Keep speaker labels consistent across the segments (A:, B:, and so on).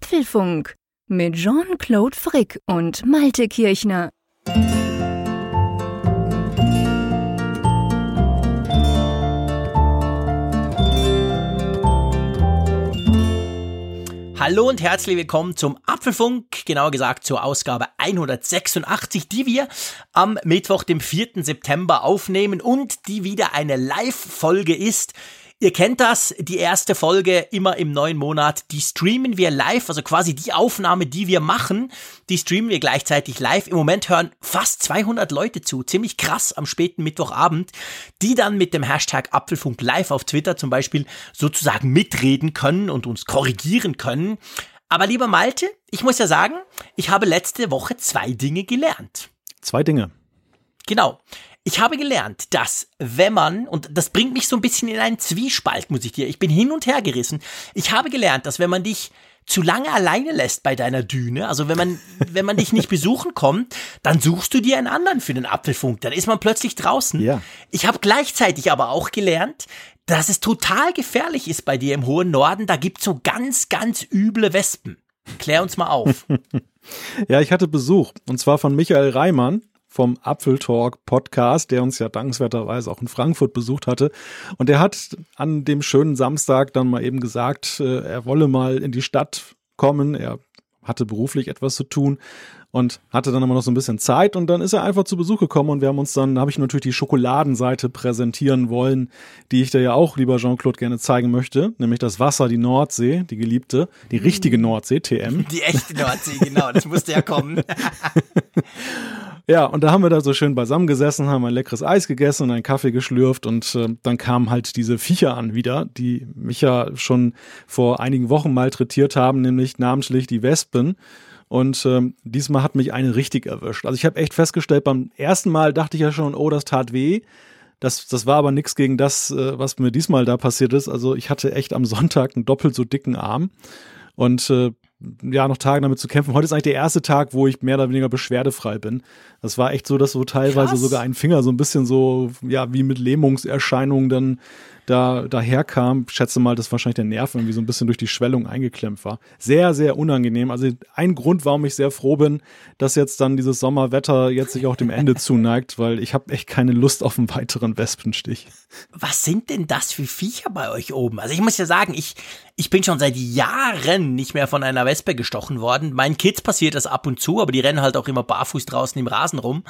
A: Apfelfunk mit Jean-Claude Frick und Malte Kirchner.
B: Hallo und herzlich willkommen zum Apfelfunk, genauer gesagt zur Ausgabe 186, die wir am Mittwoch, dem 4. September aufnehmen und die wieder eine Live-Folge ist. Ihr kennt das, die erste Folge immer im neuen Monat, die streamen wir live, also quasi die Aufnahme, die wir machen, die streamen wir gleichzeitig live. Im Moment hören fast 200 Leute zu, ziemlich krass am späten Mittwochabend, die dann mit dem Hashtag Apfelfunk live auf Twitter zum Beispiel sozusagen mitreden können und uns korrigieren können. Aber lieber Malte, ich muss ja sagen, ich habe letzte Woche zwei Dinge gelernt.
C: Zwei Dinge.
B: Genau. Ich habe gelernt, dass wenn man, und das bringt mich so ein bisschen in einen Zwiespalt, muss ich dir, ich bin hin und her gerissen. Ich habe gelernt, dass wenn man dich zu lange alleine lässt bei deiner Düne, also wenn man, wenn man dich nicht besuchen kommt, dann suchst du dir einen anderen für den Apfelfunk. Dann ist man plötzlich draußen.
C: Ja.
B: Ich habe gleichzeitig aber auch gelernt, dass es total gefährlich ist bei dir im hohen Norden. Da gibt's so ganz, ganz üble Wespen. Klär uns mal auf.
C: ja, ich hatte Besuch und zwar von Michael Reimann vom Apfeltalk Podcast, der uns ja dankenswerterweise auch in Frankfurt besucht hatte. Und der hat an dem schönen Samstag dann mal eben gesagt, äh, er wolle mal in die Stadt kommen. Er hatte beruflich etwas zu tun und hatte dann immer noch so ein bisschen Zeit und dann ist er einfach zu Besuch gekommen und wir haben uns dann, habe ich natürlich die Schokoladenseite präsentieren wollen, die ich dir ja auch, lieber Jean-Claude, gerne zeigen möchte, nämlich das Wasser, die Nordsee, die geliebte, die richtige Nordsee, TM.
B: Die echte Nordsee, genau, das musste ja kommen.
C: Ja, und da haben wir da so schön beisammen gesessen, haben ein leckeres Eis gegessen und einen Kaffee geschlürft und äh, dann kamen halt diese Viecher an wieder, die mich ja schon vor einigen Wochen malträtiert haben, nämlich namentlich die Wespen. Und ähm, diesmal hat mich eine richtig erwischt. Also ich habe echt festgestellt, beim ersten Mal dachte ich ja schon, oh, das tat weh. Das, das war aber nichts gegen das, äh, was mir diesmal da passiert ist. Also ich hatte echt am Sonntag einen doppelt so dicken Arm. Und äh, ja, noch Tage damit zu kämpfen. Heute ist eigentlich der erste Tag, wo ich mehr oder weniger beschwerdefrei bin. Das war echt so, dass so teilweise Krass. sogar ein Finger so ein bisschen so, ja, wie mit Lähmungserscheinungen dann da daherkam. Schätze mal, dass wahrscheinlich der Nerv irgendwie so ein bisschen durch die Schwellung eingeklemmt war. Sehr, sehr unangenehm. Also ein Grund, warum ich sehr froh bin, dass jetzt dann dieses Sommerwetter jetzt sich auch dem Ende zuneigt, weil ich habe echt keine Lust auf einen weiteren Wespenstich.
B: Was sind denn das für Viecher bei euch oben? Also ich muss ja sagen, ich, ich bin schon seit Jahren nicht mehr von einer Wespe gestochen worden. Meinen Kids passiert das ab und zu, aber die rennen halt auch immer barfuß draußen im Rasen rum.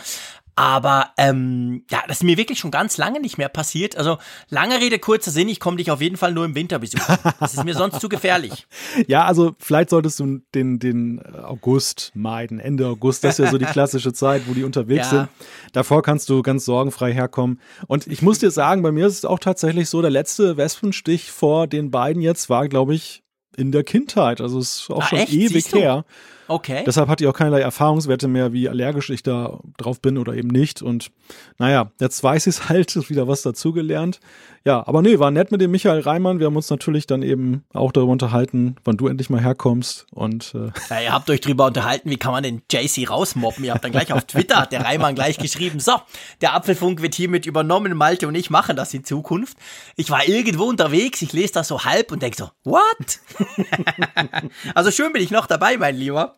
B: Aber ähm, ja, das ist mir wirklich schon ganz lange nicht mehr passiert. Also lange Rede, kurzer Sinn, ich komme dich auf jeden Fall nur im Winter besuchen. Das ist mir sonst zu gefährlich.
C: Ja, also vielleicht solltest du den, den August meiden, Ende August. Das ist ja so die klassische Zeit, wo die unterwegs ja. sind. Davor kannst du ganz sorgenfrei herkommen. Und ich muss dir sagen, bei mir ist es auch tatsächlich so, der letzte Wespenstich vor den beiden jetzt war, glaube ich, in der Kindheit. Also es ist auch ah, schon echt? ewig her.
B: Okay.
C: Deshalb hatte ich auch keinerlei Erfahrungswerte mehr, wie allergisch ich da drauf bin oder eben nicht. Und naja, jetzt weiß ich es halt, wieder was dazugelernt. Ja, aber nee, war nett mit dem Michael Reimann. Wir haben uns natürlich dann eben auch darüber unterhalten, wann du endlich mal herkommst. Und äh
B: ja, ihr habt euch darüber unterhalten, wie kann man den JC rausmobben. Ihr habt dann gleich auf Twitter, hat der Reimann gleich geschrieben, so, der Apfelfunk wird hiermit übernommen, Malte und ich machen das in Zukunft. Ich war irgendwo unterwegs, ich lese das so halb und denke so, what? also schön bin ich noch dabei, mein Lieber.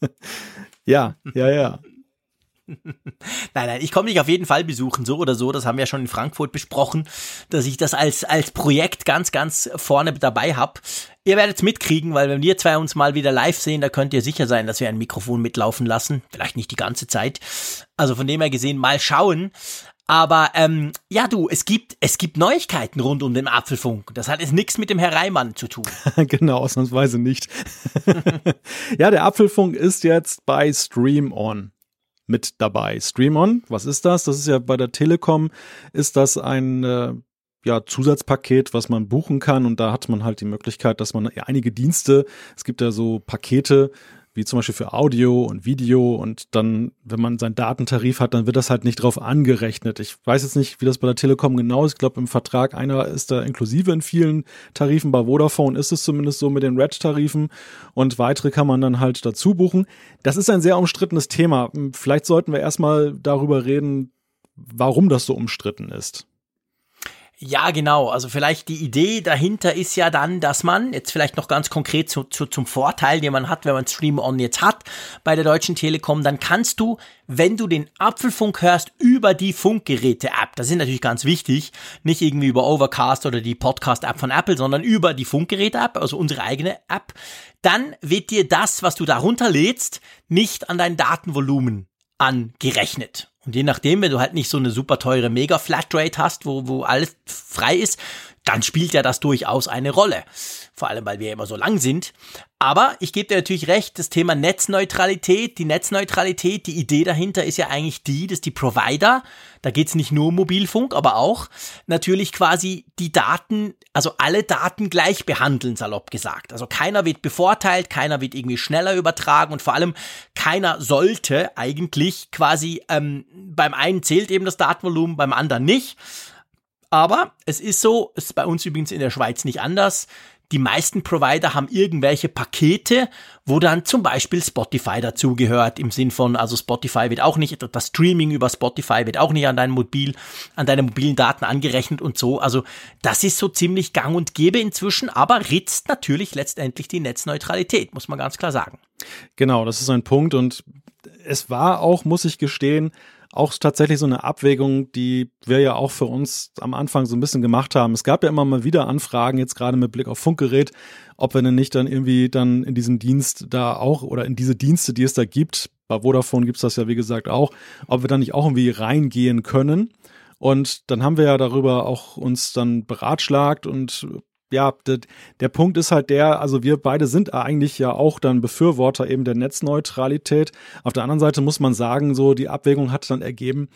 C: ja, ja, ja.
B: nein, nein, ich komme dich auf jeden Fall besuchen, so oder so. Das haben wir ja schon in Frankfurt besprochen, dass ich das als, als Projekt ganz, ganz vorne dabei habe. Ihr werdet es mitkriegen, weil wenn wir zwei uns mal wieder live sehen, da könnt ihr sicher sein, dass wir ein Mikrofon mitlaufen lassen. Vielleicht nicht die ganze Zeit. Also von dem her gesehen, mal schauen. Aber ähm, ja, du, es gibt, es gibt Neuigkeiten rund um den Apfelfunk. Das hat jetzt nichts mit dem Herr Reimann zu tun.
C: genau, ausnahmsweise nicht. ja, der Apfelfunk ist jetzt bei Stream On mit dabei. Stream On, was ist das? Das ist ja bei der Telekom, ist das ein äh, ja, Zusatzpaket, was man buchen kann und da hat man halt die Möglichkeit, dass man ja, einige Dienste, es gibt ja so Pakete, wie zum Beispiel für Audio und Video und dann, wenn man seinen Datentarif hat, dann wird das halt nicht drauf angerechnet. Ich weiß jetzt nicht, wie das bei der Telekom genau ist. Ich glaube, im Vertrag einer ist da inklusive in vielen Tarifen. Bei Vodafone ist es zumindest so mit den Red-Tarifen und weitere kann man dann halt dazu buchen. Das ist ein sehr umstrittenes Thema. Vielleicht sollten wir erstmal darüber reden, warum das so umstritten ist.
B: Ja, genau. Also vielleicht die Idee dahinter ist ja dann, dass man jetzt vielleicht noch ganz konkret zu, zu, zum Vorteil, den man hat, wenn man Stream On jetzt hat bei der Deutschen Telekom, dann kannst du, wenn du den Apfelfunk hörst, über die Funkgeräte-App, das ist natürlich ganz wichtig, nicht irgendwie über Overcast oder die Podcast-App von Apple, sondern über die Funkgeräte-App, also unsere eigene App, dann wird dir das, was du da runterlädst, nicht an dein Datenvolumen angerechnet. Und je nachdem, wenn du halt nicht so eine super teure Mega-Flatrate hast, wo, wo alles frei ist, dann spielt ja das durchaus eine Rolle. Vor allem, weil wir immer so lang sind. Aber ich gebe dir natürlich recht, das Thema Netzneutralität, die Netzneutralität, die Idee dahinter ist ja eigentlich die, dass die Provider, da geht's nicht nur um Mobilfunk, aber auch natürlich quasi die Daten, also alle Daten gleich behandeln, salopp gesagt. Also keiner wird bevorteilt, keiner wird irgendwie schneller übertragen und vor allem keiner sollte eigentlich quasi, ähm, beim einen zählt eben das Datenvolumen, beim anderen nicht. Aber es ist so, es ist bei uns übrigens in der Schweiz nicht anders. Die meisten Provider haben irgendwelche Pakete, wo dann zum Beispiel Spotify dazugehört, im Sinn von, also Spotify wird auch nicht, das Streaming über Spotify wird auch nicht an deinen Mobil, an deine mobilen Daten angerechnet und so. Also das ist so ziemlich gang und gäbe inzwischen, aber ritzt natürlich letztendlich die Netzneutralität, muss man ganz klar sagen.
C: Genau, das ist ein Punkt und es war auch, muss ich gestehen, auch tatsächlich so eine Abwägung, die wir ja auch für uns am Anfang so ein bisschen gemacht haben. Es gab ja immer mal wieder Anfragen, jetzt gerade mit Blick auf Funkgerät, ob wir denn nicht dann irgendwie dann in diesen Dienst da auch oder in diese Dienste, die es da gibt, bei Vodafone gibt's das ja wie gesagt auch, ob wir da nicht auch irgendwie reingehen können. Und dann haben wir ja darüber auch uns dann beratschlagt und ja, der, der Punkt ist halt der, also wir beide sind eigentlich ja auch dann Befürworter eben der Netzneutralität. Auf der anderen Seite muss man sagen, so die Abwägung hat dann ergeben,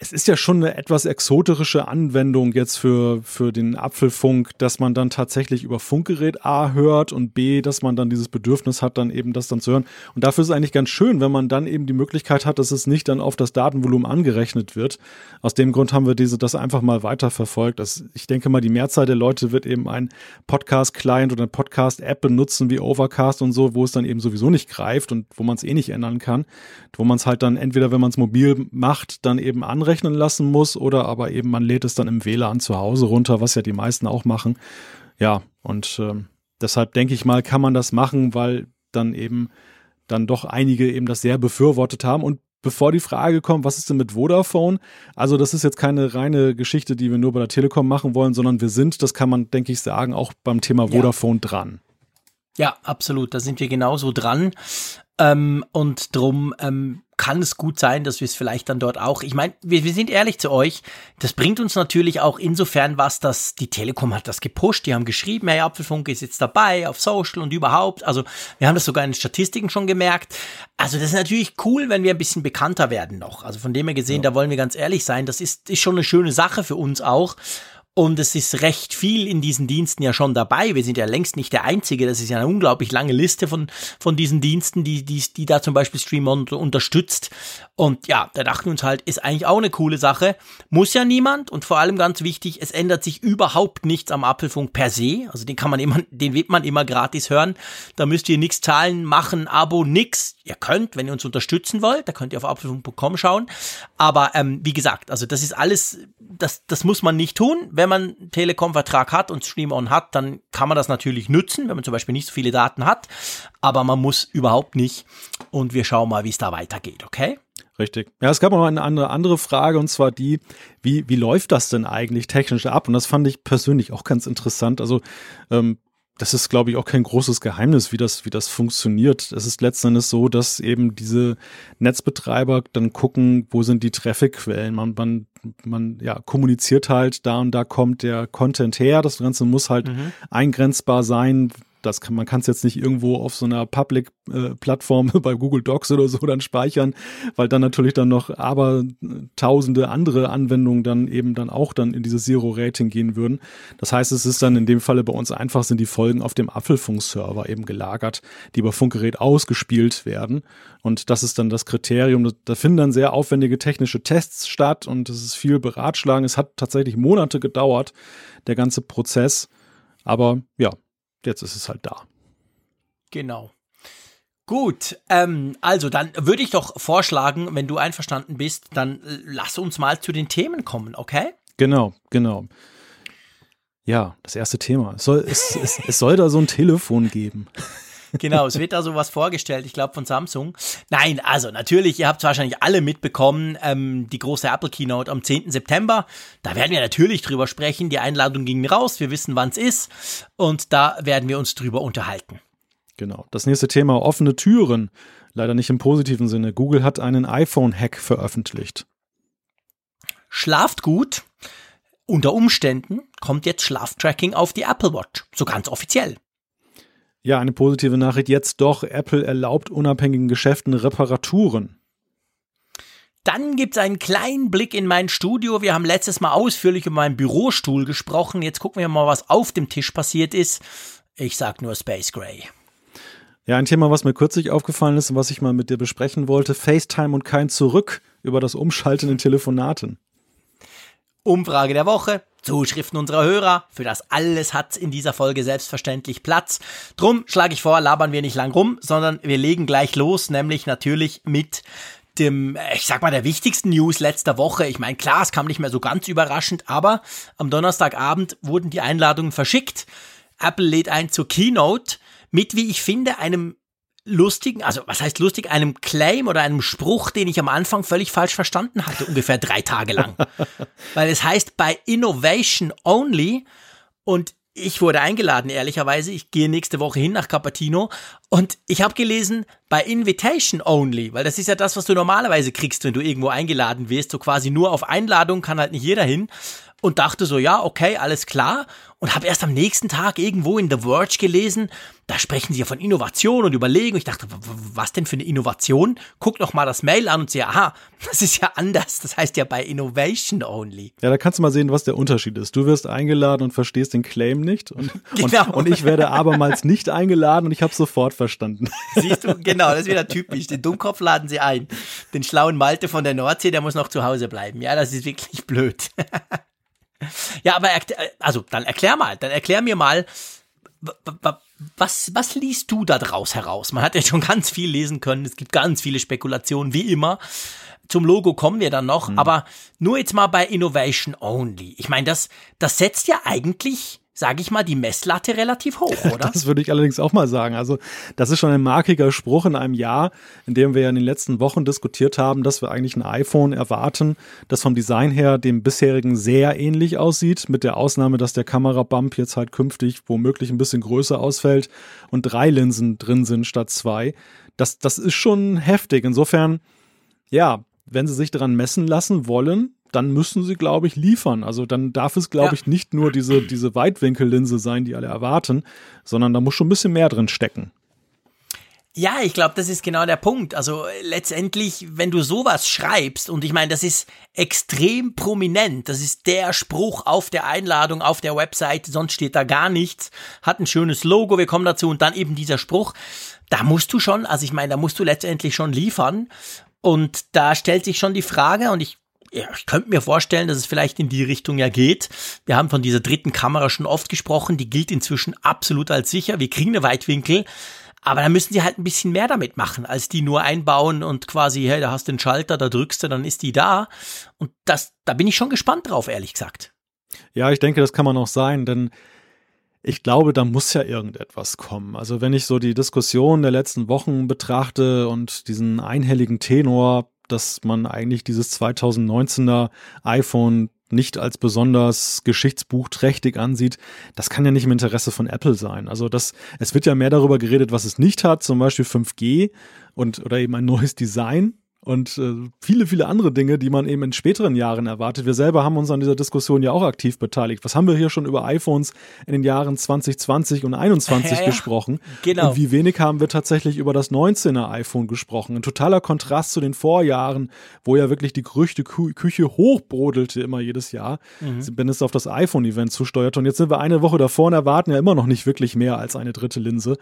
C: es ist ja schon eine etwas exoterische Anwendung jetzt für, für den Apfelfunk, dass man dann tatsächlich über Funkgerät A hört und B, dass man dann dieses Bedürfnis hat, dann eben das dann zu hören. Und dafür ist es eigentlich ganz schön, wenn man dann eben die Möglichkeit hat, dass es nicht dann auf das Datenvolumen angerechnet wird. Aus dem Grund haben wir diese, das einfach mal weiterverfolgt. Das, ich denke mal, die Mehrzahl der Leute wird eben ein Podcast-Client oder eine Podcast-App benutzen wie Overcast und so, wo es dann eben sowieso nicht greift und wo man es eh nicht ändern kann. Wo man es halt dann entweder, wenn man es mobil macht, dann eben anrechnet anrechnen lassen muss oder aber eben man lädt es dann im WLAN zu Hause runter, was ja die meisten auch machen. Ja, und äh, deshalb denke ich mal, kann man das machen, weil dann eben dann doch einige eben das sehr befürwortet haben und bevor die Frage kommt, was ist denn mit Vodafone? Also das ist jetzt keine reine Geschichte, die wir nur bei der Telekom machen wollen, sondern wir sind, das kann man, denke ich, sagen, auch beim Thema Vodafone ja. dran.
B: Ja, absolut. Da sind wir genauso dran. Ähm, und drum ähm, kann es gut sein, dass wir es vielleicht dann dort auch. Ich meine, wir, wir sind ehrlich zu euch, das bringt uns natürlich auch insofern was, dass die Telekom hat das gepusht, die haben geschrieben, hey, Apfelfunk ist jetzt dabei auf Social und überhaupt. Also wir haben das sogar in den Statistiken schon gemerkt. Also das ist natürlich cool, wenn wir ein bisschen bekannter werden noch. Also von dem her gesehen, ja. da wollen wir ganz ehrlich sein, das ist, ist schon eine schöne Sache für uns auch. Und es ist recht viel in diesen Diensten ja schon dabei. Wir sind ja längst nicht der Einzige. Das ist ja eine unglaublich lange Liste von, von diesen Diensten, die, die, die da zum Beispiel Streamon unterstützt. Und ja, da dachten wir uns halt, ist eigentlich auch eine coole Sache. Muss ja niemand. Und vor allem ganz wichtig, es ändert sich überhaupt nichts am Apfelfunk per se. Also den kann man immer, den wird man immer gratis hören. Da müsst ihr nichts zahlen, machen, Abo, nix. Ihr könnt, wenn ihr uns unterstützen wollt, da könnt ihr auf apfelfunk.com schauen. Aber ähm, wie gesagt, also das ist alles, das, das muss man nicht tun. Wenn man Telekom-Vertrag hat und Stream On hat, dann kann man das natürlich nützen, wenn man zum Beispiel nicht so viele Daten hat. Aber man muss überhaupt nicht. Und wir schauen mal, wie es da weitergeht, okay?
C: Richtig. Ja, es gab noch eine andere, andere Frage und zwar die, wie, wie läuft das denn eigentlich technisch ab? Und das fand ich persönlich auch ganz interessant. Also ähm, das ist, glaube ich, auch kein großes Geheimnis, wie das, wie das funktioniert. Es ist letzten Endes so, dass eben diese Netzbetreiber dann gucken, wo sind die Trafficquellen. Man, man, man ja, kommuniziert halt, da und da kommt der Content her. Das Ganze muss halt mhm. eingrenzbar sein, das kann, man kann es jetzt nicht irgendwo auf so einer Public-Plattform äh, bei Google Docs oder so dann speichern, weil dann natürlich dann noch aber tausende andere Anwendungen dann eben dann auch dann in dieses Zero-Rating gehen würden. Das heißt, es ist dann in dem Falle bei uns einfach sind die Folgen auf dem Apfelfunk-Server eben gelagert, die über Funkgerät ausgespielt werden. Und das ist dann das Kriterium. Da finden dann sehr aufwendige technische Tests statt und es ist viel beratschlagen. Es hat tatsächlich Monate gedauert, der ganze Prozess. Aber ja, jetzt ist es halt da.
B: Genau. Gut, ähm, also dann würde ich doch vorschlagen, wenn du einverstanden bist, dann lass uns mal zu den Themen kommen, okay?
C: Genau, genau. Ja, das erste Thema. Es soll, es, es, es soll da so ein Telefon geben.
B: Genau, es wird da sowas vorgestellt, ich glaube von Samsung. Nein, also natürlich, ihr habt es wahrscheinlich alle mitbekommen, ähm, die große Apple Keynote am 10. September. Da werden wir natürlich drüber sprechen. Die Einladung ging raus, wir wissen, wann es ist und da werden wir uns drüber unterhalten.
C: Genau. Das nächste Thema, offene Türen. Leider nicht im positiven Sinne. Google hat einen iPhone-Hack veröffentlicht.
B: Schlaft gut. Unter Umständen kommt jetzt Schlaftracking auf die Apple Watch, so ganz offiziell.
C: Ja, eine positive Nachricht jetzt doch. Apple erlaubt unabhängigen Geschäften Reparaturen.
B: Dann gibt es einen kleinen Blick in mein Studio. Wir haben letztes Mal ausführlich über meinen Bürostuhl gesprochen. Jetzt gucken wir mal, was auf dem Tisch passiert ist. Ich sag nur Space Gray.
C: Ja, ein Thema, was mir kürzlich aufgefallen ist und was ich mal mit dir besprechen wollte: FaceTime und kein Zurück über das Umschalten in Telefonaten.
B: Umfrage der Woche, Zuschriften unserer Hörer. Für das alles hat in dieser Folge selbstverständlich Platz. Drum schlage ich vor, labern wir nicht lang rum, sondern wir legen gleich los, nämlich natürlich mit dem, ich sag mal, der wichtigsten News letzter Woche. Ich meine, klar, es kam nicht mehr so ganz überraschend, aber am Donnerstagabend wurden die Einladungen verschickt. Apple lädt ein zur Keynote mit, wie ich finde, einem lustigen, also was heißt lustig, einem Claim oder einem Spruch, den ich am Anfang völlig falsch verstanden hatte, ungefähr drei Tage lang. Weil es heißt bei Innovation Only und ich wurde eingeladen, ehrlicherweise. Ich gehe nächste Woche hin nach Capatino und ich habe gelesen bei Invitation Only, weil das ist ja das, was du normalerweise kriegst, wenn du irgendwo eingeladen wirst. So quasi nur auf Einladung kann halt nicht jeder hin und dachte so, ja, okay, alles klar. Und habe erst am nächsten Tag irgendwo in The Verge gelesen, da sprechen sie ja von Innovation und Überlegen. Und ich dachte, was denn für eine Innovation? Guck noch mal das Mail an und sehe, aha, das ist ja anders. Das heißt ja bei Innovation Only.
C: Ja, da kannst du mal sehen, was der Unterschied ist. Du wirst eingeladen und verstehst den Claim nicht. Und, genau. und, und ich werde abermals nicht eingeladen und ich habe sofort verstanden.
B: Siehst du, genau, das ist wieder typisch. Den Dummkopf laden sie ein. Den schlauen Malte von der Nordsee, der muss noch zu Hause bleiben. Ja, das ist wirklich blöd. Ja, aber also dann erklär mal, dann erklär mir mal, was, was liest du da draus heraus? Man hat ja schon ganz viel lesen können, es gibt ganz viele Spekulationen, wie immer. Zum Logo kommen wir dann noch, mhm. aber nur jetzt mal bei Innovation Only. Ich meine, das, das setzt ja eigentlich sage ich mal, die Messlatte relativ hoch, oder?
C: Das würde ich allerdings auch mal sagen. Also das ist schon ein markiger Spruch in einem Jahr, in dem wir ja in den letzten Wochen diskutiert haben, dass wir eigentlich ein iPhone erwarten, das vom Design her dem bisherigen sehr ähnlich aussieht, mit der Ausnahme, dass der Kamerabump jetzt halt künftig womöglich ein bisschen größer ausfällt und drei Linsen drin sind statt zwei. Das, das ist schon heftig. Insofern, ja, wenn sie sich daran messen lassen wollen, dann müssen sie, glaube ich, liefern. Also dann darf es, glaube ja. ich, nicht nur diese, diese Weitwinkellinse sein, die alle erwarten, sondern da muss schon ein bisschen mehr drin stecken.
B: Ja, ich glaube, das ist genau der Punkt. Also letztendlich, wenn du sowas schreibst, und ich meine, das ist extrem prominent, das ist der Spruch auf der Einladung, auf der Website, sonst steht da gar nichts, hat ein schönes Logo, wir kommen dazu, und dann eben dieser Spruch, da musst du schon, also ich meine, da musst du letztendlich schon liefern. Und da stellt sich schon die Frage, und ich ja, ich könnte mir vorstellen, dass es vielleicht in die Richtung ja geht. Wir haben von dieser dritten Kamera schon oft gesprochen, die gilt inzwischen absolut als sicher. Wir kriegen eine Weitwinkel, aber da müssen sie halt ein bisschen mehr damit machen, als die nur einbauen und quasi, hey, da hast du den Schalter, da drückst du, dann ist die da. Und das, da bin ich schon gespannt drauf, ehrlich gesagt.
C: Ja, ich denke, das kann man auch sein, denn ich glaube, da muss ja irgendetwas kommen. Also wenn ich so die Diskussion der letzten Wochen betrachte und diesen einhelligen Tenor, dass man eigentlich dieses 2019er iPhone nicht als besonders geschichtsbuchträchtig ansieht, das kann ja nicht im Interesse von Apple sein. Also das, es wird ja mehr darüber geredet, was es nicht hat, zum Beispiel 5G und oder eben ein neues Design und äh, viele, viele andere Dinge, die man eben in späteren Jahren erwartet. Wir selber haben uns an dieser Diskussion ja auch aktiv beteiligt. Was haben wir hier schon über iPhones in den Jahren 2020 und 2021 ja, ja. gesprochen? Genau. Und wie wenig haben wir tatsächlich über das 19er iPhone gesprochen? Ein totaler Kontrast zu den Vorjahren, wo ja wirklich die Gerüchteküche hochbrodelte immer jedes Jahr, mhm. wenn es auf das iPhone-Event zusteuerte. Und jetzt sind wir eine Woche davor und erwarten ja immer noch nicht wirklich mehr als eine dritte Linse.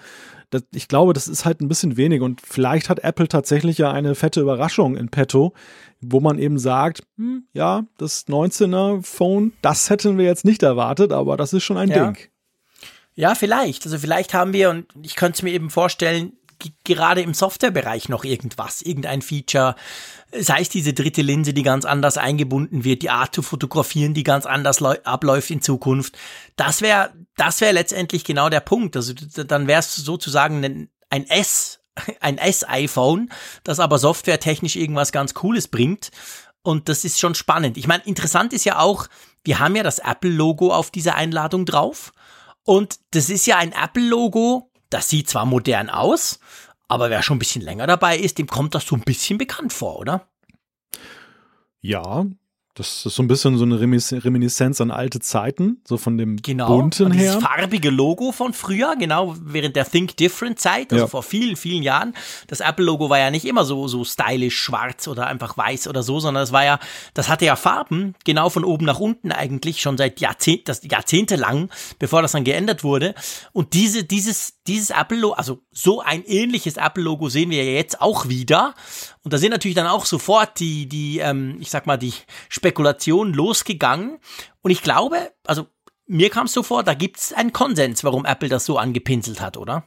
C: Das, ich glaube, das ist halt ein bisschen wenig und vielleicht hat Apple tatsächlich ja eine fette Überraschung Überraschung in petto, wo man eben sagt, hm, ja, das 19er Phone, das hätten wir jetzt nicht erwartet, aber das ist schon ein ja. Ding.
B: Ja, vielleicht. Also vielleicht haben wir, und ich könnte es mir eben vorstellen, gerade im Softwarebereich noch irgendwas, irgendein Feature, sei es diese dritte Linse, die ganz anders eingebunden wird, die Art zu fotografieren, die ganz anders abläuft in Zukunft. Das wäre, das wäre letztendlich genau der Punkt. Also dann wäre es sozusagen ein, ein S, ein S-iPhone, das aber softwaretechnisch irgendwas ganz Cooles bringt. Und das ist schon spannend. Ich meine, interessant ist ja auch, wir haben ja das Apple-Logo auf dieser Einladung drauf. Und das ist ja ein Apple-Logo, das sieht zwar modern aus, aber wer schon ein bisschen länger dabei ist, dem kommt das so ein bisschen bekannt vor, oder?
C: Ja, das ist so ein bisschen so eine Reminiszenz an alte Zeiten, so von dem genau, bunten her.
B: Dieses farbige Logo von früher, genau während der Think Different Zeit, also ja. vor vielen, vielen Jahren. Das Apple-Logo war ja nicht immer so, so stylisch schwarz oder einfach weiß oder so, sondern es war ja, das hatte ja Farben, genau von oben nach unten eigentlich, schon seit Jahrzehnt, das Jahrzehnte lang, bevor das dann geändert wurde. Und diese, dieses, dieses Apple-Logo, also so ein ähnliches Apple-Logo sehen wir ja jetzt auch wieder. Und da sind natürlich dann auch sofort die, die, ähm, ich sag mal, die Spekulationen losgegangen. Und ich glaube, also mir kam es so vor, da gibt es einen Konsens, warum Apple das so angepinselt hat, oder?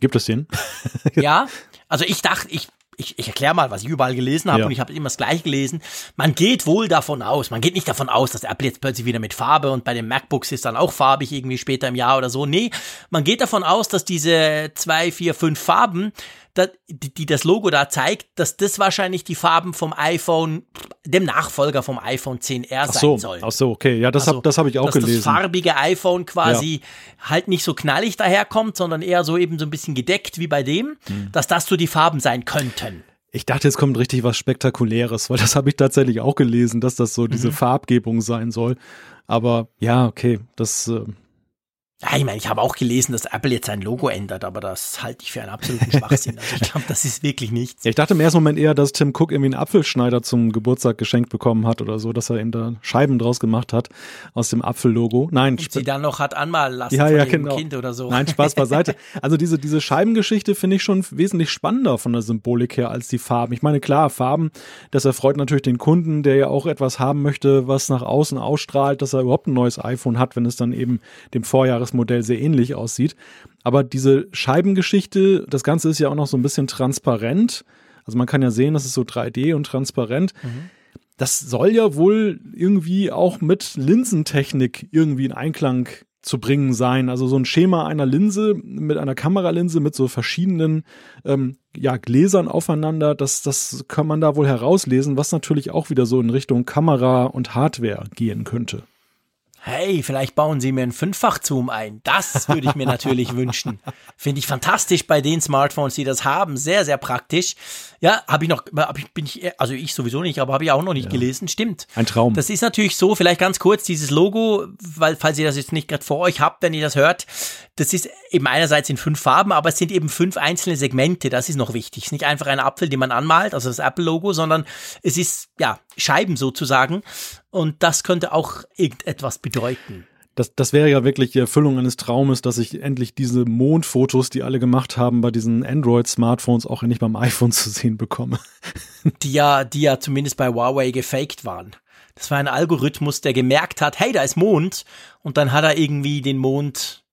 C: Gibt es den?
B: ja, also ich dachte, ich ich, ich erkläre mal, was ich überall gelesen habe ja. und ich habe immer das gleiche gelesen. Man geht wohl davon aus, man geht nicht davon aus, dass Apple jetzt plötzlich wieder mit Farbe und bei den MacBooks ist dann auch farbig irgendwie später im Jahr oder so. Nee, man geht davon aus, dass diese zwei, vier, fünf Farben die, das Logo da zeigt, dass das wahrscheinlich die Farben vom iPhone, dem Nachfolger vom iPhone 10R ach
C: so,
B: sein soll.
C: Ach so, okay, ja, das also, habe hab ich auch dass gelesen.
B: Das farbige iPhone quasi ja. halt nicht so knallig daherkommt, sondern eher so eben so ein bisschen gedeckt wie bei dem, hm. dass das so die Farben sein könnten.
C: Ich dachte, jetzt kommt richtig was Spektakuläres, weil das habe ich tatsächlich auch gelesen, dass das so diese mhm. Farbgebung sein soll. Aber ja, okay, das äh,
B: ja, ich meine, ich habe auch gelesen, dass Apple jetzt sein Logo ändert, aber das halte ich für einen absoluten Schwachsinn. Also ich glaube, das ist wirklich nichts.
C: Ja, ich dachte im ersten Moment eher, dass Tim Cook irgendwie einen Apfelschneider zum Geburtstag geschenkt bekommen hat oder so, dass er ihm da Scheiben draus gemacht hat aus dem Apfellogo. Nein,
B: Und sie dann noch hat anmalen lassen
C: ja, ja, genau.
B: Kind oder so.
C: Nein, Spaß beiseite. Also diese, diese Scheibengeschichte finde ich schon wesentlich spannender von der Symbolik her als die Farben. Ich meine, klar, Farben, das erfreut natürlich den Kunden, der ja auch etwas haben möchte, was nach außen ausstrahlt, dass er überhaupt ein neues iPhone hat, wenn es dann eben dem Vorjahresmodell sehr ähnlich ähnlich aussieht. Aber diese Scheibengeschichte, das Ganze ist ja auch noch so ein bisschen transparent. Also man kann ja sehen, das ist so 3D und transparent. Mhm. Das soll ja wohl irgendwie auch mit Linsentechnik irgendwie in Einklang zu bringen sein. Also so ein Schema einer Linse mit einer Kameralinse mit so verschiedenen ähm, ja, Gläsern aufeinander, das, das kann man da wohl herauslesen, was natürlich auch wieder so in Richtung Kamera und Hardware gehen könnte
B: hey, vielleicht bauen Sie mir einen Fünffach-Zoom ein. Das würde ich mir natürlich wünschen. Finde ich fantastisch bei den Smartphones, die das haben. Sehr, sehr praktisch. Ja, habe ich noch, hab ich, bin ich, also ich sowieso nicht, aber habe ich auch noch nicht ja. gelesen. Stimmt.
C: Ein Traum.
B: Das ist natürlich so, vielleicht ganz kurz, dieses Logo, weil, falls ihr das jetzt nicht gerade vor euch habt, wenn ihr das hört, das ist eben einerseits in fünf Farben, aber es sind eben fünf einzelne Segmente. Das ist noch wichtig. Es ist nicht einfach ein Apfel, den man anmalt, also das Apple-Logo, sondern es ist, ja, Scheiben sozusagen. Und das könnte auch irgendetwas bedeuten.
C: Das, das wäre ja wirklich die Erfüllung eines Traumes, dass ich endlich diese Mondfotos, die alle gemacht haben, bei diesen Android-Smartphones auch endlich beim iPhone zu sehen bekomme.
B: Die ja, die ja zumindest bei Huawei gefaked waren. Das war ein Algorithmus, der gemerkt hat, hey, da ist Mond. Und dann hat er irgendwie den Mond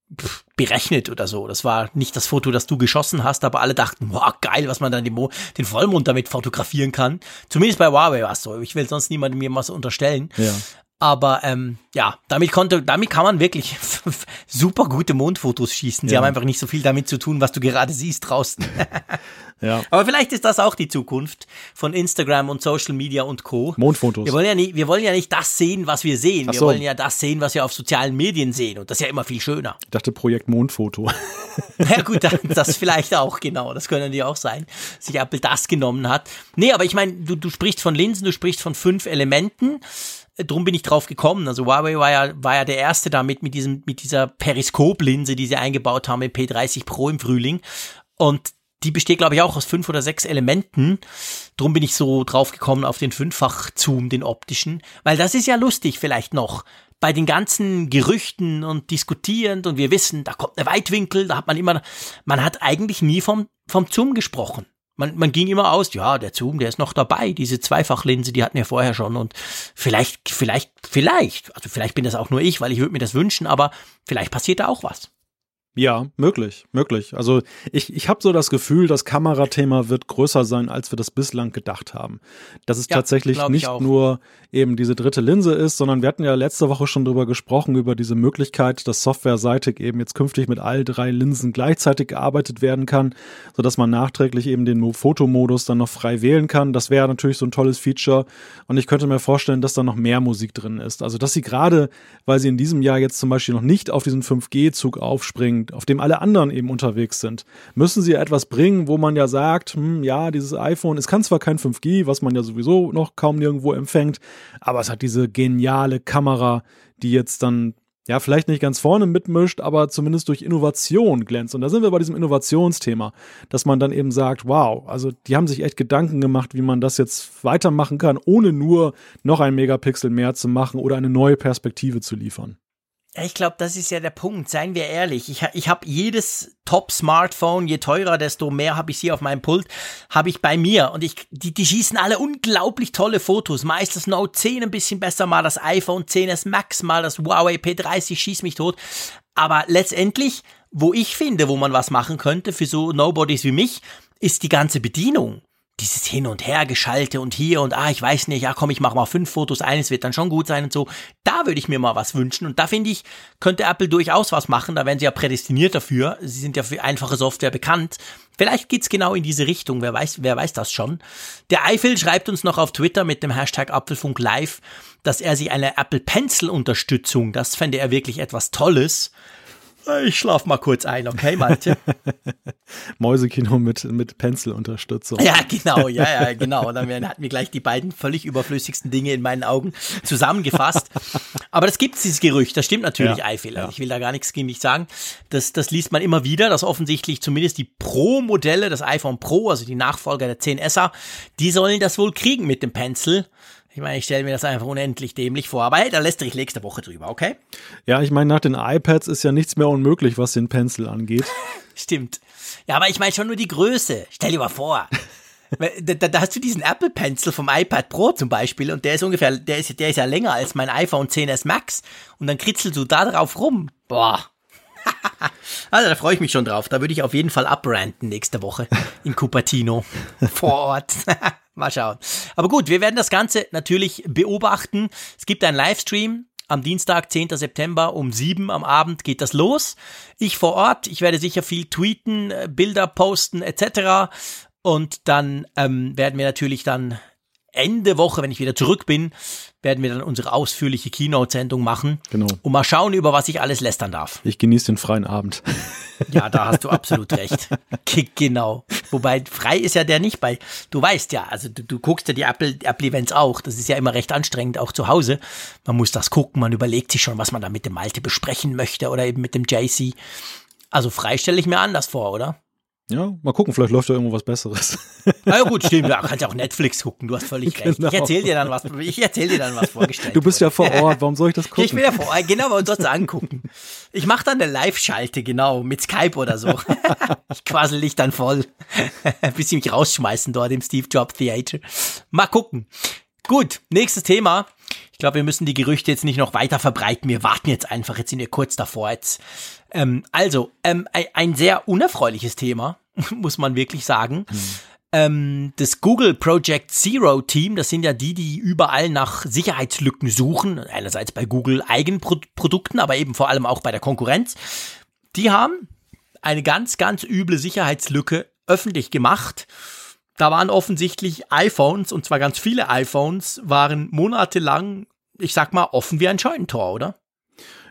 B: berechnet oder so. Das war nicht das Foto, das du geschossen hast, aber alle dachten, wow, geil, was man dann den, Mo den Vollmond damit fotografieren kann. Zumindest bei Huawei war es so. Ich will sonst niemandem mir was unterstellen. Ja. Aber ähm, ja, damit konnte, damit kann man wirklich super gute Mondfotos schießen. Sie ja. haben einfach nicht so viel damit zu tun, was du gerade siehst draußen. ja. Aber vielleicht ist das auch die Zukunft von Instagram und Social Media und Co.
C: Mondfotos.
B: Wir wollen ja nicht, wir wollen ja nicht das sehen, was wir sehen. Wir so. wollen ja das sehen, was wir auf sozialen Medien sehen. Und das ist ja immer viel schöner.
C: Ich dachte Projekt Mondfoto.
B: ja gut, das vielleicht auch, genau. Das können die auch sein. Sich Apple das genommen hat. Nee, aber ich meine, du, du sprichst von Linsen, du sprichst von fünf Elementen drum bin ich drauf gekommen. Also Huawei war ja, war ja der erste damit mit diesem, mit dieser Periskoplinse, die sie eingebaut haben im P30 Pro im Frühling. Und die besteht, glaube ich, auch aus fünf oder sechs Elementen. Drum bin ich so drauf gekommen auf den Fünffach-Zoom, den optischen. Weil das ist ja lustig vielleicht noch. Bei den ganzen Gerüchten und diskutierend und wir wissen, da kommt eine Weitwinkel, da hat man immer, man hat eigentlich nie vom, vom Zoom gesprochen man, man ging immer aus, ja, der Zoom, der ist noch dabei, diese Zweifachlinse, die hatten wir vorher schon und vielleicht, vielleicht, vielleicht, also vielleicht bin das auch nur ich, weil ich würde mir das wünschen, aber vielleicht passiert da auch was.
C: Ja, möglich, möglich. Also ich, ich habe so das Gefühl, das Kamerathema wird größer sein, als wir das bislang gedacht haben. Dass es ja, tatsächlich nicht nur eben diese dritte Linse ist, sondern wir hatten ja letzte Woche schon drüber gesprochen, über diese Möglichkeit, dass softwareseitig eben jetzt künftig mit all drei Linsen gleichzeitig gearbeitet werden kann, sodass man nachträglich eben den Fotomodus dann noch frei wählen kann. Das wäre natürlich so ein tolles Feature. Und ich könnte mir vorstellen, dass da noch mehr Musik drin ist. Also dass sie gerade, weil sie in diesem Jahr jetzt zum Beispiel noch nicht auf diesen 5G-Zug aufspringen, auf dem alle anderen eben unterwegs sind. Müssen sie etwas bringen, wo man ja sagt, hm, ja, dieses iPhone, es kann zwar kein 5G, was man ja sowieso noch kaum nirgendwo empfängt, aber es hat diese geniale Kamera, die jetzt dann ja, vielleicht nicht ganz vorne mitmischt, aber zumindest durch Innovation glänzt. Und da sind wir bei diesem Innovationsthema, dass man dann eben sagt, wow, also die haben sich echt Gedanken gemacht, wie man das jetzt weitermachen kann, ohne nur noch ein Megapixel mehr zu machen oder eine neue Perspektive zu liefern.
B: Ich glaube, das ist ja der Punkt. Seien wir ehrlich. Ich, ich habe jedes Top-Smartphone, je teurer, desto mehr habe ich sie auf meinem Pult, habe ich bei mir. Und ich, die, die schießen alle unglaublich tolle Fotos. Meist das Note 10 ein bisschen besser, mal das iPhone 10s Max, mal das Huawei P30 schießt mich tot. Aber letztendlich, wo ich finde, wo man was machen könnte für so Nobodies wie mich, ist die ganze Bedienung dieses Hin und Her geschalte und hier und ah, ich weiß nicht, ja komm, ich mache mal fünf Fotos, eines wird dann schon gut sein und so. Da würde ich mir mal was wünschen und da finde ich, könnte Apple durchaus was machen, da wären sie ja prädestiniert dafür. Sie sind ja für einfache Software bekannt. Vielleicht geht's genau in diese Richtung, wer weiß, wer weiß das schon. Der Eifel schreibt uns noch auf Twitter mit dem Hashtag Apfelfunk Live, dass er sich eine Apple Pencil Unterstützung, das fände er wirklich etwas Tolles, ich schlaf mal kurz ein, okay, Malte?
C: Mäusekino mit, mit Pencil-Unterstützung.
B: Ja, genau, ja, ja, genau. Und dann hatten wir gleich die beiden völlig überflüssigsten Dinge in meinen Augen zusammengefasst. Aber das gibt dieses Gerücht, das stimmt natürlich, ja, Eifel. Ja. Ich will da gar nichts gegen dich sagen. Das, das liest man immer wieder, dass offensichtlich zumindest die Pro-Modelle, das iPhone Pro, also die Nachfolger der 10S, die sollen das wohl kriegen mit dem Pencil. Ich meine, ich stelle mir das einfach unendlich dämlich vor. Aber hey, da lässt sich nächste Woche drüber, okay?
C: Ja, ich meine, nach den iPads ist ja nichts mehr unmöglich, was den Pencil angeht.
B: Stimmt. Ja, aber ich meine schon nur die Größe. Stell dir mal vor. da, da, hast du diesen Apple Pencil vom iPad Pro zum Beispiel und der ist ungefähr, der ist, der ist ja länger als mein iPhone 10s Max und dann kritzelst du da drauf rum. Boah. also da freue ich mich schon drauf. Da würde ich auf jeden Fall abranten nächste Woche in Cupertino vor Ort. Mal schauen. Aber gut, wir werden das Ganze natürlich beobachten. Es gibt einen Livestream am Dienstag, 10. September um 7 am Abend geht das los. Ich vor Ort, ich werde sicher viel tweeten, äh, Bilder posten etc. Und dann ähm, werden wir natürlich dann Ende Woche, wenn ich wieder zurück bin, werden wir dann unsere ausführliche Keynote-Sendung machen.
C: Genau.
B: Und mal schauen, über was ich alles lästern darf.
C: Ich genieße den freien Abend.
B: Ja, da hast du absolut recht. genau. Wobei frei ist ja der nicht bei. Du weißt ja, also du, du guckst ja die Apple-Events auch. Das ist ja immer recht anstrengend, auch zu Hause. Man muss das gucken, man überlegt sich schon, was man da mit dem Malte besprechen möchte oder eben mit dem JC. Also frei stelle ich mir anders vor, oder?
C: Ja, mal gucken, vielleicht läuft da irgendwo was Besseres.
B: Na ja, gut, stimmt. Ja, kannst ja auch Netflix gucken, du hast völlig genau. recht. Ich erzähle dir dann was, ich erzähle dir dann was vorgestellt.
C: Du bist ja vor Ort, warum soll ich das gucken?
B: Ich bin ja vor Ort, genau, warum sollst angucken? Ich mache dann eine Live-Schalte, genau, mit Skype oder so. ich quassel dich dann voll. Bis sie mich rausschmeißen dort im Steve Jobs Theater. Mal gucken. Gut, nächstes Thema. Ich glaube, wir müssen die Gerüchte jetzt nicht noch weiter verbreiten. Wir warten jetzt einfach. Jetzt sind wir kurz davor. Jetzt. Ähm, also, ähm, ein sehr unerfreuliches Thema, muss man wirklich sagen. Mhm. Ähm, das Google Project Zero Team, das sind ja die, die überall nach Sicherheitslücken suchen. Einerseits bei Google Eigenprodukten, aber eben vor allem auch bei der Konkurrenz. Die haben eine ganz, ganz üble Sicherheitslücke öffentlich gemacht da waren offensichtlich iPhones, und zwar ganz viele iPhones, waren monatelang, ich sag mal, offen wie ein Scheunentor, oder?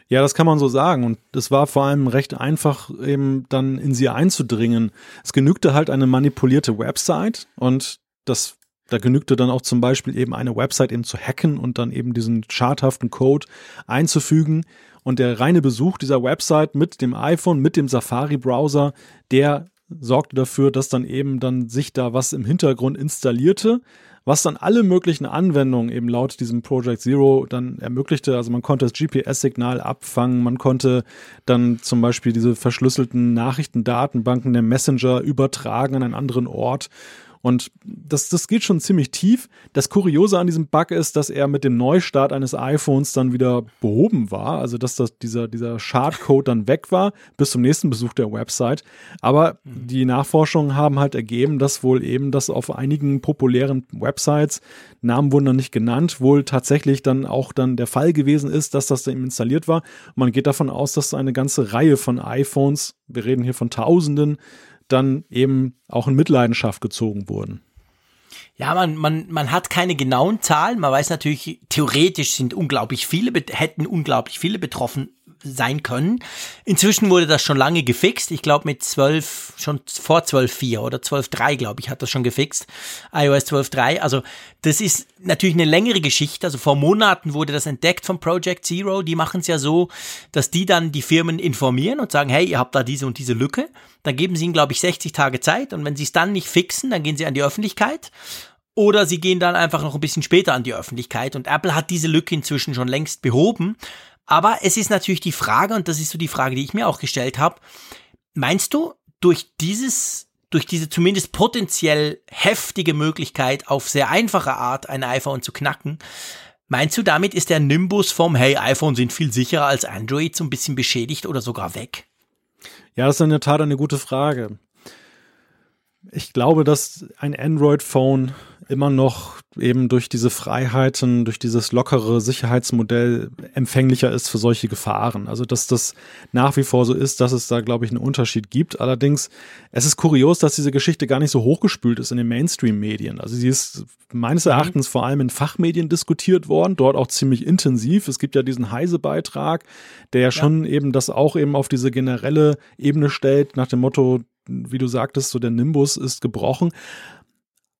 C: Ja, das kann man so sagen. Und es war vor allem recht einfach, eben dann in sie einzudringen. Es genügte halt eine manipulierte Website und das da genügte dann auch zum Beispiel eben eine Website eben zu hacken und dann eben diesen schadhaften Code einzufügen. Und der reine Besuch dieser Website mit dem iPhone, mit dem Safari-Browser, der sorgte dafür, dass dann eben dann sich da was im Hintergrund installierte, was dann alle möglichen Anwendungen eben laut diesem Project Zero dann ermöglichte. Also man konnte das GPS-Signal abfangen, man konnte dann zum Beispiel diese verschlüsselten Nachrichtendatenbanken der Messenger übertragen an einen anderen Ort Und das, das geht schon ziemlich tief. Das Kuriose an diesem Bug ist, dass er mit dem Neustart eines iPhones dann wieder behoben war. Also, dass das, dieser, dieser Schadcode dann weg war bis zum nächsten Besuch der Website. Aber mhm. die Nachforschungen haben halt ergeben, dass wohl eben das auf einigen populären Websites, Namen wurden dann nicht genannt, wohl tatsächlich dann auch dann der Fall gewesen ist, dass das dann installiert war. man geht davon aus, dass eine ganze Reihe von iPhones, wir reden hier von Tausenden, dann eben auch in Mitleidenschaft gezogen wurden.
B: Ja, man, man, man hat keine genauen Zahlen. Man weiß natürlich, theoretisch sind unglaublich viele, hätten unglaublich viele betroffen sein können. Inzwischen wurde das schon lange gefixt. Ich glaube mit 12, schon vor 12.4 oder 12.3, glaube ich, hat das schon gefixt. iOS 12.3. Also das ist natürlich eine längere Geschichte. Also vor Monaten wurde das entdeckt von Project Zero. Die machen es ja so, dass die dann die Firmen informieren und sagen, hey, ihr habt da diese und diese Lücke. Dann geben sie ihnen, glaube ich, 60 Tage Zeit. Und wenn sie es dann nicht fixen, dann gehen sie an die Öffentlichkeit. Oder sie gehen dann einfach noch ein bisschen später an die Öffentlichkeit. Und Apple hat diese Lücke inzwischen schon längst behoben. Aber es ist natürlich die Frage, und das ist so die Frage, die ich mir auch gestellt habe, meinst du, durch dieses, durch diese zumindest potenziell heftige Möglichkeit, auf sehr einfache Art ein iPhone zu knacken, meinst du, damit ist der Nimbus vom Hey, iPhone sind viel sicherer als Android so ein bisschen beschädigt oder sogar weg?
C: Ja, das ist in der Tat eine gute Frage. Ich glaube, dass ein Android-Phone immer noch eben durch diese Freiheiten, durch dieses lockere Sicherheitsmodell empfänglicher ist für solche Gefahren. Also dass das nach wie vor so ist, dass es da, glaube ich, einen Unterschied gibt. Allerdings, es ist kurios, dass diese Geschichte gar nicht so hochgespült ist in den Mainstream-Medien. Also sie ist meines mhm. Erachtens vor allem in Fachmedien diskutiert worden, dort auch ziemlich intensiv. Es gibt ja diesen Heise-Beitrag, der ja schon eben das auch eben auf diese generelle Ebene stellt, nach dem Motto, wie du sagtest, so der Nimbus ist gebrochen.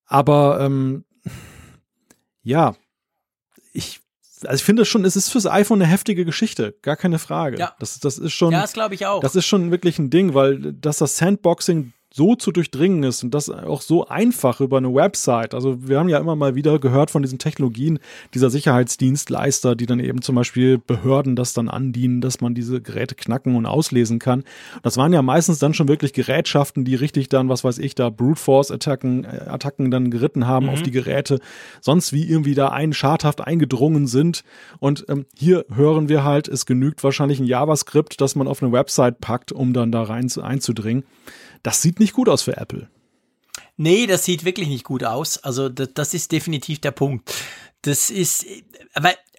C: Aber ähm, ja, ich also ich finde schon, es ist fürs iPhone eine heftige Geschichte, gar keine Frage. Ja. Das, das ist schon.
B: Ja, das glaube ich auch.
C: Das ist schon wirklich ein Ding, weil dass das Sandboxing so zu durchdringen ist und das auch so einfach über eine Website. Also wir haben ja immer mal wieder gehört von diesen Technologien dieser Sicherheitsdienstleister, die dann eben zum Beispiel Behörden das dann andienen, dass man diese Geräte knacken und auslesen kann. Das waren ja meistens dann schon wirklich Gerätschaften, die richtig dann, was weiß ich, da Brute Force Attacken, äh, Attacken dann geritten haben mhm. auf die Geräte, sonst wie irgendwie da ein schadhaft eingedrungen sind. Und ähm, hier hören wir halt, es genügt wahrscheinlich ein JavaScript, das man auf eine Website packt, um dann da rein einzudringen. Das sieht nicht gut aus für Apple.
B: Nee, das sieht wirklich nicht gut aus. Also das, das ist definitiv der Punkt. Das ist,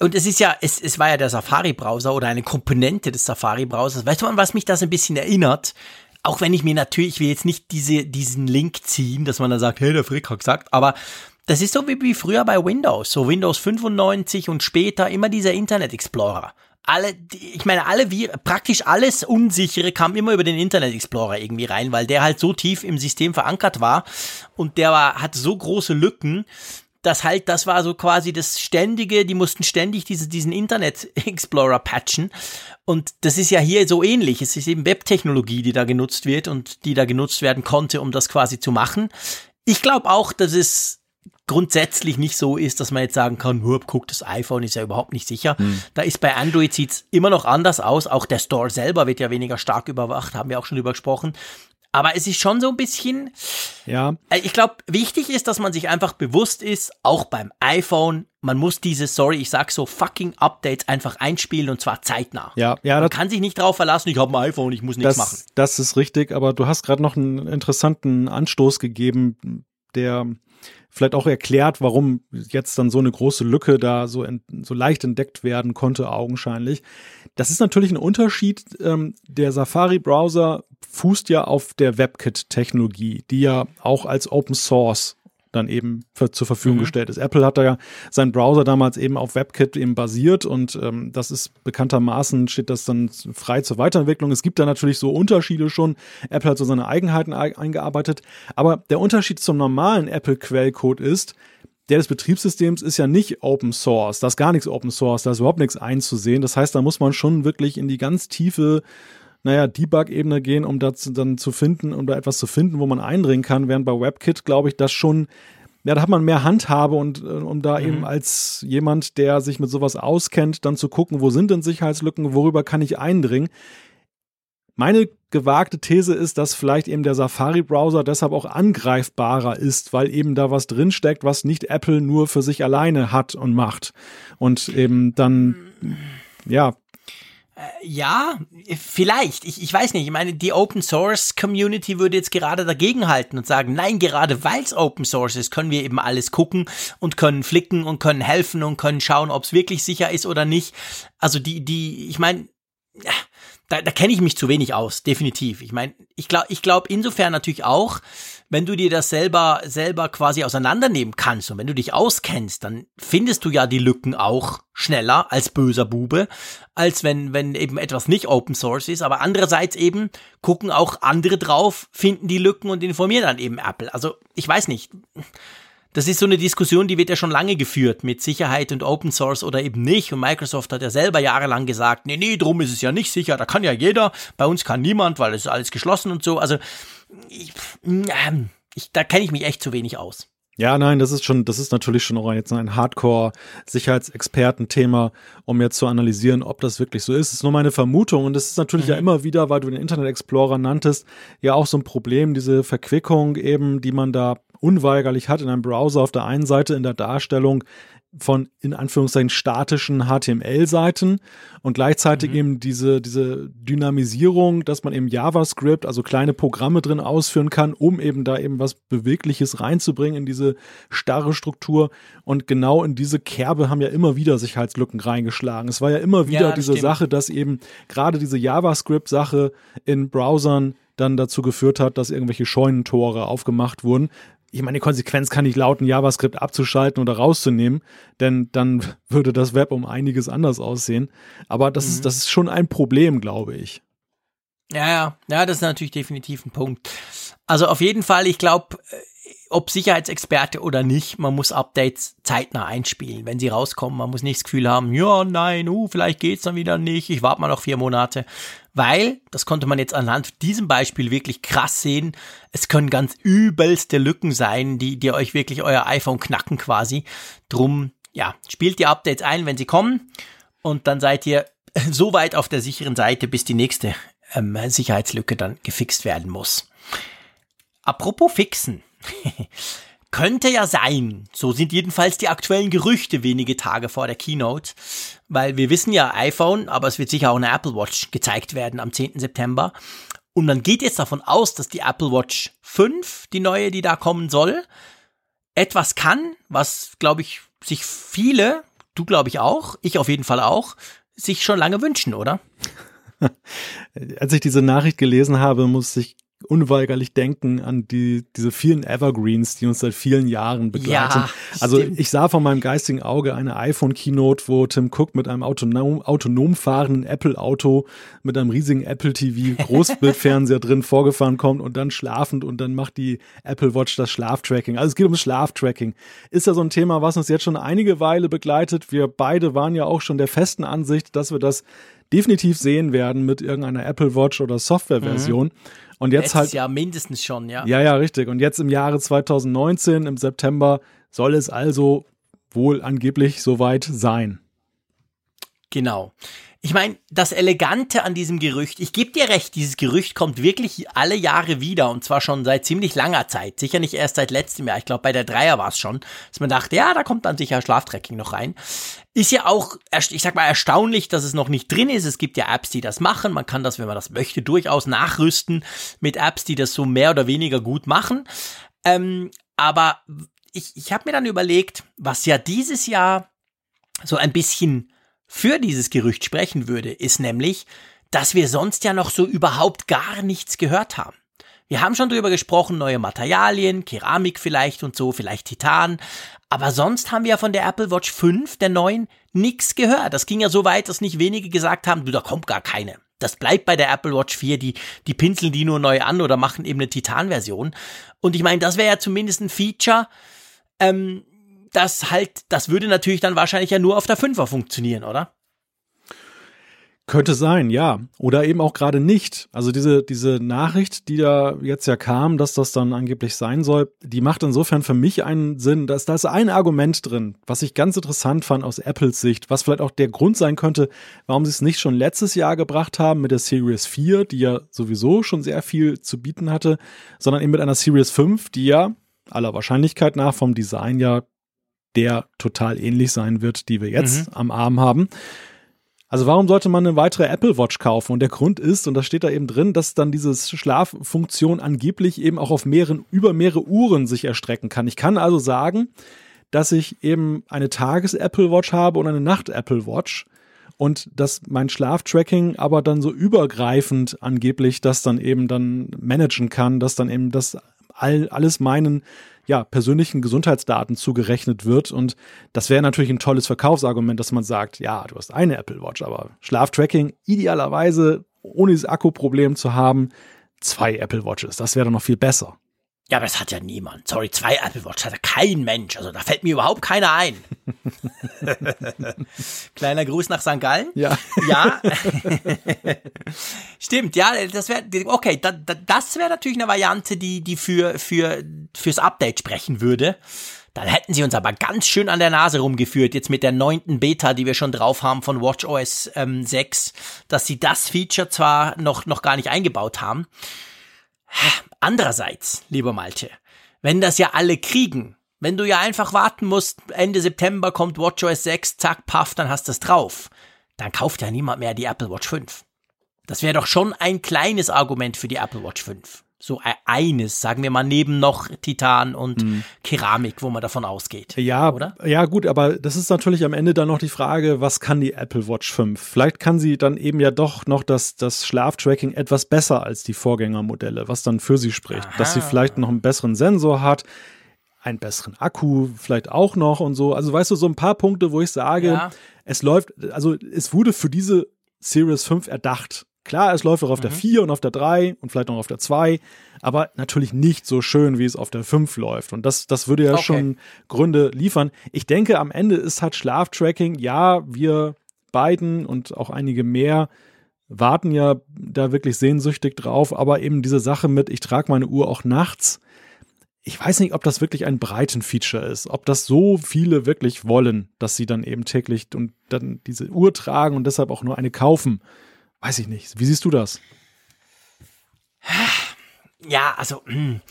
B: und es ist ja, es, es war ja der Safari-Browser oder eine Komponente des Safari-Browsers. Weißt du, an was mich das ein bisschen erinnert? Auch wenn ich mir natürlich, ich will jetzt nicht diese, diesen Link ziehen, dass man dann sagt, hey, der Frick hat gesagt, aber das ist so wie, wie früher bei Windows, so Windows 95 und später immer dieser Internet Explorer alle, ich meine, alle wir, praktisch alles Unsichere kam immer über den Internet Explorer irgendwie rein, weil der halt so tief im System verankert war und der war, hat so große Lücken, dass halt, das war so quasi das ständige, die mussten ständig diese, diesen Internet Explorer patchen. Und das ist ja hier so ähnlich. Es ist eben Webtechnologie, die da genutzt wird und die da genutzt werden konnte, um das quasi zu machen. Ich glaube auch, dass es grundsätzlich nicht so ist, dass man jetzt sagen kann, guck, das iPhone ist ja überhaupt nicht sicher. Hm. Da ist bei Android sieht's immer noch anders aus. Auch der Store selber wird ja weniger stark überwacht, haben wir auch schon drüber gesprochen. Aber es ist schon so ein bisschen.
C: Ja.
B: Äh, ich glaube, wichtig ist, dass man sich einfach bewusst ist, auch beim iPhone, man muss diese, sorry, ich sag so, fucking Updates einfach einspielen und zwar zeitnah.
C: Ja, ja.
B: Man kann sich nicht darauf verlassen, ich habe ein iPhone, ich muss nichts
C: das,
B: machen.
C: Das ist richtig, aber du hast gerade noch einen interessanten Anstoß gegeben, der vielleicht auch erklärt, warum jetzt dann so eine große Lücke da so, so leicht entdeckt werden konnte, augenscheinlich. Das ist natürlich ein Unterschied. Ähm, der Safari-Browser fußt ja auf der WebKit-Technologie, die ja auch als Open Source dann eben für, zur Verfügung mhm. gestellt ist. Apple hat da ja seinen Browser damals eben auf WebKit eben basiert und ähm, das ist bekanntermaßen steht das dann frei zur Weiterentwicklung. Es gibt da natürlich so Unterschiede schon. Apple hat so seine Eigenheiten eingearbeitet, aber der Unterschied zum normalen Apple-Quellcode ist, der des Betriebssystems ist ja nicht Open Source. Da ist gar nichts Open Source, da ist überhaupt nichts einzusehen. Das heißt, da muss man schon wirklich in die ganz tiefe naja, Debug-Ebene gehen, um das dann zu finden, um da etwas zu finden, wo man eindringen kann, während bei WebKit glaube ich, das schon ja, da hat man mehr Handhabe und äh, um da mhm. eben als jemand, der sich mit sowas auskennt, dann zu gucken, wo sind denn Sicherheitslücken, worüber kann ich eindringen. Meine gewagte These ist, dass vielleicht eben der Safari-Browser deshalb auch angreifbarer ist, weil eben da was drinsteckt, was nicht Apple nur für sich alleine hat und macht. Und eben dann, ja,
B: ja, vielleicht. Ich, ich weiß nicht. Ich meine, die Open Source Community würde jetzt gerade dagegen halten und sagen, nein, gerade weil es Open Source ist, können wir eben alles gucken und können flicken und können helfen und können schauen, ob es wirklich sicher ist oder nicht. Also die, die, ich meine, da, da kenne ich mich zu wenig aus, definitiv. Ich meine, ich glaube ich glaub insofern natürlich auch, wenn du dir das selber, selber quasi auseinandernehmen kannst und wenn du dich auskennst, dann findest du ja die Lücken auch schneller als böser Bube, als wenn, wenn eben etwas nicht Open Source ist. Aber andererseits eben gucken auch andere drauf, finden die Lücken und informieren dann eben Apple. Also ich weiß nicht das ist so eine Diskussion, die wird ja schon lange geführt mit Sicherheit und Open Source oder eben nicht. Und Microsoft hat ja selber jahrelang gesagt, nee, nee, drum ist es ja nicht sicher, da kann ja jeder, bei uns kann niemand, weil es ist alles geschlossen und so. Also ich, ähm, ich, da kenne ich mich echt zu wenig aus.
C: Ja, nein, das ist schon, das ist natürlich schon auch jetzt ein Hardcore-Sicherheitsexperten-Thema, um jetzt zu analysieren, ob das wirklich so ist. Das ist nur meine Vermutung und das ist natürlich mhm. ja immer wieder, weil du den Internet Explorer nanntest, ja auch so ein Problem, diese Verquickung eben, die man da unweigerlich hat in einem Browser auf der einen Seite in der Darstellung von in Anführungszeichen statischen HTML-Seiten und gleichzeitig mhm. eben diese, diese Dynamisierung, dass man eben JavaScript, also kleine Programme drin ausführen kann, um eben da eben was Bewegliches reinzubringen in diese starre Struktur. Und genau in diese Kerbe haben ja immer wieder Sicherheitslücken reingeschlagen. Es war ja immer wieder ja, diese stimmt. Sache, dass eben gerade diese JavaScript-Sache in Browsern dann dazu geführt hat, dass irgendwelche Scheunentore aufgemacht wurden, ich meine, die Konsequenz kann nicht lauten, JavaScript abzuschalten oder rauszunehmen, denn dann würde das Web um einiges anders aussehen. Aber das, mhm. ist, das ist schon ein Problem, glaube ich.
B: Ja, ja, ja, das ist natürlich definitiv ein Punkt. Also auf jeden Fall, ich glaube, ob Sicherheitsexperte oder nicht, man muss Updates zeitnah einspielen, wenn sie rauskommen. Man muss nicht das Gefühl haben, ja, nein, uh, vielleicht geht's dann wieder nicht, ich warte mal noch vier Monate weil, das konnte man jetzt anhand diesem Beispiel wirklich krass sehen, es können ganz übelste Lücken sein, die, die euch wirklich euer iPhone knacken quasi. Drum, ja, spielt die Updates ein, wenn sie kommen und dann seid ihr so weit auf der sicheren Seite, bis die nächste ähm, Sicherheitslücke dann gefixt werden muss. Apropos fixen. Könnte ja sein, so sind jedenfalls die aktuellen Gerüchte wenige Tage vor der Keynote, weil wir wissen ja iPhone, aber es wird sicher auch eine Apple Watch gezeigt werden am 10. September. Und man geht jetzt davon aus, dass die Apple Watch 5, die neue, die da kommen soll, etwas kann, was, glaube ich, sich viele, du glaube ich auch, ich auf jeden Fall auch, sich schon lange wünschen, oder?
C: Als ich diese Nachricht gelesen habe, muss ich unweigerlich denken an die, diese vielen Evergreens, die uns seit vielen Jahren begleiten. Ja, also ich sah vor meinem geistigen Auge eine iPhone-Keynote, wo Tim Cook mit einem autonom, autonom fahrenden Apple-Auto mit einem riesigen Apple TV Großbildfernseher drin vorgefahren kommt und dann schlafend und dann macht die Apple Watch das Schlaftracking. Also es geht um Schlaftracking. Ist ja so ein Thema, was uns jetzt schon einige Weile begleitet. Wir beide waren ja auch schon der festen Ansicht, dass wir das definitiv sehen werden mit irgendeiner Apple Watch oder Softwareversion. Mhm. Und jetzt Letztes halt.
B: Jahr mindestens schon, ja.
C: Ja, ja, richtig. Und jetzt im Jahre 2019, im September, soll es also wohl angeblich soweit sein.
B: Genau. Ich meine, das Elegante an diesem Gerücht, ich gebe dir recht, dieses Gerücht kommt wirklich alle Jahre wieder und zwar schon seit ziemlich langer Zeit. Sicher nicht erst seit letztem Jahr. Ich glaube, bei der Dreier war es schon, dass man dachte, ja, da kommt dann sicher Schlaftracking noch rein. Ist ja auch, ich sag mal, erstaunlich, dass es noch nicht drin ist. Es gibt ja Apps, die das machen. Man kann das, wenn man das möchte, durchaus nachrüsten mit Apps, die das so mehr oder weniger gut machen. Ähm, aber ich, ich habe mir dann überlegt, was ja dieses Jahr so ein bisschen für dieses Gerücht sprechen würde, ist nämlich, dass wir sonst ja noch so überhaupt gar nichts gehört haben. Wir haben schon drüber gesprochen, neue Materialien, Keramik vielleicht und so, vielleicht Titan. Aber sonst haben wir ja von der Apple Watch 5, der neuen, nichts gehört. Das ging ja so weit, dass nicht wenige gesagt haben, du, da kommt gar keine. Das bleibt bei der Apple Watch 4, die, die pinseln die nur neu an oder machen eben eine Titan-Version. Und ich meine, das wäre ja zumindest ein Feature, ähm, das halt, das würde natürlich dann wahrscheinlich ja nur auf der 5er funktionieren, oder?
C: Könnte sein, ja. Oder eben auch gerade nicht. Also diese, diese Nachricht, die da jetzt ja kam, dass das dann angeblich sein soll, die macht insofern für mich einen Sinn, dass da ist ein Argument drin, was ich ganz interessant fand aus Apples Sicht, was vielleicht auch der Grund sein könnte, warum sie es nicht schon letztes Jahr gebracht haben mit der Series 4, die ja sowieso schon sehr viel zu bieten hatte, sondern eben mit einer Series 5, die ja aller Wahrscheinlichkeit nach vom Design ja der total ähnlich sein wird, die wir jetzt mhm. am Arm haben. Also warum sollte man eine weitere Apple Watch kaufen? Und der Grund ist, und das steht da eben drin, dass dann diese Schlaffunktion angeblich eben auch auf mehreren, über mehrere Uhren sich erstrecken kann. Ich kann also sagen, dass ich eben eine Tages-Apple Watch habe und eine Nacht-Apple Watch und dass mein Schlaftracking aber dann so übergreifend angeblich das dann eben dann managen kann, dass dann eben das all, alles meinen ja, persönlichen Gesundheitsdaten zugerechnet wird. Und das wäre natürlich ein tolles Verkaufsargument, dass man sagt, ja, du hast eine Apple Watch, aber Schlaftracking idealerweise, ohne dieses Akkuproblem zu haben, zwei Apple Watches. Das wäre doch noch viel besser.
B: Ja, aber das hat ja niemand. Sorry, zwei Apple Watch hat ja kein Mensch. Also da fällt mir überhaupt keiner ein. Kleiner Gruß nach St. Gallen.
C: Ja.
B: Ja. Stimmt, ja, das wäre, okay, da, da, das wäre natürlich eine Variante, die, die für, für, fürs Update sprechen würde. Dann hätten sie uns aber ganz schön an der Nase rumgeführt, jetzt mit der neunten Beta, die wir schon drauf haben von WatchOS ähm, 6, dass sie das Feature zwar noch, noch gar nicht eingebaut haben. Andererseits, lieber Malte, wenn das ja alle kriegen, wenn du ja einfach warten musst, Ende September kommt WatchOS 6, zack, paff, dann hast du es drauf, dann kauft ja niemand mehr die Apple Watch 5. Das wäre doch schon ein kleines Argument für die Apple Watch 5 so e-, eines, sagen wir mal, neben noch Titan und mhm. Keramik, wo man davon ausgeht.
C: Ja, oder? Ja, gut, aber das ist natürlich am Ende dann noch die Frage, was kann die Apple Watch 5? Vielleicht kann sie dann eben ja doch noch das, das Schlaftracking etwas besser als die Vorgängermodelle, was dann für sie spricht. Aha. Dass sie vielleicht noch einen besseren Sensor hat, einen besseren Akku vielleicht auch noch und so. Also weißt du, so ein paar Punkte, wo ich sage, ja. es läuft, also es wurde für diese Series 5 erdacht. Klar, es läuft auch auf mhm. der 4 und auf der 3 und vielleicht noch auf der 2, aber natürlich nicht so schön, wie es auf der 5 läuft. Und das, das würde ja okay. schon Gründe liefern. Ich denke, am Ende ist halt Schlaftracking, ja, wir beiden und auch einige mehr warten ja da wirklich sehnsüchtig drauf, aber eben diese Sache mit, ich trage meine Uhr auch nachts. Ich weiß nicht, ob das wirklich ein breiten Feature ist, ob das so viele wirklich wollen, dass sie dann eben täglich und dann diese Uhr tragen und deshalb auch nur eine kaufen. Weiß ich nicht. Wie siehst du das?
B: Ja, also, hm.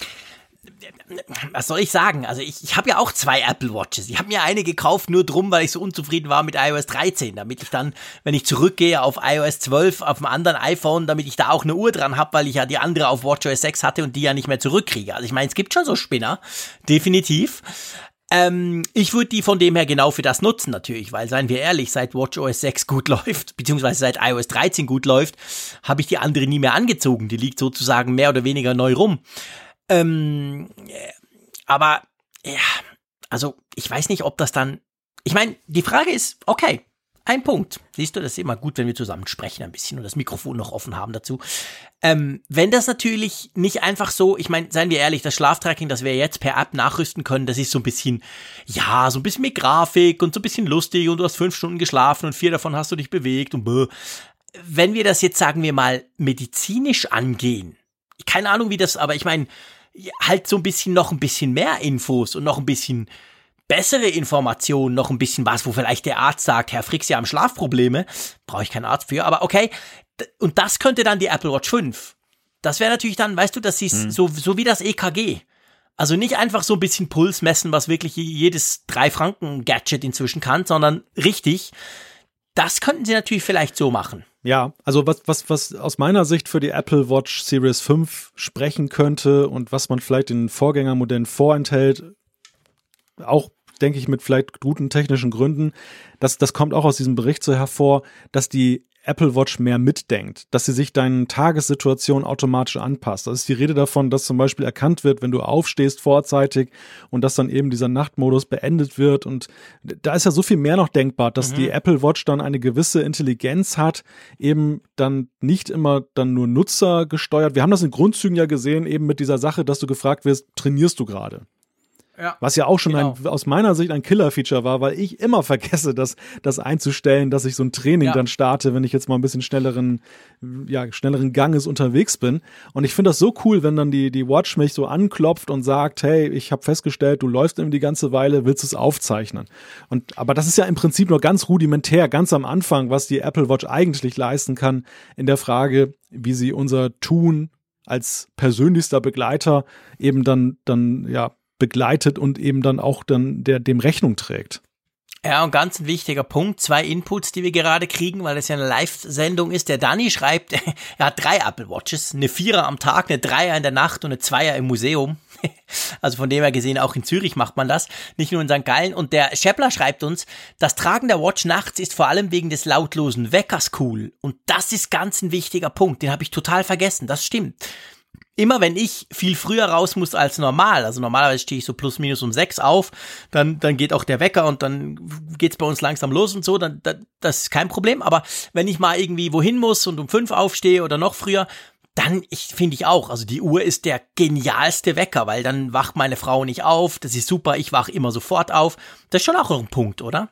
B: was soll ich sagen? Also ich, ich habe ja auch zwei Apple Watches. Ich habe mir eine gekauft nur drum, weil ich so unzufrieden war mit iOS 13, damit ich dann, wenn ich zurückgehe auf iOS 12 auf dem anderen iPhone, damit ich da auch eine Uhr dran habe, weil ich ja die andere auf WatchOS 6 hatte und die ja nicht mehr zurückkriege. Also ich meine, es gibt schon so Spinner, definitiv. Ähm, ich würde die von dem her genau für das nutzen natürlich, weil seien wir ehrlich, seit WatchOS 6 gut läuft, beziehungsweise seit iOS 13 gut läuft, habe ich die andere nie mehr angezogen. Die liegt sozusagen mehr oder weniger neu rum. Ähm, aber ja, also ich weiß nicht, ob das dann. Ich meine, die Frage ist, okay, ein Punkt. Siehst du, das ist immer gut, wenn wir zusammen sprechen ein bisschen und das Mikrofon noch offen haben dazu. Ähm, wenn das natürlich nicht einfach so, ich meine, seien wir ehrlich, das Schlaftracking, das wir jetzt per App nachrüsten können, das ist so ein bisschen, ja, so ein bisschen mit Grafik und so ein bisschen lustig und du hast fünf Stunden geschlafen und vier davon hast du dich bewegt und bäh. Wenn wir das jetzt, sagen wir mal, medizinisch angehen, keine Ahnung wie das, aber ich meine, halt so ein bisschen noch ein bisschen mehr Infos und noch ein bisschen bessere Informationen, noch ein bisschen was, wo vielleicht der Arzt sagt, Herr Frick, Sie haben Schlafprobleme, brauche ich keinen Arzt für, aber okay, und das könnte dann die Apple Watch 5. Das wäre natürlich dann, weißt du, das ist mhm. so, so wie das EKG. Also nicht einfach so ein bisschen Puls messen, was wirklich jedes drei Franken Gadget inzwischen kann, sondern richtig. Das könnten sie natürlich vielleicht so machen.
C: Ja, also was, was, was aus meiner Sicht für die Apple Watch Series 5 sprechen könnte und was man vielleicht in Vorgängermodellen vorenthält, auch denke ich, mit vielleicht guten technischen Gründen. Das, das kommt auch aus diesem Bericht so hervor, dass die Apple Watch mehr mitdenkt, dass sie sich deinen Tagessituation automatisch anpasst. Das ist die Rede davon, dass zum Beispiel erkannt wird, wenn du aufstehst vorzeitig und dass dann eben dieser Nachtmodus beendet wird. Und da ist ja so viel mehr noch denkbar, dass mhm. die Apple Watch dann eine gewisse Intelligenz hat, eben dann nicht immer dann nur Nutzer gesteuert. Wir haben das in Grundzügen ja gesehen, eben mit dieser Sache, dass du gefragt wirst, trainierst du gerade? Ja, was ja auch schon genau. ein, aus meiner Sicht ein Killer-Feature war, weil ich immer vergesse, das, das einzustellen, dass ich so ein Training ja. dann starte, wenn ich jetzt mal ein bisschen schnelleren, ja, schnelleren Ganges unterwegs bin. Und ich finde das so cool, wenn dann die, die Watch mich so anklopft und sagt, hey, ich habe festgestellt, du läufst eben die ganze Weile, willst du es aufzeichnen? Und, aber das ist ja im Prinzip nur ganz rudimentär, ganz am Anfang, was die Apple Watch eigentlich leisten kann in der Frage, wie sie unser Tun als persönlichster Begleiter eben dann, dann, ja, begleitet und eben dann auch dann der, dem Rechnung trägt.
B: Ja, und ganz ein wichtiger Punkt, zwei Inputs, die wir gerade kriegen, weil das ja eine Live-Sendung ist. Der Danny schreibt, er hat drei Apple Watches, eine Vierer am Tag, eine Dreier in der Nacht und eine Zweier im Museum. Also von dem her gesehen, auch in Zürich macht man das, nicht nur in St. Gallen. Und der Scheppler schreibt uns, das Tragen der Watch nachts ist vor allem wegen des lautlosen Weckers cool. Und das ist ganz ein wichtiger Punkt, den habe ich total vergessen, das stimmt immer wenn ich viel früher raus muss als normal, also normalerweise stehe ich so plus minus um sechs auf, dann, dann geht auch der Wecker und dann geht's bei uns langsam los und so, dann, dann das ist kein Problem. Aber wenn ich mal irgendwie wohin muss und um fünf aufstehe oder noch früher, dann ich finde ich auch, also die Uhr ist der genialste Wecker, weil dann wacht meine Frau nicht auf, das ist super, ich wach immer sofort auf. Das ist schon auch ein Punkt, oder?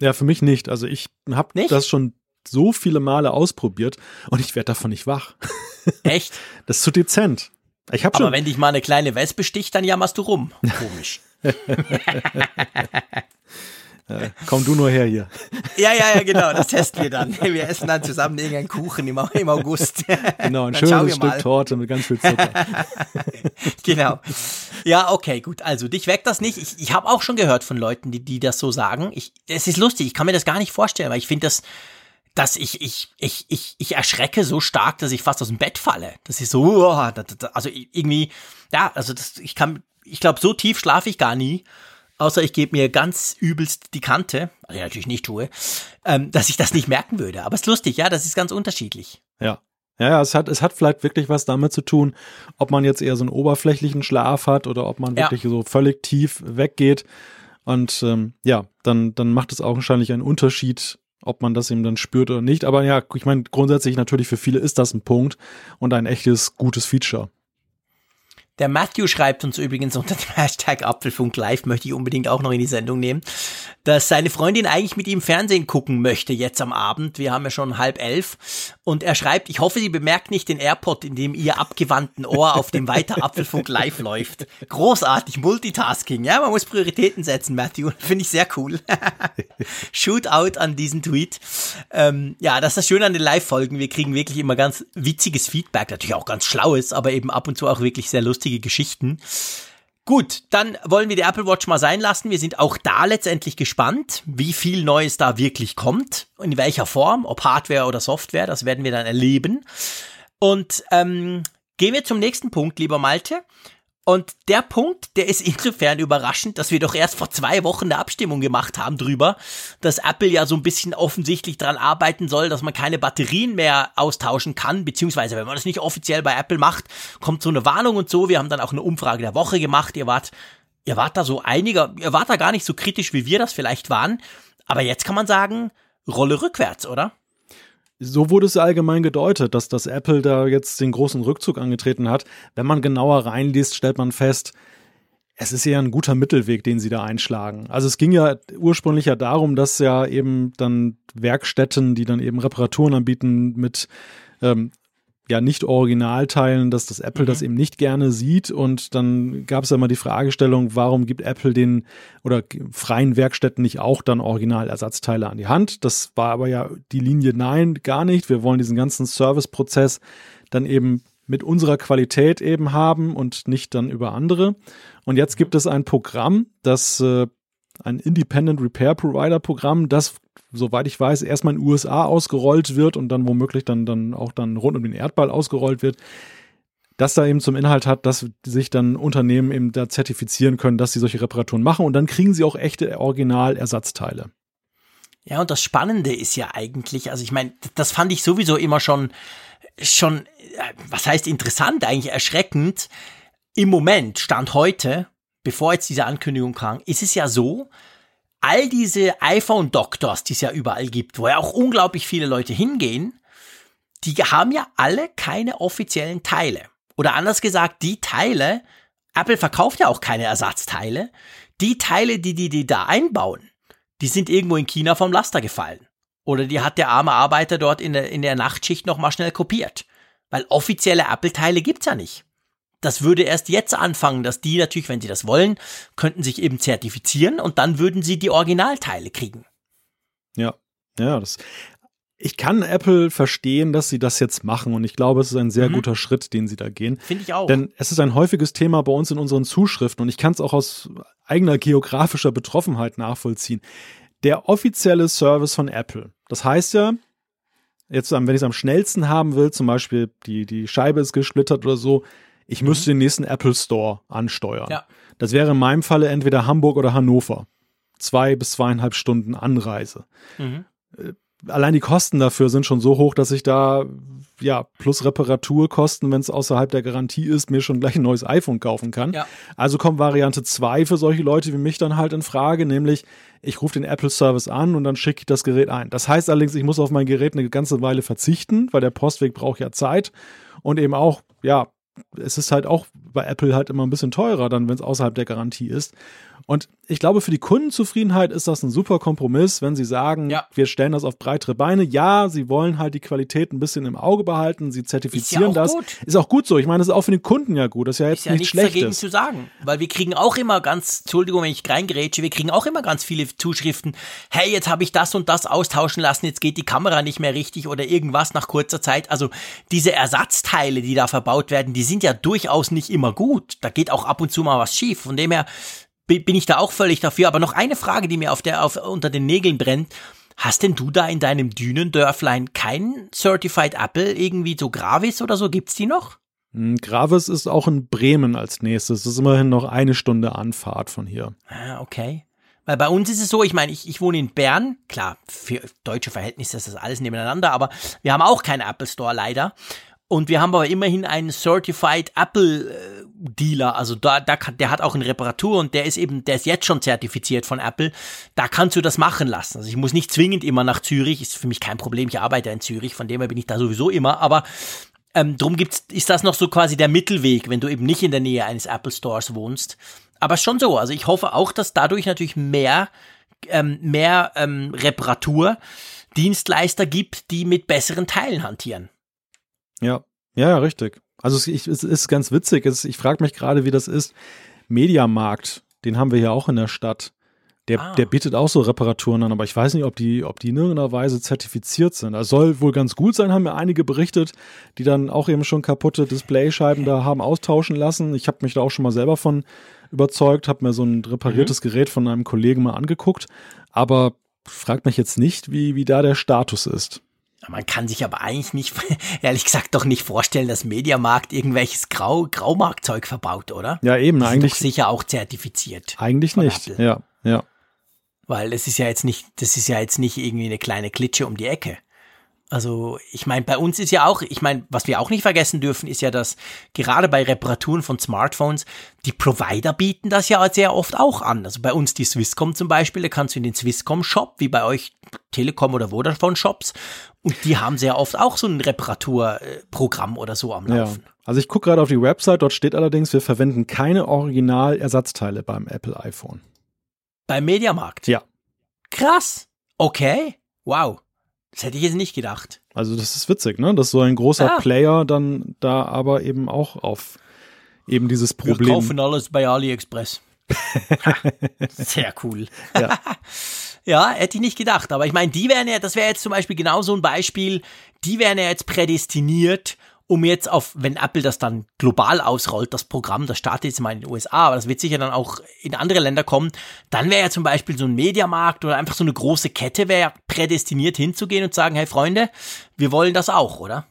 C: Ja, für mich nicht. Also ich habe das schon so viele Male ausprobiert und ich werde davon nicht wach.
B: Echt?
C: Das ist zu dezent.
B: Ich hab Aber wenn dich mal eine kleine Wespe sticht, dann jammerst du rum. Komisch.
C: Äh, komm du nur her hier.
B: Ja, ja, ja, genau, das testen wir dann. Wir essen dann zusammen irgendeinen Kuchen im, im August.
C: Genau, ein schönes Stück mal. Torte mit ganz viel Zucker.
B: genau. Ja, okay, gut. Also dich weckt das nicht. Ich, ich habe auch schon gehört von Leuten, die, die das so sagen. Ich, es ist lustig, ich kann mir das gar nicht vorstellen, weil ich finde das dass ich, ich, ich, ich, ich erschrecke so stark, dass ich fast aus dem Bett falle. Das ist so, also irgendwie, ja, also das, ich kann, ich glaube, so tief schlafe ich gar nie, außer ich gebe mir ganz übelst die Kante, ich natürlich nicht tue, ähm, dass ich das nicht merken würde. Aber es ist lustig, ja, das ist ganz unterschiedlich.
C: Ja. Ja, ja, es hat, es hat vielleicht wirklich was damit zu tun, ob man jetzt eher so einen oberflächlichen Schlaf hat oder ob man wirklich ja. so völlig tief weggeht. Und ähm, ja, dann, dann macht es augenscheinlich einen Unterschied, ob man das eben dann spürt oder nicht. Aber ja, ich meine, grundsätzlich natürlich für viele ist das ein Punkt und ein echtes gutes Feature.
B: Der Matthew schreibt uns übrigens unter dem Hashtag Apfelfunk Live, möchte ich unbedingt auch noch in die Sendung nehmen, dass seine Freundin eigentlich mit ihm Fernsehen gucken möchte jetzt am Abend. Wir haben ja schon halb elf. Und er schreibt, ich hoffe, sie bemerkt nicht den AirPod, in dem ihr abgewandten Ohr auf dem weiter Apfelfunk Live läuft. Großartig, Multitasking. Ja, man muss Prioritäten setzen, Matthew. Finde ich sehr cool. Shootout an diesen Tweet. Ähm, ja, das ist das Schöne an den Live-Folgen. Wir kriegen wirklich immer ganz witziges Feedback. Natürlich auch ganz schlaues, aber eben ab und zu auch wirklich sehr lustig lustige Geschichten. Gut, dann wollen wir die Apple Watch mal sein lassen. Wir sind auch da letztendlich gespannt, wie viel Neues da wirklich kommt, in welcher Form, ob Hardware oder Software, das werden wir dann erleben. Und ähm, gehen wir zum nächsten Punkt, lieber Malte. Und der Punkt, der ist insofern überraschend, dass wir doch erst vor zwei Wochen eine Abstimmung gemacht haben drüber, dass Apple ja so ein bisschen offensichtlich dran arbeiten soll, dass man keine Batterien mehr austauschen kann, beziehungsweise wenn man das nicht offiziell bei Apple macht, kommt so eine Warnung und so. Wir haben dann auch eine Umfrage der Woche gemacht. Ihr wart, ihr wart da so einiger, ihr wart da gar nicht so kritisch, wie wir das vielleicht waren. Aber jetzt kann man sagen, Rolle rückwärts, oder?
C: So wurde es allgemein gedeutet, dass das Apple da jetzt den großen Rückzug angetreten hat. Wenn man genauer reinliest, stellt man fest, es ist eher ein guter Mittelweg, den sie da einschlagen. Also es ging ja ursprünglich ja darum, dass ja eben dann Werkstätten, die dann eben Reparaturen anbieten mit ähm, ja nicht Originalteilen, dass das Apple mhm. das eben nicht gerne sieht. Und dann gab es ja mal die Fragestellung, warum gibt Apple den oder freien Werkstätten nicht auch dann Originalersatzteile an die Hand? Das war aber ja die Linie nein, gar nicht. Wir wollen diesen ganzen Serviceprozess dann eben mit unserer Qualität eben haben und nicht dann über andere. Und jetzt gibt es ein Programm, das äh, ein Independent Repair Provider Programm, das soweit ich weiß, erstmal in den USA ausgerollt wird und dann womöglich dann, dann auch dann rund um den Erdball ausgerollt wird, das da eben zum Inhalt hat, dass sich dann Unternehmen eben da zertifizieren können, dass sie solche Reparaturen machen und dann kriegen sie auch echte Originalersatzteile.
B: Ja, und das Spannende ist ja eigentlich, also ich meine, das fand ich sowieso immer schon, schon, äh, was heißt interessant, eigentlich erschreckend. Im Moment, Stand heute, bevor jetzt diese Ankündigung kam, ist es ja so, all diese iPhone-Doctors, die es ja überall gibt, wo ja auch unglaublich viele Leute hingehen, die haben ja alle keine offiziellen Teile. Oder anders gesagt, die Teile, Apple verkauft ja auch keine Ersatzteile. Die Teile, die die, die da einbauen, die sind irgendwo in China vom Laster gefallen. Oder die hat der arme Arbeiter dort in der, in der Nachtschicht nochmal schnell kopiert. Weil offizielle Apple-Teile gibt's ja nicht. Das würde erst jetzt anfangen, dass die natürlich, wenn sie das wollen, könnten sich eben zertifizieren und dann würden sie die Originalteile kriegen.
C: Ja, ja, das. Ich kann Apple verstehen, dass sie das jetzt machen und ich glaube, es ist ein sehr mhm. guter Schritt, den sie da gehen.
B: Finde ich auch.
C: Denn es ist ein häufiges Thema bei uns in unseren Zuschriften und ich kann es auch aus eigener geografischer Betroffenheit nachvollziehen. Der offizielle Service von Apple, das heißt ja, jetzt, wenn ich es am schnellsten haben will, zum Beispiel die, die Scheibe ist gesplittert oder so, ich mhm. müsste den nächsten Apple Store ansteuern. Ja. Das wäre in meinem Falle entweder Hamburg oder Hannover. Zwei bis zweieinhalb Stunden Anreise. Mhm. Äh, allein die Kosten dafür sind schon so hoch, dass ich da ja plus Reparaturkosten, wenn es außerhalb der Garantie ist, mir schon gleich ein neues iPhone kaufen kann. Ja. Also kommt Variante 2 für solche Leute wie mich dann halt in Frage, nämlich ich rufe den Apple Service an und dann schicke ich das Gerät ein. Das heißt allerdings, ich muss auf mein Gerät eine ganze Weile verzichten, weil der Postweg braucht ja Zeit und eben auch ja es ist halt auch bei Apple halt immer ein bisschen teurer, dann, wenn es außerhalb der Garantie ist. Und ich glaube, für die Kundenzufriedenheit ist das ein super Kompromiss, wenn sie sagen, ja. wir stellen das auf breitere Beine. Ja, sie wollen halt die Qualität ein bisschen im Auge behalten, sie zertifizieren ist ja das. Gut. Ist auch gut so. Ich meine, das ist auch für den Kunden ja gut. Das ist ja jetzt ist ja nichts, nichts dagegen
B: zu sagen. Weil wir kriegen auch immer ganz, Entschuldigung, wenn ich reingrätsche, wir kriegen auch immer ganz viele Zuschriften. Hey, jetzt habe ich das und das austauschen lassen, jetzt geht die Kamera nicht mehr richtig oder irgendwas nach kurzer Zeit. Also diese Ersatzteile, die da verbaut werden, die sind ja durchaus nicht immer gut. Da geht auch ab und zu mal was schief. Von dem her bin ich da auch völlig dafür. Aber noch eine Frage, die mir auf der, auf, unter den Nägeln brennt. Hast denn du da in deinem Dünendörflein kein Certified Apple irgendwie so Gravis oder so? Gibt's die noch?
C: Hm, Gravis ist auch in Bremen als nächstes. Das ist immerhin noch eine Stunde Anfahrt von hier.
B: Ah, okay. Weil bei uns ist es so, ich meine, ich, ich wohne in Bern, klar, für deutsche Verhältnisse ist das alles nebeneinander, aber wir haben auch keinen Apple Store leider. Und wir haben aber immerhin einen Certified Apple äh, Dealer, also da, da kann, der hat auch eine Reparatur und der ist eben, der ist jetzt schon zertifiziert von Apple. Da kannst du das machen lassen. Also ich muss nicht zwingend immer nach Zürich, ist für mich kein Problem. Ich arbeite in Zürich, von dem her bin ich da sowieso immer. Aber ähm, drum gibt's, ist das noch so quasi der Mittelweg, wenn du eben nicht in der Nähe eines Apple Stores wohnst. Aber schon so. Also ich hoffe auch, dass dadurch natürlich mehr, ähm, mehr ähm, Reparaturdienstleister gibt, die mit besseren Teilen hantieren.
C: Ja, ja, richtig. Also es, es ist ganz witzig. Es, ich frage mich gerade, wie das ist. Mediamarkt, den haben wir ja auch in der Stadt. Der, ah. der bietet auch so Reparaturen an, aber ich weiß nicht, ob die, ob die in irgendeiner Weise zertifiziert sind. Das soll wohl ganz gut sein, haben mir einige berichtet, die dann auch eben schon kaputte Displayscheiben da haben austauschen lassen. Ich habe mich da auch schon mal selber von überzeugt, habe mir so ein repariertes mhm. Gerät von einem Kollegen mal angeguckt, aber fragt mich jetzt nicht, wie, wie da der Status ist.
B: Man kann sich aber eigentlich nicht, ehrlich gesagt, doch nicht vorstellen, dass Mediamarkt irgendwelches Grau, Graumarktzeug verbaut, oder?
C: Ja, eben,
B: Die
C: eigentlich.
B: Sind doch sicher auch zertifiziert.
C: Eigentlich nicht, Apple. ja, ja.
B: Weil das ist ja jetzt nicht, das ist ja jetzt nicht irgendwie eine kleine Klitsche um die Ecke. Also ich meine, bei uns ist ja auch, ich meine, was wir auch nicht vergessen dürfen, ist ja, dass gerade bei Reparaturen von Smartphones, die Provider bieten das ja sehr oft auch an. Also bei uns die Swisscom zum Beispiel, da kannst du in den Swisscom-Shop, wie bei euch Telekom oder Vodafone-Shops, und die haben sehr oft auch so ein Reparaturprogramm oder so am Laufen. Ja.
C: Also ich gucke gerade auf die Website, dort steht allerdings, wir verwenden keine Original-Ersatzteile beim Apple iPhone.
B: Beim Mediamarkt?
C: Ja.
B: Krass. Okay. Wow. Das hätte ich jetzt nicht gedacht.
C: Also das ist witzig, ne? Dass so ein großer ja. Player dann da aber eben auch auf eben dieses Problem. Wir
B: kaufen alles bei AliExpress. Sehr cool. Ja. ja, hätte ich nicht gedacht. Aber ich meine, die wären ja, das wäre jetzt zum Beispiel genau so ein Beispiel, die wären ja jetzt prädestiniert, um jetzt auf, wenn Apple das dann global ausrollt, das Programm, das startet jetzt mal in den USA, aber das wird sicher dann auch in andere Länder kommen, dann wäre ja zum Beispiel so ein Mediamarkt oder einfach so eine große Kette wäre prädestiniert hinzugehen und sagen, hey Freunde, wir wollen das auch, oder?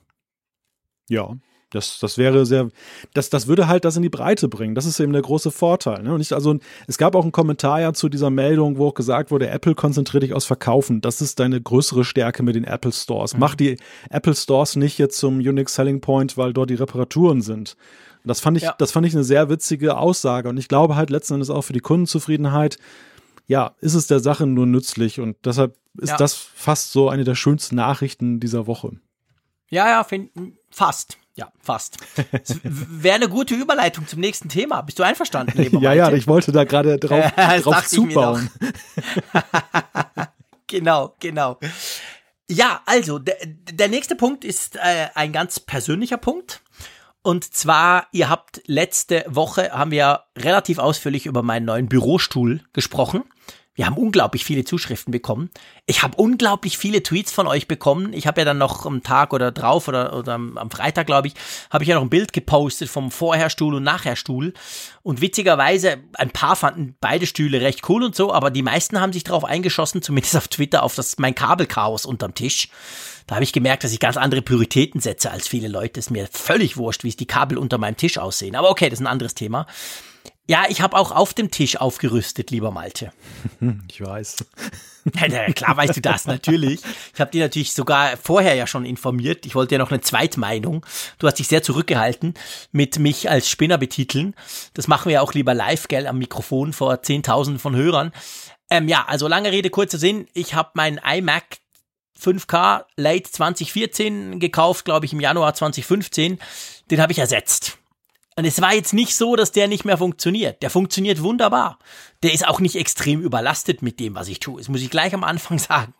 C: Ja, das, das wäre sehr, das, das würde halt das in die Breite bringen. Das ist eben der große Vorteil. Ne? Und ich, also, es gab auch einen Kommentar ja zu dieser Meldung, wo auch gesagt wurde, Apple konzentriert dich aufs Verkaufen. Das ist deine größere Stärke mit den Apple Stores. Mhm. Mach die Apple Stores nicht jetzt zum Unique Selling Point, weil dort die Reparaturen sind. Das fand ich, ja. das fand ich eine sehr witzige Aussage. Und ich glaube halt letzten Endes auch für die Kundenzufriedenheit, ja, ist es der Sache nur nützlich. Und deshalb ist ja. das fast so eine der schönsten Nachrichten dieser Woche.
B: Ja, ja, find, fast Ja, fast. Wäre eine gute Überleitung zum nächsten Thema. Bist du einverstanden, lieber
C: Ja, ja, ich wollte da gerade drauf, drauf zubauen.
B: genau, genau. Ja, also, der, der nächste Punkt ist äh, ein ganz persönlicher Punkt. Und zwar, ihr habt letzte Woche, haben wir relativ ausführlich über meinen neuen Bürostuhl gesprochen. Wir haben unglaublich viele Zuschriften bekommen. Ich habe unglaublich viele Tweets von euch bekommen. Ich habe ja dann noch am Tag oder drauf oder, oder am, Freitag, glaube ich, habe ich ja noch ein Bild gepostet vom Vorherstuhl und Nachherstuhl. Und witzigerweise, ein paar fanden beide Stühle recht cool und so, aber die meisten haben sich darauf eingeschossen, zumindest auf Twitter, auf das mein Kabelchaos unterm Tisch. Da habe ich gemerkt, dass ich ganz andere Prioritäten setze als viele Leute. Ist mir völlig wurscht, wie es die Kabel unter meinem Tisch aussehen. Aber okay, das ist ein anderes Thema. Ja, ich habe auch auf dem Tisch aufgerüstet, lieber Malte.
C: Ich weiß.
B: Ja, klar weißt du das, natürlich. Ich habe dir natürlich sogar vorher ja schon informiert. Ich wollte ja noch eine Zweitmeinung. Du hast dich sehr zurückgehalten mit mich als Spinner betiteln. Das machen wir auch lieber live, gell, am Mikrofon vor Zehntausenden von Hörern. Ähm, ja, also lange Rede, kurzer Sinn. Ich habe meinen iMac 5K Late 2014 gekauft, glaube ich, im Januar 2015. Den habe ich ersetzt. Und es war jetzt nicht so, dass der nicht mehr funktioniert. Der funktioniert wunderbar. Der ist auch nicht extrem überlastet mit dem, was ich tue. Das muss ich gleich am Anfang sagen.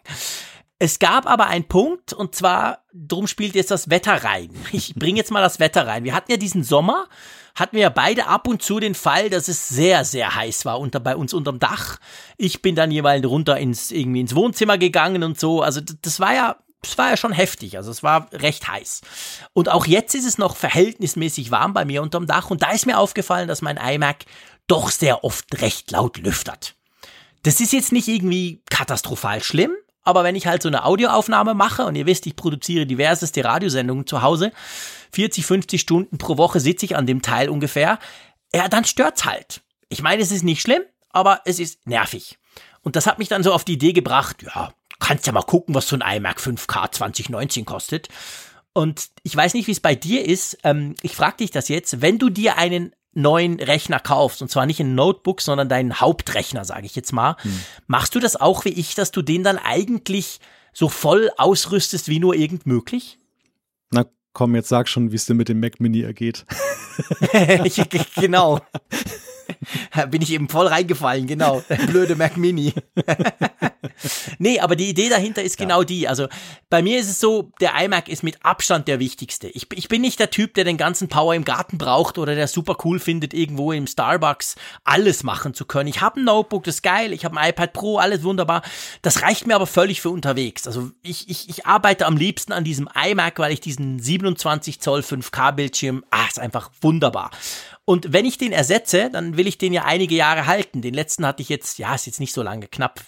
B: Es gab aber einen Punkt, und zwar, drum spielt jetzt das Wetter rein. Ich bringe jetzt mal das Wetter rein. Wir hatten ja diesen Sommer, hatten wir ja beide ab und zu den Fall, dass es sehr, sehr heiß war unter, bei uns unterm Dach. Ich bin dann jeweils runter ins, irgendwie ins Wohnzimmer gegangen und so. Also das war ja es war ja schon heftig, also es war recht heiß. Und auch jetzt ist es noch verhältnismäßig warm bei mir unterm Dach und da ist mir aufgefallen, dass mein iMac doch sehr oft recht laut lüftert. Das ist jetzt nicht irgendwie katastrophal schlimm, aber wenn ich halt so eine Audioaufnahme mache und ihr wisst, ich produziere diverseste Radiosendungen zu Hause, 40, 50 Stunden pro Woche sitze ich an dem Teil ungefähr, ja, dann stört's halt. Ich meine, es ist nicht schlimm, aber es ist nervig. Und das hat mich dann so auf die Idee gebracht, ja, kannst ja mal gucken, was so ein iMac 5K 2019 kostet. Und ich weiß nicht, wie es bei dir ist. Ähm, ich frage dich das jetzt, wenn du dir einen neuen Rechner kaufst, und zwar nicht ein Notebook, sondern deinen Hauptrechner, sage ich jetzt mal, hm. machst du das auch wie ich, dass du den dann eigentlich so voll ausrüstest wie nur irgend möglich?
C: Na komm, jetzt sag schon, wie es dir mit dem Mac Mini ergeht.
B: genau. Bin ich eben voll reingefallen, genau. Der blöde Mac Mini. nee, aber die Idee dahinter ist genau ja. die. Also bei mir ist es so, der iMac ist mit Abstand der wichtigste. Ich, ich bin nicht der Typ, der den ganzen Power im Garten braucht oder der super cool findet, irgendwo im Starbucks alles machen zu können. Ich habe ein Notebook, das ist geil. Ich habe ein iPad Pro, alles wunderbar. Das reicht mir aber völlig für unterwegs. Also ich, ich, ich arbeite am liebsten an diesem iMac, weil ich diesen 27 Zoll 5K Bildschirm, ah, ist einfach wunderbar. Und wenn ich den ersetze, dann will ich den ja einige Jahre halten. Den letzten hatte ich jetzt, ja, ist jetzt nicht so lange, knapp,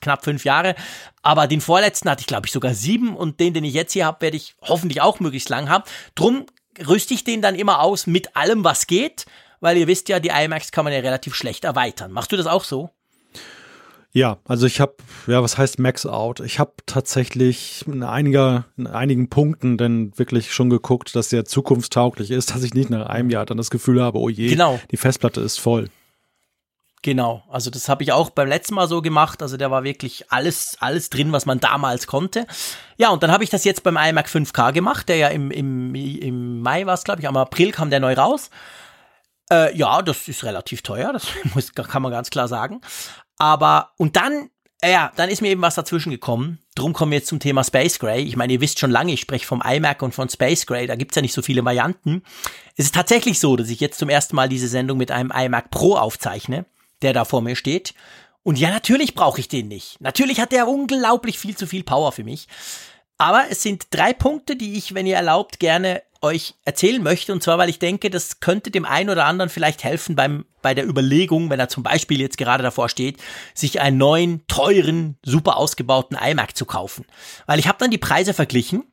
B: knapp fünf Jahre. Aber den vorletzten hatte ich, glaube ich, sogar sieben. Und den, den ich jetzt hier habe, werde ich hoffentlich auch möglichst lang haben. Drum rüste ich den dann immer aus mit allem, was geht. Weil ihr wisst ja, die iMacs kann man ja relativ schlecht erweitern. Machst du das auch so?
C: Ja, also ich habe, ja, was heißt Max Out? Ich habe tatsächlich in, einiger, in einigen Punkten dann wirklich schon geguckt, dass der zukunftstauglich ist, dass ich nicht nach einem Jahr dann das Gefühl habe, oh je, genau. die Festplatte ist voll.
B: Genau, also das habe ich auch beim letzten Mal so gemacht. Also der war wirklich alles, alles drin, was man damals konnte. Ja, und dann habe ich das jetzt beim iMac 5K gemacht, der ja im, im, im Mai war es, glaube ich, am April kam der neu raus. Äh, ja, das ist relativ teuer, das muss, kann man ganz klar sagen. Aber, und dann, äh, ja, dann ist mir eben was dazwischen gekommen. Drum kommen wir jetzt zum Thema Space Gray. Ich meine, ihr wisst schon lange, ich spreche vom iMac und von Space Gray. Da gibt's ja nicht so viele Varianten. Es ist tatsächlich so, dass ich jetzt zum ersten Mal diese Sendung mit einem iMac Pro aufzeichne, der da vor mir steht. Und ja, natürlich brauche ich den nicht. Natürlich hat der unglaublich viel zu viel Power für mich. Aber es sind drei Punkte, die ich, wenn ihr erlaubt, gerne euch erzählen möchte. Und zwar, weil ich denke, das könnte dem einen oder anderen vielleicht helfen beim, bei der Überlegung, wenn er zum Beispiel jetzt gerade davor steht, sich einen neuen, teuren, super ausgebauten iMac zu kaufen. Weil ich habe dann die Preise verglichen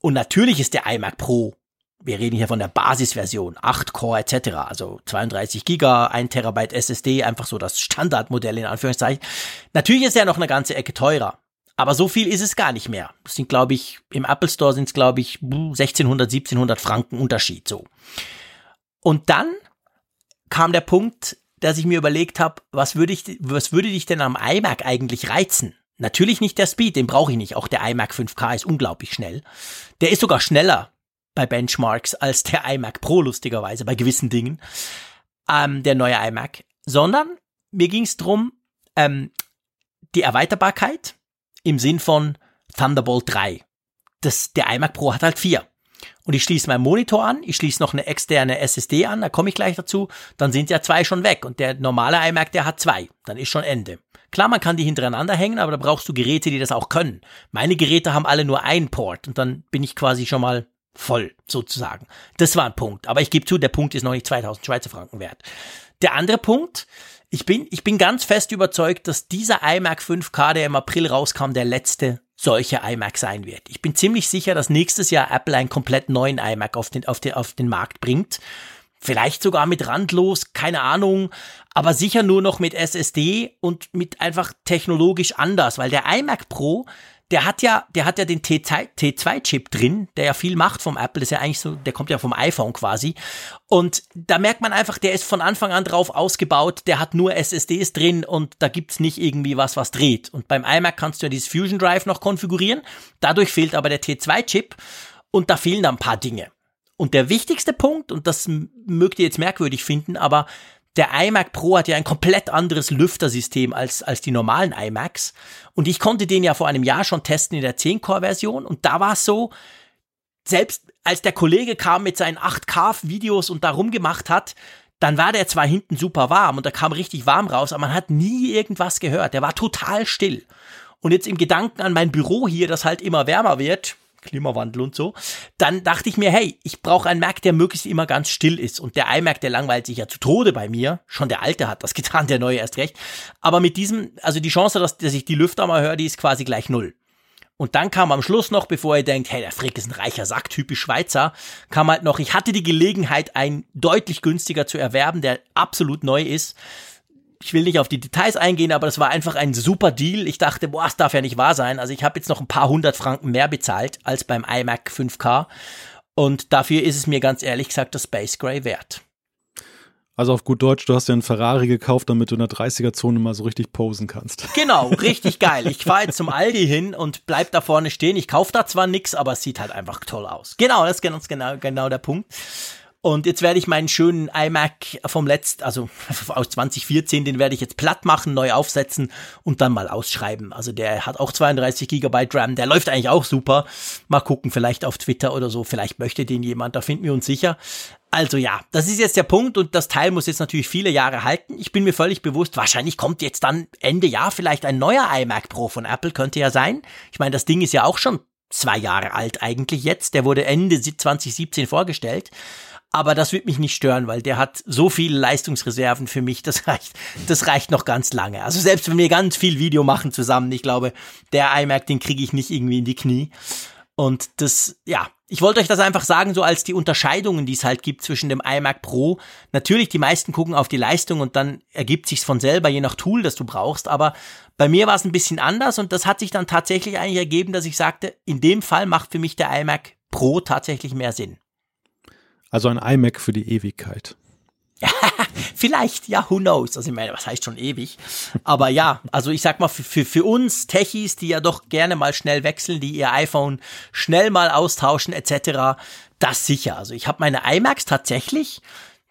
B: und natürlich ist der iMac Pro wir reden hier von der Basisversion, 8 Core etc., also 32 Giga, 1 Terabyte SSD, einfach so das Standardmodell in Anführungszeichen. Natürlich ist er noch eine ganze Ecke teurer. Aber so viel ist es gar nicht mehr. Das sind, glaube ich, im Apple Store sind es, glaube ich, 1600, 1700 Franken Unterschied so. Und dann kam der Punkt, dass ich mir überlegt habe, was würde ich, was würde dich denn am iMac eigentlich reizen? Natürlich nicht der Speed, den brauche ich nicht. Auch der iMac 5K ist unglaublich schnell. Der ist sogar schneller bei Benchmarks als der iMac Pro, lustigerweise, bei gewissen Dingen, ähm, der neue iMac, sondern mir ging es darum, ähm, die Erweiterbarkeit im Sinn von Thunderbolt 3. Das, der iMac Pro hat halt vier. Und ich schließe meinen Monitor an, ich schließe noch eine externe SSD an, da komme ich gleich dazu, dann sind ja zwei schon weg. Und der normale iMac, der hat zwei. Dann ist schon Ende. Klar, man kann die hintereinander hängen, aber da brauchst du Geräte, die das auch können. Meine Geräte haben alle nur einen Port und dann bin ich quasi schon mal voll, sozusagen. Das war ein Punkt. Aber ich gebe zu, der Punkt ist noch nicht 2000 Schweizer Franken wert. Der andere Punkt, ich bin, ich bin ganz fest überzeugt, dass dieser iMac 5K, der im April rauskam, der letzte solche iMac sein wird. Ich bin ziemlich sicher, dass nächstes Jahr Apple einen komplett neuen iMac auf den, auf den, auf den Markt bringt. Vielleicht sogar mit randlos, keine Ahnung, aber sicher nur noch mit SSD und mit einfach technologisch anders, weil der iMac Pro, der hat ja, der hat ja den T2-Chip drin, der ja viel macht vom Apple, ist ja eigentlich so, der kommt ja vom iPhone quasi. Und da merkt man einfach, der ist von Anfang an drauf ausgebaut, der hat nur SSDs drin und da gibt's nicht irgendwie was, was dreht. Und beim iMac kannst du ja dieses Fusion Drive noch konfigurieren. Dadurch fehlt aber der T2-Chip und da fehlen da ein paar Dinge. Und der wichtigste Punkt, und das mögt ihr jetzt merkwürdig finden, aber der iMac Pro hat ja ein komplett anderes Lüftersystem als, als die normalen iMacs. Und ich konnte den ja vor einem Jahr schon testen in der 10-Core-Version. Und da war es so, selbst als der Kollege kam mit seinen 8K-Videos und da rumgemacht hat, dann war der zwar hinten super warm und da kam richtig warm raus, aber man hat nie irgendwas gehört. Der war total still. Und jetzt im Gedanken an mein Büro hier, das halt immer wärmer wird, Klimawandel und so, dann dachte ich mir, hey, ich brauche einen Mac, der möglichst immer ganz still ist. Und der iMac, der langweilt sich ja zu Tode bei mir. Schon der alte hat das getan, der neue erst recht. Aber mit diesem, also die Chance, dass, dass ich die Lüfter mal höre, die ist quasi gleich null. Und dann kam am Schluss noch, bevor ihr denkt, hey, der Frick ist ein reicher Sack, typisch Schweizer, kam halt noch, ich hatte die Gelegenheit, einen deutlich günstiger zu erwerben, der absolut neu ist ich will nicht auf die Details eingehen, aber das war einfach ein super Deal. Ich dachte, boah, das darf ja nicht wahr sein. Also ich habe jetzt noch ein paar hundert Franken mehr bezahlt als beim iMac 5K. Und dafür ist es mir ganz ehrlich gesagt das Space Gray wert.
C: Also auf gut Deutsch, du hast ja einen Ferrari gekauft, damit du in der 30er-Zone mal so richtig posen kannst.
B: Genau, richtig geil. Ich fahre jetzt zum Aldi hin und bleib da vorne stehen. Ich kaufe da zwar nichts, aber es sieht halt einfach toll aus. Genau, das ist genau, genau der Punkt. Und jetzt werde ich meinen schönen iMac vom letzten, also aus 2014, den werde ich jetzt platt machen, neu aufsetzen und dann mal ausschreiben. Also der hat auch 32 Gigabyte RAM, der läuft eigentlich auch super. Mal gucken, vielleicht auf Twitter oder so, vielleicht möchte den jemand, da finden wir uns sicher. Also ja, das ist jetzt der Punkt und das Teil muss jetzt natürlich viele Jahre halten. Ich bin mir völlig bewusst, wahrscheinlich kommt jetzt dann Ende Jahr vielleicht ein neuer iMac Pro von Apple, könnte ja sein. Ich meine, das Ding ist ja auch schon zwei Jahre alt eigentlich jetzt. Der wurde Ende 2017 vorgestellt. Aber das wird mich nicht stören, weil der hat so viele Leistungsreserven für mich, das reicht, das reicht noch ganz lange. Also selbst wenn wir ganz viel Video machen zusammen, ich glaube, der iMac, den kriege ich nicht irgendwie in die Knie. Und das, ja, ich wollte euch das einfach sagen, so als die Unterscheidungen, die es halt gibt zwischen dem iMac Pro. Natürlich, die meisten gucken auf die Leistung und dann ergibt sich's von selber, je nach Tool, das du brauchst. Aber bei mir war es ein bisschen anders und das hat sich dann tatsächlich eigentlich ergeben, dass ich sagte, in dem Fall macht für mich der iMac Pro tatsächlich mehr Sinn.
C: Also ein iMac für die Ewigkeit.
B: Vielleicht, ja, who knows? Also ich meine, was heißt schon ewig? Aber ja, also ich sag mal, für, für, für uns Techies, die ja doch gerne mal schnell wechseln, die ihr iPhone schnell mal austauschen etc., das sicher. Also ich habe meine iMacs tatsächlich,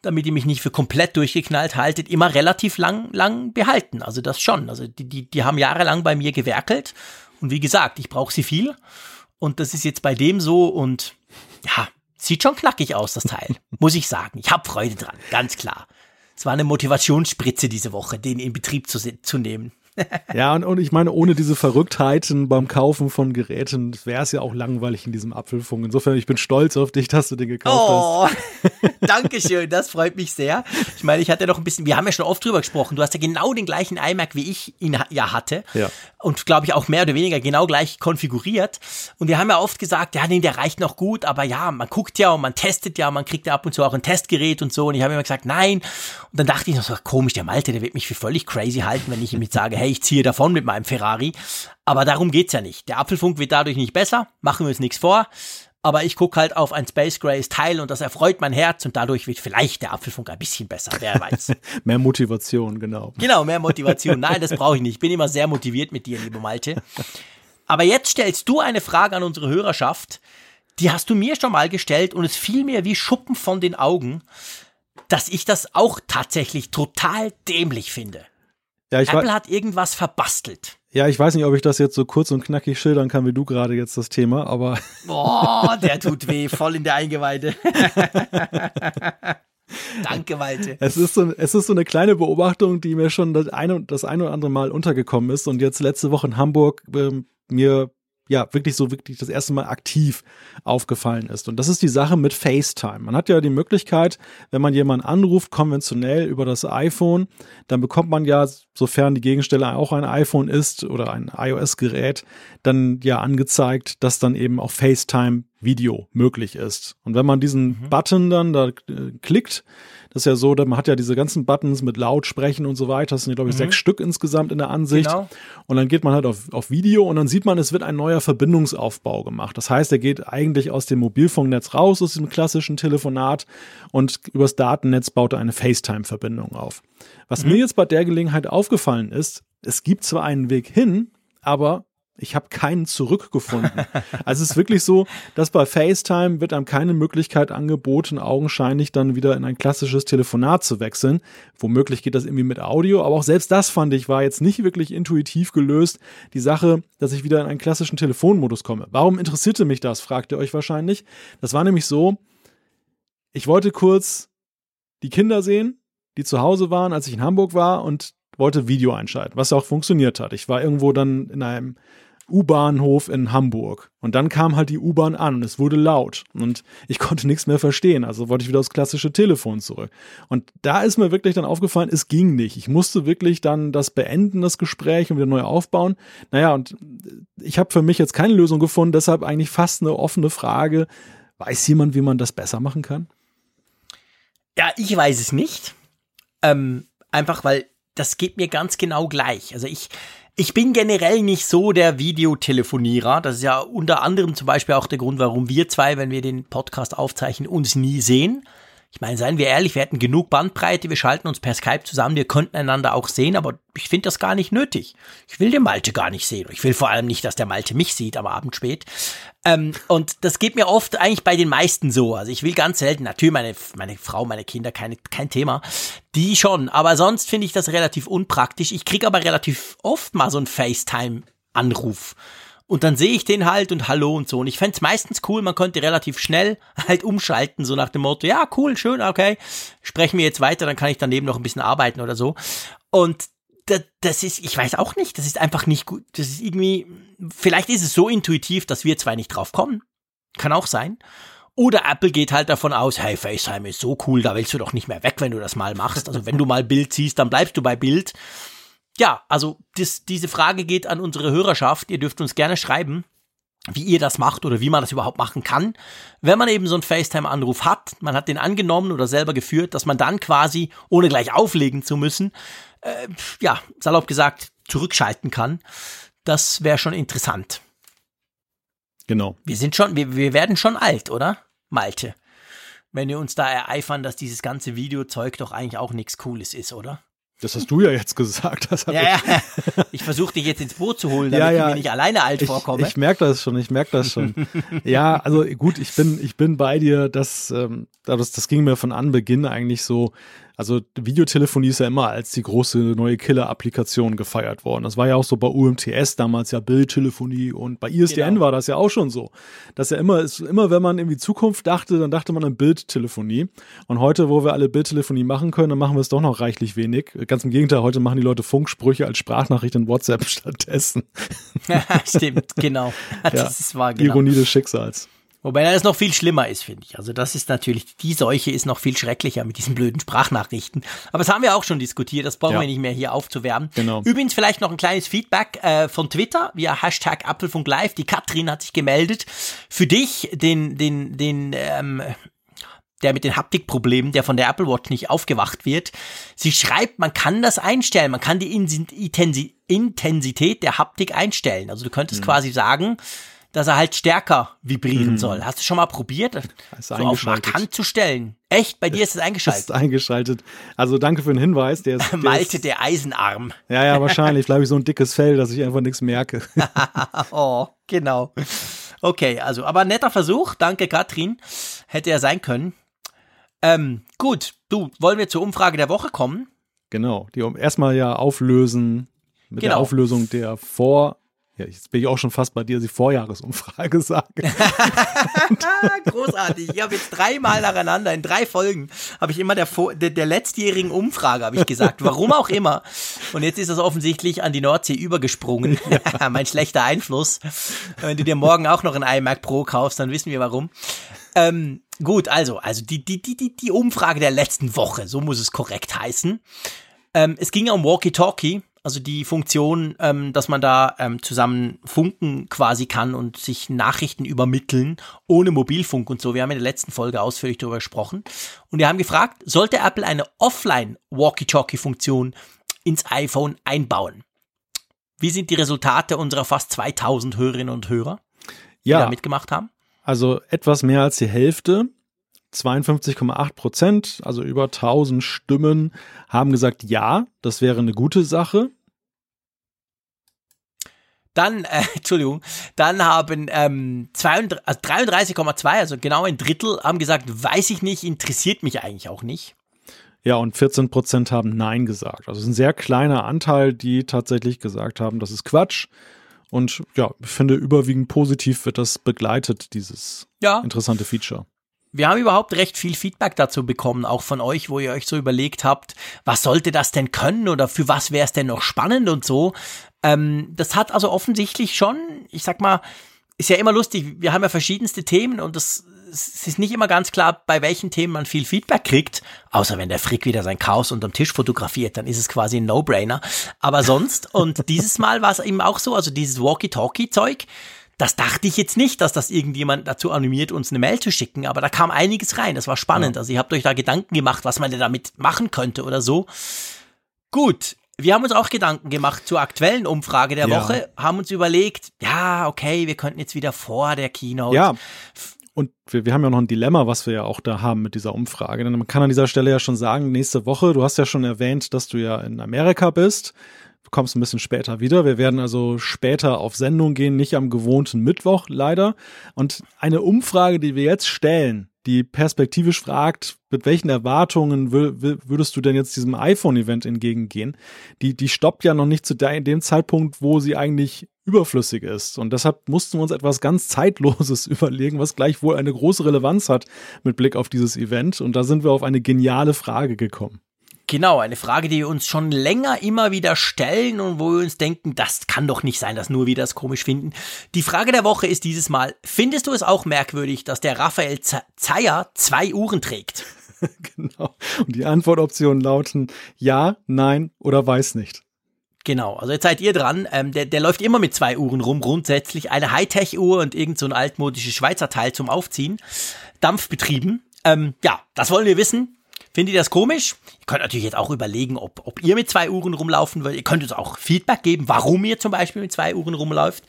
B: damit ihr mich nicht für komplett durchgeknallt haltet, immer relativ lang, lang behalten. Also das schon. Also die, die, die haben jahrelang bei mir gewerkelt. Und wie gesagt, ich brauche sie viel. Und das ist jetzt bei dem so und ja, Sieht schon knackig aus, das Teil. Muss ich sagen. Ich habe Freude dran, ganz klar. Es war eine Motivationsspritze diese Woche, den in Betrieb zu, zu nehmen.
C: Ja, und, und ich meine, ohne diese Verrücktheiten beim Kaufen von Geräten wäre es ja auch langweilig in diesem Apfelfunk. Insofern, ich bin stolz auf dich, dass du den gekauft oh,
B: hast. Dankeschön, das freut mich sehr. Ich meine, ich hatte noch ein bisschen, wir haben ja schon oft drüber gesprochen, du hast ja genau den gleichen iMac, wie ich ihn ja hatte. Ja. Und glaube ich auch mehr oder weniger genau gleich konfiguriert. Und wir haben ja oft gesagt, ja, nee, der reicht noch gut, aber ja, man guckt ja und man testet ja, man kriegt ja ab und zu auch ein Testgerät und so. Und ich habe immer gesagt, nein. Und dann dachte ich noch so, komisch, der Malte, der wird mich für völlig crazy halten, wenn ich ihm jetzt sage, hey, ich ziehe davon mit meinem Ferrari. Aber darum geht's ja nicht. Der Apfelfunk wird dadurch nicht besser, machen wir uns nichts vor. Aber ich gucke halt auf ein Space Grays Teil und das erfreut mein Herz und dadurch wird vielleicht der Apfelfunk ein bisschen besser, wer weiß.
C: mehr Motivation, genau.
B: Genau, mehr Motivation. Nein, das brauche ich nicht. Ich bin immer sehr motiviert mit dir, liebe Malte. Aber jetzt stellst du eine Frage an unsere Hörerschaft, die hast du mir schon mal gestellt und es fiel mir wie Schuppen von den Augen, dass ich das auch tatsächlich total dämlich finde.
C: Ja, ich
B: Apple hat irgendwas verbastelt.
C: Ja, ich weiß nicht, ob ich das jetzt so kurz und knackig schildern kann, wie du gerade jetzt das Thema, aber.
B: Boah, der tut weh, voll in der Eingeweide. Danke, Malte.
C: Es ist, so, es ist so eine kleine Beobachtung, die mir schon das eine, das eine oder andere Mal untergekommen ist und jetzt letzte Woche in Hamburg ähm, mir ja wirklich so wirklich das erste Mal aktiv aufgefallen ist. Und das ist die Sache mit FaceTime. Man hat ja die Möglichkeit, wenn man jemanden anruft, konventionell über das iPhone, dann bekommt man ja, sofern die Gegenstelle auch ein iPhone ist oder ein iOS-Gerät, dann ja angezeigt, dass dann eben auch FaceTime Video möglich ist. Und wenn man diesen mhm. Button dann da äh, klickt, das ist ja so, man hat ja diese ganzen Buttons mit Lautsprechen und so weiter. Das sind, glaube ich, mhm. sechs Stück insgesamt in der Ansicht. Genau. Und dann geht man halt auf, auf Video und dann sieht man, es wird ein neuer Verbindungsaufbau gemacht. Das heißt, er geht eigentlich aus dem Mobilfunknetz raus, aus dem klassischen Telefonat und übers Datennetz baut er eine FaceTime-Verbindung auf. Was mhm. mir jetzt bei der Gelegenheit aufgefallen ist, es gibt zwar einen Weg hin, aber ich habe keinen zurückgefunden. also es ist wirklich so, dass bei FaceTime wird einem keine Möglichkeit angeboten, augenscheinlich dann wieder in ein klassisches Telefonat zu wechseln. Womöglich geht das irgendwie mit Audio, aber auch selbst das fand ich war jetzt nicht wirklich intuitiv gelöst. Die Sache, dass ich wieder in einen klassischen Telefonmodus komme. Warum interessierte mich das, fragt ihr euch wahrscheinlich. Das war nämlich so, ich wollte kurz die Kinder sehen, die zu Hause waren, als ich in Hamburg war und wollte Video einschalten, was auch funktioniert hat. Ich war irgendwo dann in einem U-Bahnhof in Hamburg. Und dann kam halt die U-Bahn an und es wurde laut und ich konnte nichts mehr verstehen. Also wollte ich wieder aufs klassische Telefon zurück. Und da ist mir wirklich dann aufgefallen, es ging nicht. Ich musste wirklich dann das beenden, das Gespräch und wieder neu aufbauen. Naja, und ich habe für mich jetzt keine Lösung gefunden, deshalb eigentlich fast eine offene Frage. Weiß jemand, wie man das besser machen kann?
B: Ja, ich weiß es nicht. Ähm, einfach weil das geht mir ganz genau gleich. Also ich, ich bin generell nicht so der Videotelefonierer. Das ist ja unter anderem zum Beispiel auch der Grund, warum wir zwei, wenn wir den Podcast aufzeichnen, uns nie sehen. Ich meine, seien wir ehrlich, wir hätten genug Bandbreite, wir schalten uns per Skype zusammen, wir könnten einander auch sehen, aber ich finde das gar nicht nötig. Ich will den Malte gar nicht sehen. Ich will vor allem nicht, dass der Malte mich sieht am Abend spät. Ähm, und das geht mir oft eigentlich bei den meisten so. Also ich will ganz selten, natürlich meine, meine Frau, meine Kinder, keine, kein Thema. Die schon. Aber sonst finde ich das relativ unpraktisch. Ich kriege aber relativ oft mal so einen FaceTime-Anruf. Und dann sehe ich den halt und hallo und so. Und ich fände meistens cool, man könnte relativ schnell halt umschalten, so nach dem Motto, ja, cool, schön, okay, sprechen wir jetzt weiter, dann kann ich daneben noch ein bisschen arbeiten oder so. Und das, das ist, ich weiß auch nicht, das ist einfach nicht gut. Das ist irgendwie, vielleicht ist es so intuitiv, dass wir zwei nicht drauf kommen. Kann auch sein. Oder Apple geht halt davon aus, hey, FaceTime ist so cool, da willst du doch nicht mehr weg, wenn du das mal machst. Also wenn du mal Bild siehst, dann bleibst du bei Bild ja, also das, diese Frage geht an unsere Hörerschaft. Ihr dürft uns gerne schreiben, wie ihr das macht oder wie man das überhaupt machen kann. Wenn man eben so einen FaceTime-Anruf hat, man hat den angenommen oder selber geführt, dass man dann quasi, ohne gleich auflegen zu müssen, äh, ja, salopp gesagt, zurückschalten kann. Das wäre schon interessant.
C: Genau.
B: Wir sind schon, wir, wir werden schon alt, oder? Malte. Wenn wir uns da ereifern, dass dieses ganze Videozeug doch eigentlich auch nichts Cooles ist, oder?
C: Das hast du ja jetzt gesagt.
B: ja, ja. Ich versuche dich jetzt ins Boot zu holen, damit ja, ja. ich mir nicht alleine alt
C: ich,
B: vorkomme.
C: Ich merke das schon, ich merke das schon. ja, also gut, ich bin, ich bin bei dir, dass ähm, das, das ging mir von Anbeginn eigentlich so, also Videotelefonie ist ja immer als die große neue Killer-Applikation gefeiert worden. Das war ja auch so bei UMTS damals ja Bildtelefonie und bei ISDN genau. war das ja auch schon so. Dass ja immer ist, immer wenn man irgendwie Zukunft dachte, dann dachte man an Bildtelefonie. Und heute, wo wir alle Bildtelefonie machen können, dann machen wir es doch noch reichlich wenig. Ganz im Gegenteil, heute machen die Leute Funksprüche als Sprachnachricht in WhatsApp stattdessen.
B: Stimmt, genau.
C: Das ja, ist wahr, genau. Ironie des Schicksals.
B: Wobei das noch viel schlimmer ist, finde ich. Also das ist natürlich, die Seuche ist noch viel schrecklicher mit diesen blöden Sprachnachrichten. Aber das haben wir auch schon diskutiert, das brauchen ja. wir nicht mehr hier aufzuwärmen. Genau. Übrigens vielleicht noch ein kleines Feedback äh, von Twitter via Hashtag Apfelfunk Live. Die Katrin hat sich gemeldet. Für dich, den, den, den, ähm, der mit den Haptikproblemen, der von der Apple Watch nicht aufgewacht wird. Sie schreibt, man kann das einstellen, man kann die Intensität der Haptik einstellen. Also du könntest mhm. quasi sagen, dass er halt stärker vibrieren mhm. soll. Hast du schon mal probiert, so auf markant zu stellen? Echt? Bei dir ist es eingeschaltet?
C: Ist eingeschaltet. Also danke für den Hinweis. Der ist,
B: der Malte, ist, der Eisenarm.
C: Ja, ja, wahrscheinlich. Habe ich so ein dickes Fell, dass ich einfach nichts merke.
B: oh, genau. Okay, also, aber netter Versuch. Danke, Katrin. Hätte er sein können. Ähm, gut, du, wollen wir zur Umfrage der Woche kommen?
C: Genau, die erstmal ja auflösen mit genau. der Auflösung der vor ja, jetzt bin ich auch schon fast bei dir, die Vorjahresumfrage sage.
B: Großartig. Ich habe jetzt dreimal nacheinander, in drei Folgen, habe ich immer der, der, der letztjährigen Umfrage, habe ich gesagt. Warum auch immer. Und jetzt ist das offensichtlich an die Nordsee übergesprungen. Ja. mein schlechter Einfluss. Wenn du dir morgen auch noch ein iMac Pro kaufst, dann wissen wir warum. Ähm, gut, also, also die, die, die, die, die Umfrage der letzten Woche, so muss es korrekt heißen. Ähm, es ging um Walkie-Talkie also die Funktion, ähm, dass man da ähm, zusammen funken quasi kann und sich Nachrichten übermitteln ohne Mobilfunk und so. Wir haben in der letzten Folge ausführlich darüber gesprochen. Und wir haben gefragt, sollte Apple eine Offline-Walkie-Talkie-Funktion ins iPhone einbauen? Wie sind die Resultate unserer fast 2000 Hörerinnen und Hörer, die ja, da mitgemacht haben?
C: Also etwas mehr als die Hälfte 52,8 Prozent, also über 1000 Stimmen, haben gesagt, ja, das wäre eine gute Sache.
B: Dann, äh, Entschuldigung, dann haben ähm, 33,2, also, also genau ein Drittel, haben gesagt, weiß ich nicht, interessiert mich eigentlich auch nicht.
C: Ja, und 14 Prozent haben Nein gesagt. Also es ist ein sehr kleiner Anteil, die tatsächlich gesagt haben, das ist Quatsch. Und ja, ich finde, überwiegend positiv wird das begleitet, dieses ja. interessante Feature.
B: Wir haben überhaupt recht viel Feedback dazu bekommen, auch von euch, wo ihr euch so überlegt habt, was sollte das denn können oder für was wäre es denn noch spannend und so. Ähm, das hat also offensichtlich schon, ich sag mal, ist ja immer lustig, wir haben ja verschiedenste Themen und das, es ist nicht immer ganz klar, bei welchen Themen man viel Feedback kriegt, außer wenn der Frick wieder sein Chaos unterm Tisch fotografiert, dann ist es quasi ein No-Brainer. Aber sonst, und dieses Mal war es eben auch so, also dieses Walkie-Talkie-Zeug, das dachte ich jetzt nicht, dass das irgendjemand dazu animiert, uns eine Mail zu schicken, aber da kam einiges rein. Das war spannend. Ja. Also ihr habt euch da Gedanken gemacht, was man denn damit machen könnte oder so. Gut. Wir haben uns auch Gedanken gemacht zur aktuellen Umfrage der ja. Woche, haben uns überlegt, ja, okay, wir könnten jetzt wieder vor der Keynote.
C: Ja. Und wir, wir haben ja noch ein Dilemma, was wir ja auch da haben mit dieser Umfrage. Denn man kann an dieser Stelle ja schon sagen, nächste Woche, du hast ja schon erwähnt, dass du ja in Amerika bist kommst ein bisschen später wieder. Wir werden also später auf Sendung gehen, nicht am gewohnten Mittwoch leider. Und eine Umfrage, die wir jetzt stellen, die perspektivisch fragt, mit welchen Erwartungen würdest du denn jetzt diesem iPhone-Event entgegengehen, die, die stoppt ja noch nicht zu dem Zeitpunkt, wo sie eigentlich überflüssig ist. Und deshalb mussten wir uns etwas ganz Zeitloses überlegen, was gleichwohl eine große Relevanz hat mit Blick auf dieses Event. Und da sind wir auf eine geniale Frage gekommen.
B: Genau, eine Frage, die wir uns schon länger immer wieder stellen und wo wir uns denken, das kann doch nicht sein, dass nur wir das komisch finden. Die Frage der Woche ist dieses Mal, findest du es auch merkwürdig, dass der Raphael Zeyer zwei Uhren trägt?
C: genau. Und die Antwortoptionen lauten ja, nein oder weiß nicht.
B: Genau, also jetzt seid ihr dran. Ähm, der, der läuft immer mit zwei Uhren rum, grundsätzlich. Eine Hightech-Uhr und irgend so ein altmodisches Schweizer Teil zum Aufziehen. Dampfbetrieben. Ähm, ja, das wollen wir wissen. Findet ihr das komisch? Ihr könnt natürlich jetzt auch überlegen, ob, ob ihr mit zwei Uhren rumlaufen wollt. Ihr könnt uns auch Feedback geben, warum ihr zum Beispiel mit zwei Uhren rumläuft.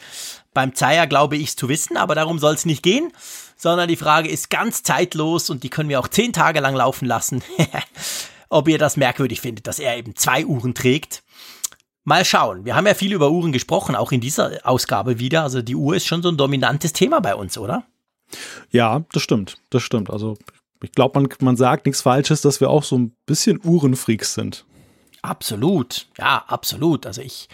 B: Beim Zeier glaube ich es zu wissen, aber darum soll es nicht gehen, sondern die Frage ist ganz zeitlos und die können wir auch zehn Tage lang laufen lassen. ob ihr das merkwürdig findet, dass er eben zwei Uhren trägt. Mal schauen. Wir haben ja viel über Uhren gesprochen, auch in dieser Ausgabe wieder. Also die Uhr ist schon so ein dominantes Thema bei uns, oder?
C: Ja, das stimmt. Das stimmt. Also ich glaube, man, man sagt nichts Falsches, dass wir auch so ein bisschen Uhrenfreaks sind.
B: Absolut, ja, absolut. Also ich,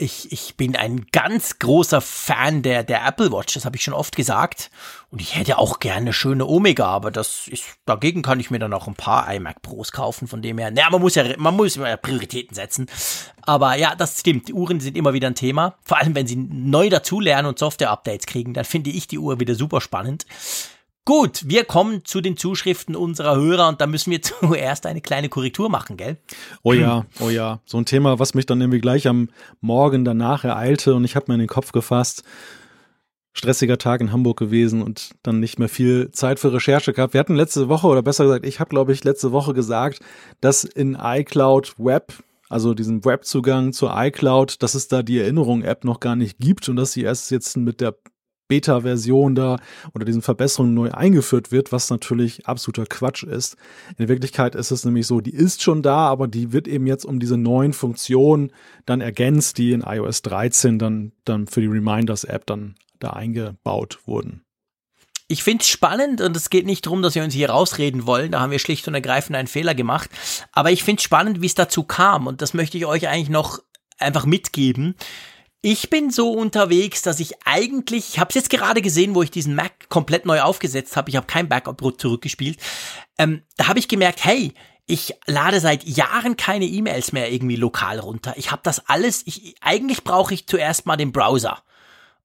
B: ich, ich bin ein ganz großer Fan der, der Apple Watch, das habe ich schon oft gesagt. Und ich hätte auch gerne eine schöne Omega, aber das ist, dagegen kann ich mir dann auch ein paar iMac Pros kaufen, von dem her. Naja, man muss ja, man muss ja Prioritäten setzen. Aber ja, das stimmt. Die Uhren sind immer wieder ein Thema. Vor allem, wenn sie neu dazulernen und Software-Updates kriegen, dann finde ich die Uhr wieder super spannend. Gut, wir kommen zu den Zuschriften unserer Hörer und da müssen wir zuerst eine kleine Korrektur machen, gell?
C: Oh ja, oh ja. So ein Thema, was mich dann irgendwie gleich am Morgen danach ereilte und ich habe mir in den Kopf gefasst, stressiger Tag in Hamburg gewesen und dann nicht mehr viel Zeit für Recherche gehabt. Wir hatten letzte Woche, oder besser gesagt, ich habe, glaube ich, letzte Woche gesagt, dass in iCloud Web also diesen Webzugang zur iCloud, dass es da die Erinnerung-App noch gar nicht gibt und dass sie erst jetzt mit der Beta-Version da oder diesen Verbesserungen neu eingeführt wird, was natürlich absoluter Quatsch ist. In Wirklichkeit ist es nämlich so, die ist schon da, aber die wird eben jetzt um diese neuen Funktionen dann ergänzt, die in iOS 13 dann, dann für die Reminders-App dann da eingebaut wurden.
B: Ich finde es spannend und es geht nicht darum, dass wir uns hier rausreden wollen. Da haben wir schlicht und ergreifend einen Fehler gemacht. Aber ich finde es spannend, wie es dazu kam und das möchte ich euch eigentlich noch einfach mitgeben. Ich bin so unterwegs, dass ich eigentlich, ich habe es jetzt gerade gesehen, wo ich diesen Mac komplett neu aufgesetzt habe. Ich habe kein Backup zurückgespielt. Ähm, da habe ich gemerkt, hey, ich lade seit Jahren keine E-Mails mehr irgendwie lokal runter. Ich habe das alles. Ich, eigentlich brauche ich zuerst mal den Browser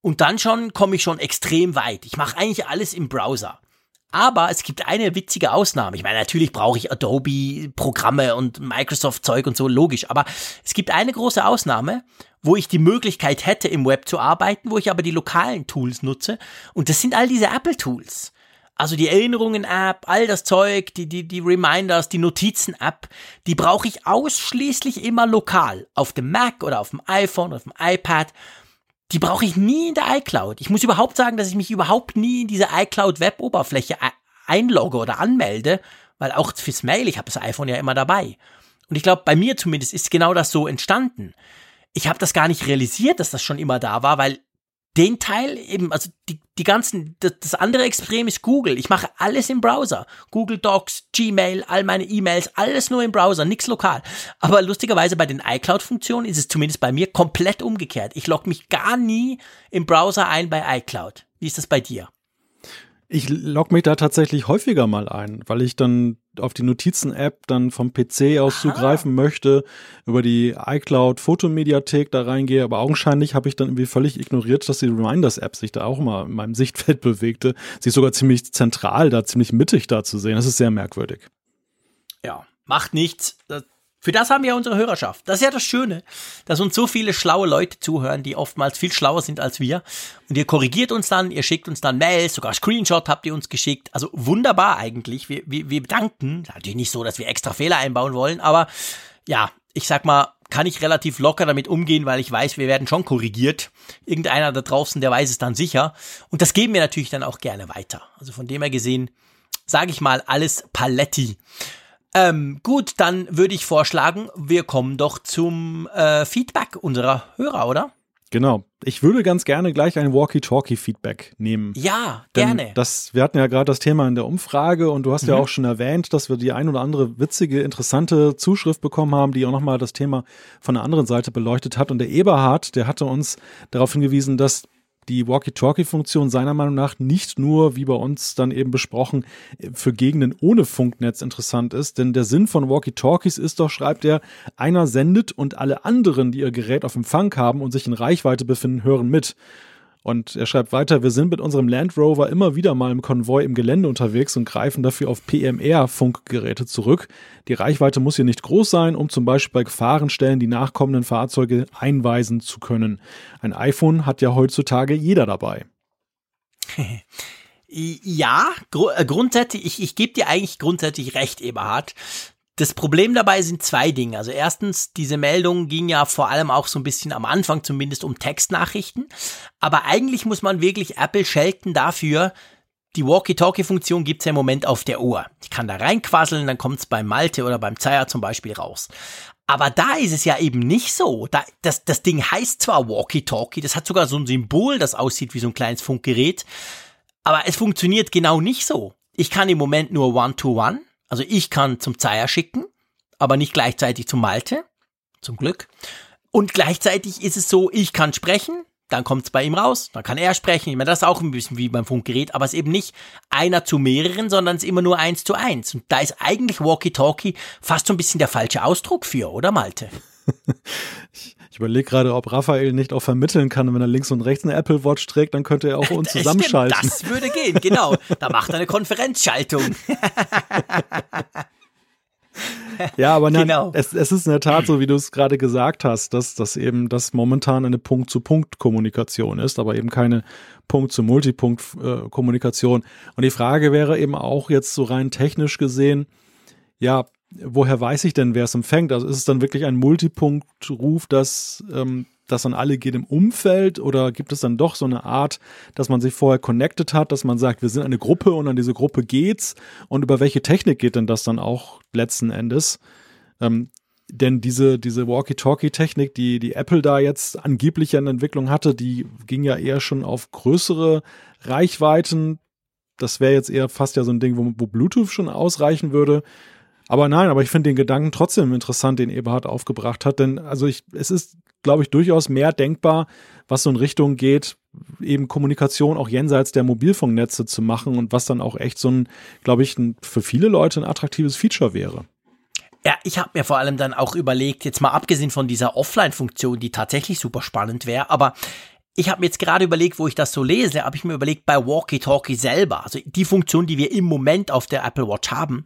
B: und dann schon komme ich schon extrem weit. Ich mache eigentlich alles im Browser. Aber es gibt eine witzige Ausnahme. Ich meine, natürlich brauche ich Adobe-Programme und Microsoft-Zeug und so, logisch. Aber es gibt eine große Ausnahme, wo ich die Möglichkeit hätte, im Web zu arbeiten, wo ich aber die lokalen Tools nutze. Und das sind all diese Apple-Tools. Also die Erinnerungen-App, all das Zeug, die, die, die Reminders, die Notizen-App, die brauche ich ausschließlich immer lokal. Auf dem Mac oder auf dem iPhone, oder auf dem iPad die brauche ich nie in der iCloud. Ich muss überhaupt sagen, dass ich mich überhaupt nie in diese iCloud-Web-Oberfläche einlogge oder anmelde, weil auch fürs Mail, ich habe das iPhone ja immer dabei. Und ich glaube, bei mir zumindest ist genau das so entstanden. Ich habe das gar nicht realisiert, dass das schon immer da war, weil den Teil eben, also die, die ganzen, das, das andere Extrem ist Google. Ich mache alles im Browser. Google Docs, Gmail, all meine E-Mails, alles nur im Browser, nichts lokal. Aber lustigerweise bei den iCloud-Funktionen ist es zumindest bei mir komplett umgekehrt. Ich logge mich gar nie im Browser ein bei iCloud. Wie ist das bei dir?
C: Ich logge mich da tatsächlich häufiger mal ein, weil ich dann auf die Notizen-App dann vom PC aus Aha. zugreifen möchte, über die iCloud Fotomediathek da reingehe, aber augenscheinlich habe ich dann irgendwie völlig ignoriert, dass die Reminders-App sich da auch mal in meinem Sichtfeld bewegte. Sie ist sogar ziemlich zentral da, ziemlich mittig da zu sehen. Das ist sehr merkwürdig.
B: Ja, macht nichts. Das für das haben wir unsere Hörerschaft. Das ist ja das Schöne, dass uns so viele schlaue Leute zuhören, die oftmals viel schlauer sind als wir. Und ihr korrigiert uns dann, ihr schickt uns dann Mails, sogar Screenshot habt ihr uns geschickt. Also wunderbar eigentlich. Wir, wir, wir bedanken. Natürlich nicht so, dass wir extra Fehler einbauen wollen, aber ja, ich sag mal, kann ich relativ locker damit umgehen, weil ich weiß, wir werden schon korrigiert. Irgendeiner da draußen, der weiß es dann sicher. Und das geben wir natürlich dann auch gerne weiter. Also von dem her gesehen, sage ich mal, alles Paletti. Ähm, gut, dann würde ich vorschlagen, wir kommen doch zum äh, Feedback unserer Hörer, oder?
C: Genau. Ich würde ganz gerne gleich ein Walkie-Talkie-Feedback nehmen.
B: Ja, gerne.
C: Das, wir hatten ja gerade das Thema in der Umfrage und du hast mhm. ja auch schon erwähnt, dass wir die ein oder andere witzige, interessante Zuschrift bekommen haben, die auch nochmal das Thema von der anderen Seite beleuchtet hat. Und der Eberhard, der hatte uns darauf hingewiesen, dass die Walkie-Talkie-Funktion seiner Meinung nach nicht nur, wie bei uns dann eben besprochen, für Gegenden ohne Funknetz interessant ist, denn der Sinn von Walkie-Talkies ist doch, schreibt er, einer sendet und alle anderen, die ihr Gerät auf Empfang haben und sich in Reichweite befinden, hören mit. Und er schreibt weiter, wir sind mit unserem Land Rover immer wieder mal im Konvoi im Gelände unterwegs und greifen dafür auf PMR-Funkgeräte zurück. Die Reichweite muss hier nicht groß sein, um zum Beispiel bei Gefahrenstellen die nachkommenden Fahrzeuge einweisen zu können. Ein iPhone hat ja heutzutage jeder dabei.
B: Ja, gr äh, grundsätzlich, ich, ich gebe dir eigentlich grundsätzlich recht, Eberhard. Das Problem dabei sind zwei Dinge. Also erstens, diese Meldung ging ja vor allem auch so ein bisschen am Anfang zumindest um Textnachrichten. Aber eigentlich muss man wirklich Apple schelten dafür, die Walkie-Talkie-Funktion gibt's ja im Moment auf der Uhr. Ich kann da reinquasseln, dann kommt's beim Malte oder beim Zeier zum Beispiel raus. Aber da ist es ja eben nicht so. Da, das, das Ding heißt zwar Walkie-Talkie, das hat sogar so ein Symbol, das aussieht wie so ein kleines Funkgerät, aber es funktioniert genau nicht so. Ich kann im Moment nur One-to-One, -one, also ich kann zum Zeier schicken, aber nicht gleichzeitig zum Malte. Zum Glück. Und gleichzeitig ist es so, ich kann sprechen, dann kommt es bei ihm raus, dann kann er sprechen. Ich meine, das ist auch ein bisschen wie beim Funkgerät, aber es ist eben nicht einer zu mehreren, sondern es ist immer nur eins zu eins. Und da ist eigentlich Walkie-Talkie fast so ein bisschen der falsche Ausdruck für, oder Malte?
C: Ich, ich überlege gerade, ob Raphael nicht auch vermitteln kann, wenn er links und rechts eine Apple Watch trägt, dann könnte er auch uns zusammenschalten.
B: Das würde gehen, genau. Da macht er eine Konferenzschaltung.
C: ja, aber genau. es, es ist in der Tat so, wie du es gerade gesagt hast, dass das eben das momentan eine Punkt-zu-Punkt-Kommunikation ist, aber eben keine Punkt-zu-Multipunkt-Kommunikation. Und die Frage wäre eben auch jetzt so rein technisch gesehen, ja, woher weiß ich denn, wer es empfängt? Also ist es dann wirklich ein Multipunkt-Ruf, dass ähm, das an alle geht im Umfeld oder gibt es dann doch so eine Art, dass man sich vorher connected hat, dass man sagt, wir sind eine Gruppe und an diese Gruppe geht's und über welche Technik geht denn das dann auch letzten Endes? Ähm, denn diese, diese Walkie-Talkie-Technik, die, die Apple da jetzt angeblich in Entwicklung hatte, die ging ja eher schon auf größere Reichweiten. Das wäre jetzt eher fast ja so ein Ding, wo, wo Bluetooth schon ausreichen würde. Aber nein, aber ich finde den Gedanken trotzdem interessant, den Eberhard aufgebracht hat, denn also ich, es ist, glaube ich, durchaus mehr denkbar, was so in Richtung geht, eben Kommunikation auch jenseits der Mobilfunknetze zu machen und was dann auch echt so ein, glaube ich, ein, für viele Leute ein attraktives Feature wäre.
B: Ja, ich habe mir vor allem dann auch überlegt, jetzt mal abgesehen von dieser Offline-Funktion, die tatsächlich super spannend wäre, aber ich habe mir jetzt gerade überlegt, wo ich das so lese, habe ich mir überlegt bei Walkie Talkie selber, also die Funktion, die wir im Moment auf der Apple Watch haben,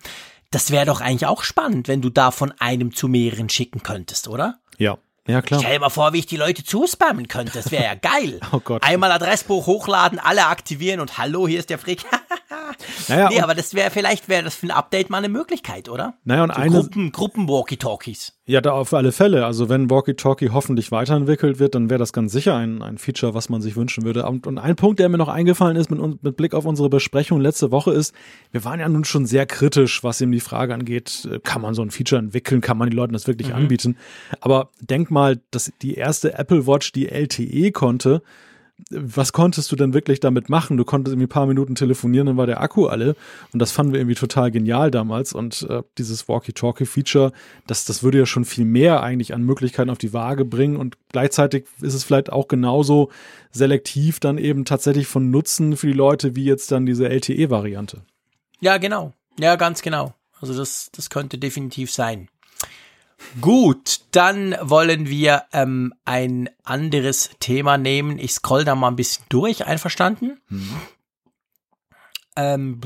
B: das wäre doch eigentlich auch spannend, wenn du da von einem zu mehreren schicken könntest, oder?
C: Ja. Ja, klar.
B: Stell dir mal vor, wie ich die Leute zuspammen könnte. Das wäre ja geil.
C: oh Gott.
B: Einmal Adressbuch hochladen, alle aktivieren und hallo, hier ist der Frick. naja, nee, aber das wäre, vielleicht wäre das für ein Update mal eine Möglichkeit, oder?
C: Naja, und
B: so
C: eine.
B: Gruppen, Gruppen Walkie-Talkies.
C: Ja, da auf alle Fälle. Also wenn Walkie-Talkie hoffentlich weiterentwickelt wird, dann wäre das ganz sicher ein, ein Feature, was man sich wünschen würde. Und, und ein Punkt, der mir noch eingefallen ist mit, mit Blick auf unsere Besprechung letzte Woche ist, wir waren ja nun schon sehr kritisch, was eben die Frage angeht, kann man so ein Feature entwickeln, kann man den Leuten das wirklich mhm. anbieten. Aber denk mal, dass die erste Apple Watch, die LTE konnte, was konntest du denn wirklich damit machen? Du konntest irgendwie ein paar Minuten telefonieren, dann war der Akku alle. Und das fanden wir irgendwie total genial damals. Und äh, dieses Walkie-Talkie-Feature, das, das würde ja schon viel mehr eigentlich an Möglichkeiten auf die Waage bringen. Und gleichzeitig ist es vielleicht auch genauso selektiv dann eben tatsächlich von Nutzen für die Leute wie jetzt dann diese LTE-Variante.
B: Ja, genau. Ja, ganz genau. Also das, das könnte definitiv sein. Gut, dann wollen wir ähm, ein anderes Thema nehmen. Ich scroll da mal ein bisschen durch, einverstanden? Mhm. Ähm,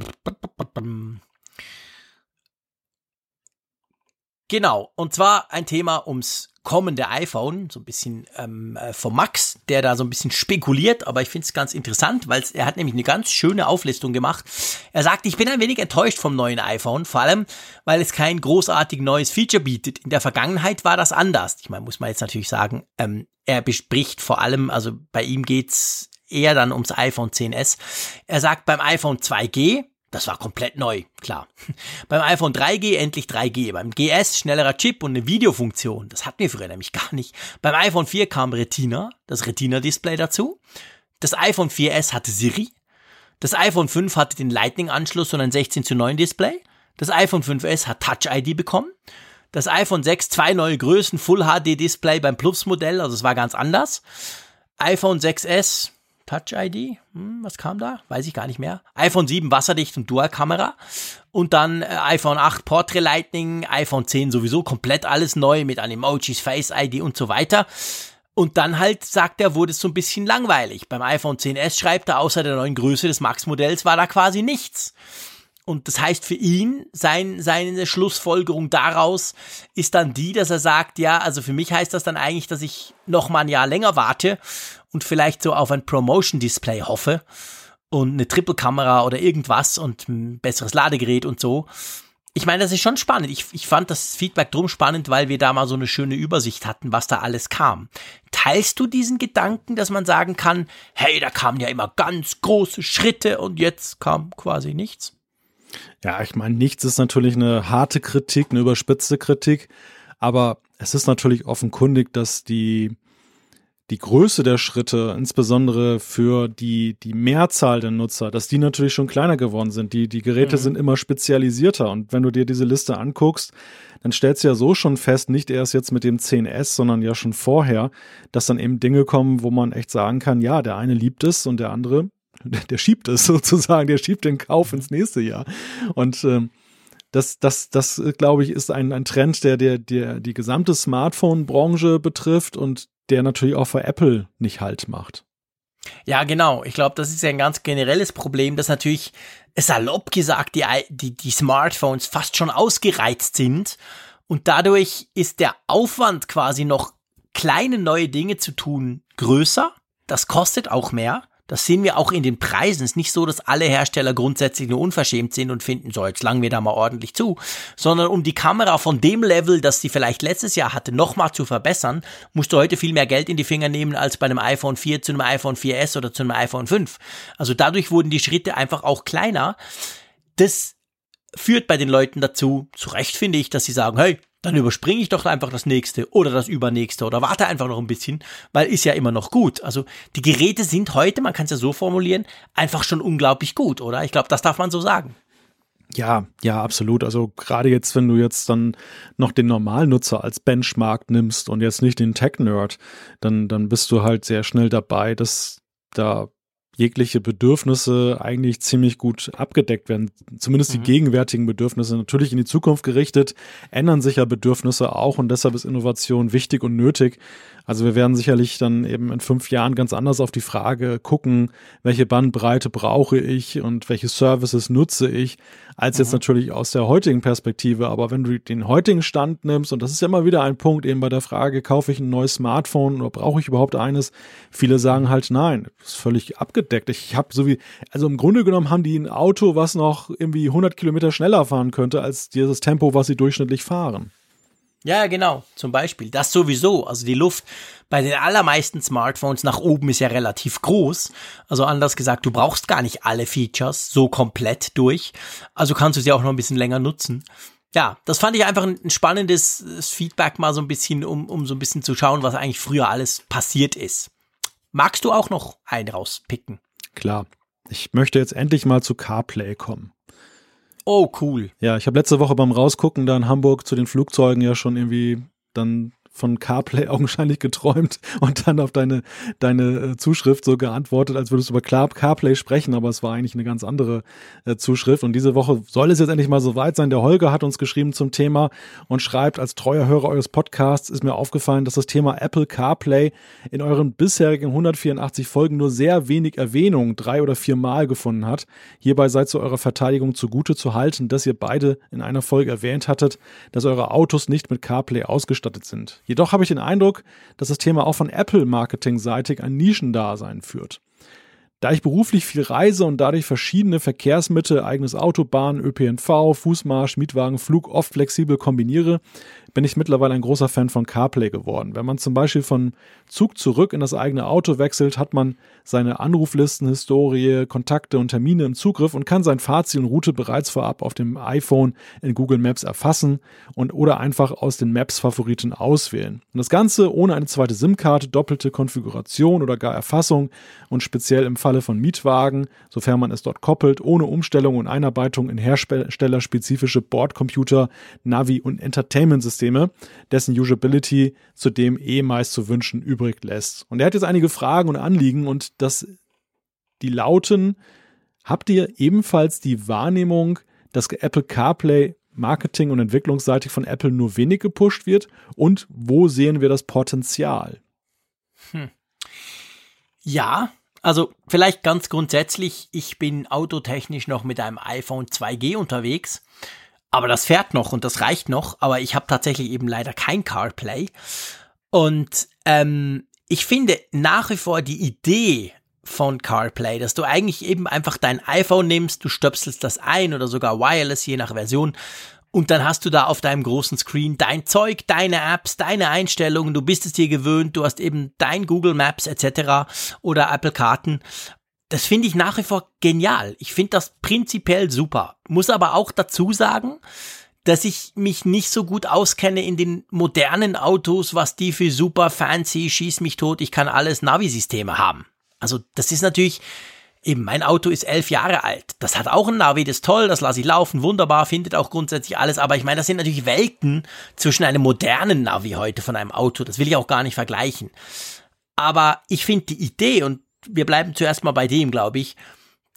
B: genau, und zwar ein Thema ums kommende iPhone, so ein bisschen ähm, äh, von Max, der da so ein bisschen spekuliert, aber ich finde es ganz interessant, weil er hat nämlich eine ganz schöne Auflistung gemacht. Er sagt, ich bin ein wenig enttäuscht vom neuen iPhone, vor allem, weil es kein großartig neues Feature bietet. In der Vergangenheit war das anders. Ich meine, muss man jetzt natürlich sagen, ähm, er bespricht vor allem, also bei ihm geht's eher dann ums iPhone 10s. Er sagt beim iPhone 2G, das war komplett neu, klar. Beim iPhone 3G endlich 3G, beim GS schnellerer Chip und eine Videofunktion. Das hatten wir früher nämlich gar nicht. Beim iPhone 4 kam Retina, das Retina-Display dazu. Das iPhone 4S hatte Siri. Das iPhone 5 hatte den Lightning-Anschluss und ein 16 zu 9 Display. Das iPhone 5S hat Touch-ID bekommen. Das iPhone 6 zwei neue Größen, Full HD Display beim Plus-Modell, also es war ganz anders. iPhone 6S Touch ID, hm, was kam da? Weiß ich gar nicht mehr. iPhone 7 wasserdicht und Dual-Kamera. Und dann äh, iPhone 8 Portrait Lightning, iPhone 10 sowieso komplett alles neu mit Animojis, Face ID und so weiter. Und dann halt, sagt er, wurde es so ein bisschen langweilig. Beim iPhone 10s schreibt er, außer der neuen Größe des Max-Modells war da quasi nichts. Und das heißt für ihn, sein, seine Schlussfolgerung daraus ist dann die, dass er sagt, ja, also für mich heißt das dann eigentlich, dass ich noch mal ein Jahr länger warte und vielleicht so auf ein Promotion-Display hoffe und eine Triple-Kamera oder irgendwas und ein besseres Ladegerät und so. Ich meine, das ist schon spannend. Ich, ich fand das Feedback drum spannend, weil wir da mal so eine schöne Übersicht hatten, was da alles kam. Teilst du diesen Gedanken, dass man sagen kann, hey, da kamen ja immer ganz große Schritte und jetzt kam quasi nichts?
C: Ja, ich meine, nichts ist natürlich eine harte Kritik, eine überspitzte Kritik, aber es ist natürlich offenkundig, dass die die Größe der Schritte, insbesondere für die, die Mehrzahl der Nutzer, dass die natürlich schon kleiner geworden sind. Die, die Geräte mhm. sind immer spezialisierter. Und wenn du dir diese Liste anguckst, dann stellst du ja so schon fest, nicht erst jetzt mit dem 10S, sondern ja schon vorher, dass dann eben Dinge kommen, wo man echt sagen kann, ja, der eine liebt es und der andere, der, schiebt es sozusagen, der schiebt den Kauf ins nächste Jahr. Und ähm, das, das, das, glaube ich, ist ein, ein Trend, der, der, der die gesamte Smartphone-Branche betrifft und der natürlich auch für Apple nicht halt macht.
B: Ja, genau. Ich glaube, das ist ja ein ganz generelles Problem, dass natürlich salopp gesagt die, die, die Smartphones fast schon ausgereizt sind und dadurch ist der Aufwand quasi noch kleine neue Dinge zu tun größer. Das kostet auch mehr. Das sehen wir auch in den Preisen. Es ist nicht so, dass alle Hersteller grundsätzlich nur unverschämt sind und finden, so, jetzt langen wir da mal ordentlich zu, sondern um die Kamera von dem Level, das sie vielleicht letztes Jahr hatte, nochmal zu verbessern, musst du heute viel mehr Geld in die Finger nehmen als bei einem iPhone 4 zu einem iPhone 4S oder zu einem iPhone 5. Also dadurch wurden die Schritte einfach auch kleiner. Das führt bei den Leuten dazu, zu Recht finde ich, dass sie sagen, hey, dann überspringe ich doch einfach das nächste oder das übernächste oder warte einfach noch ein bisschen, weil ist ja immer noch gut. Also die Geräte sind heute, man kann es ja so formulieren, einfach schon unglaublich gut, oder? Ich glaube, das darf man so sagen.
C: Ja, ja, absolut. Also gerade jetzt, wenn du jetzt dann noch den Normalnutzer als Benchmark nimmst und jetzt nicht den Tech-Nerd, dann, dann bist du halt sehr schnell dabei, dass da jegliche Bedürfnisse eigentlich ziemlich gut abgedeckt werden. Zumindest mhm. die gegenwärtigen Bedürfnisse. Natürlich in die Zukunft gerichtet ändern sich ja Bedürfnisse auch und deshalb ist Innovation wichtig und nötig. Also wir werden sicherlich dann eben in fünf Jahren ganz anders auf die Frage gucken, welche Bandbreite brauche ich und welche Services nutze ich, als jetzt mhm. natürlich aus der heutigen Perspektive. Aber wenn du den heutigen Stand nimmst, und das ist ja immer wieder ein Punkt eben bei der Frage, kaufe ich ein neues Smartphone oder brauche ich überhaupt eines? Viele sagen halt nein, das ist völlig abgedeckt. Ich habe so wie, also im Grunde genommen haben die ein Auto, was noch irgendwie 100 Kilometer schneller fahren könnte als dieses Tempo, was sie durchschnittlich fahren.
B: Ja, genau, zum Beispiel. Das sowieso. Also die Luft bei den allermeisten Smartphones nach oben ist ja relativ groß. Also anders gesagt, du brauchst gar nicht alle Features so komplett durch. Also kannst du sie auch noch ein bisschen länger nutzen. Ja, das fand ich einfach ein spannendes Feedback mal so ein bisschen, um, um so ein bisschen zu schauen, was eigentlich früher alles passiert ist. Magst du auch noch einen rauspicken?
C: Klar. Ich möchte jetzt endlich mal zu CarPlay kommen.
B: Oh, cool.
C: Ja, ich habe letzte Woche beim Rausgucken da in Hamburg zu den Flugzeugen ja schon irgendwie dann von CarPlay augenscheinlich geträumt und dann auf deine, deine äh, Zuschrift so geantwortet, als würdest du über CarPlay sprechen, aber es war eigentlich eine ganz andere äh, Zuschrift. Und diese Woche soll es jetzt endlich mal soweit sein. Der Holger hat uns geschrieben zum Thema und schreibt, als treuer Hörer eures Podcasts ist mir aufgefallen, dass das Thema Apple CarPlay in euren bisherigen 184 Folgen nur sehr wenig Erwähnung, drei oder vier Mal gefunden hat. Hierbei seid zu eurer Verteidigung zugute zu halten, dass ihr beide in einer Folge erwähnt hattet, dass eure Autos nicht mit CarPlay ausgestattet sind. Jedoch habe ich den Eindruck, dass das Thema auch von Apple marketingseitig ein Nischendasein führt. Da ich beruflich viel reise und dadurch verschiedene Verkehrsmittel, eigenes Autobahn, ÖPNV, Fußmarsch, Mietwagen, Flug oft flexibel kombiniere, bin ich mittlerweile ein großer Fan von CarPlay geworden. Wenn man zum Beispiel von Zug zurück in das eigene Auto wechselt, hat man seine Anruflisten, Historie, Kontakte und Termine im Zugriff und kann sein Fahrziel und Route bereits vorab auf dem iPhone in Google Maps erfassen und oder einfach aus den Maps-Favoriten auswählen. Und das Ganze ohne eine zweite SIM-Karte, doppelte Konfiguration oder gar Erfassung und speziell im Falle von Mietwagen, sofern man es dort koppelt, ohne Umstellung und Einarbeitung in herstellerspezifische Bordcomputer, Navi und Entertainment-Systeme dessen Usability zudem eh meist zu wünschen übrig lässt. Und er hat jetzt einige Fragen und Anliegen und das, die lauten, habt ihr ebenfalls die Wahrnehmung, dass Apple CarPlay Marketing- und entwicklungsseitig von Apple nur wenig gepusht wird? Und wo sehen wir das Potenzial? Hm.
B: Ja, also vielleicht ganz grundsätzlich, ich bin autotechnisch noch mit einem iPhone 2G unterwegs aber das fährt noch und das reicht noch, aber ich habe tatsächlich eben leider kein CarPlay. Und ähm, ich finde nach wie vor die Idee von CarPlay, dass du eigentlich eben einfach dein iPhone nimmst, du stöpselst das ein oder sogar wireless, je nach Version, und dann hast du da auf deinem großen Screen dein Zeug, deine Apps, deine Einstellungen, du bist es dir gewöhnt, du hast eben dein Google Maps etc. oder Apple Karten das finde ich nach wie vor genial. Ich finde das prinzipiell super. Muss aber auch dazu sagen, dass ich mich nicht so gut auskenne in den modernen Autos, was die für super fancy, schieß mich tot, ich kann alles Navi-Systeme haben. Also das ist natürlich, eben mein Auto ist elf Jahre alt. Das hat auch ein Navi, das ist toll, das lasse ich laufen, wunderbar, findet auch grundsätzlich alles. Aber ich meine, das sind natürlich Welten zwischen einem modernen Navi heute von einem Auto. Das will ich auch gar nicht vergleichen. Aber ich finde die Idee und wir bleiben zuerst mal bei dem, glaube ich.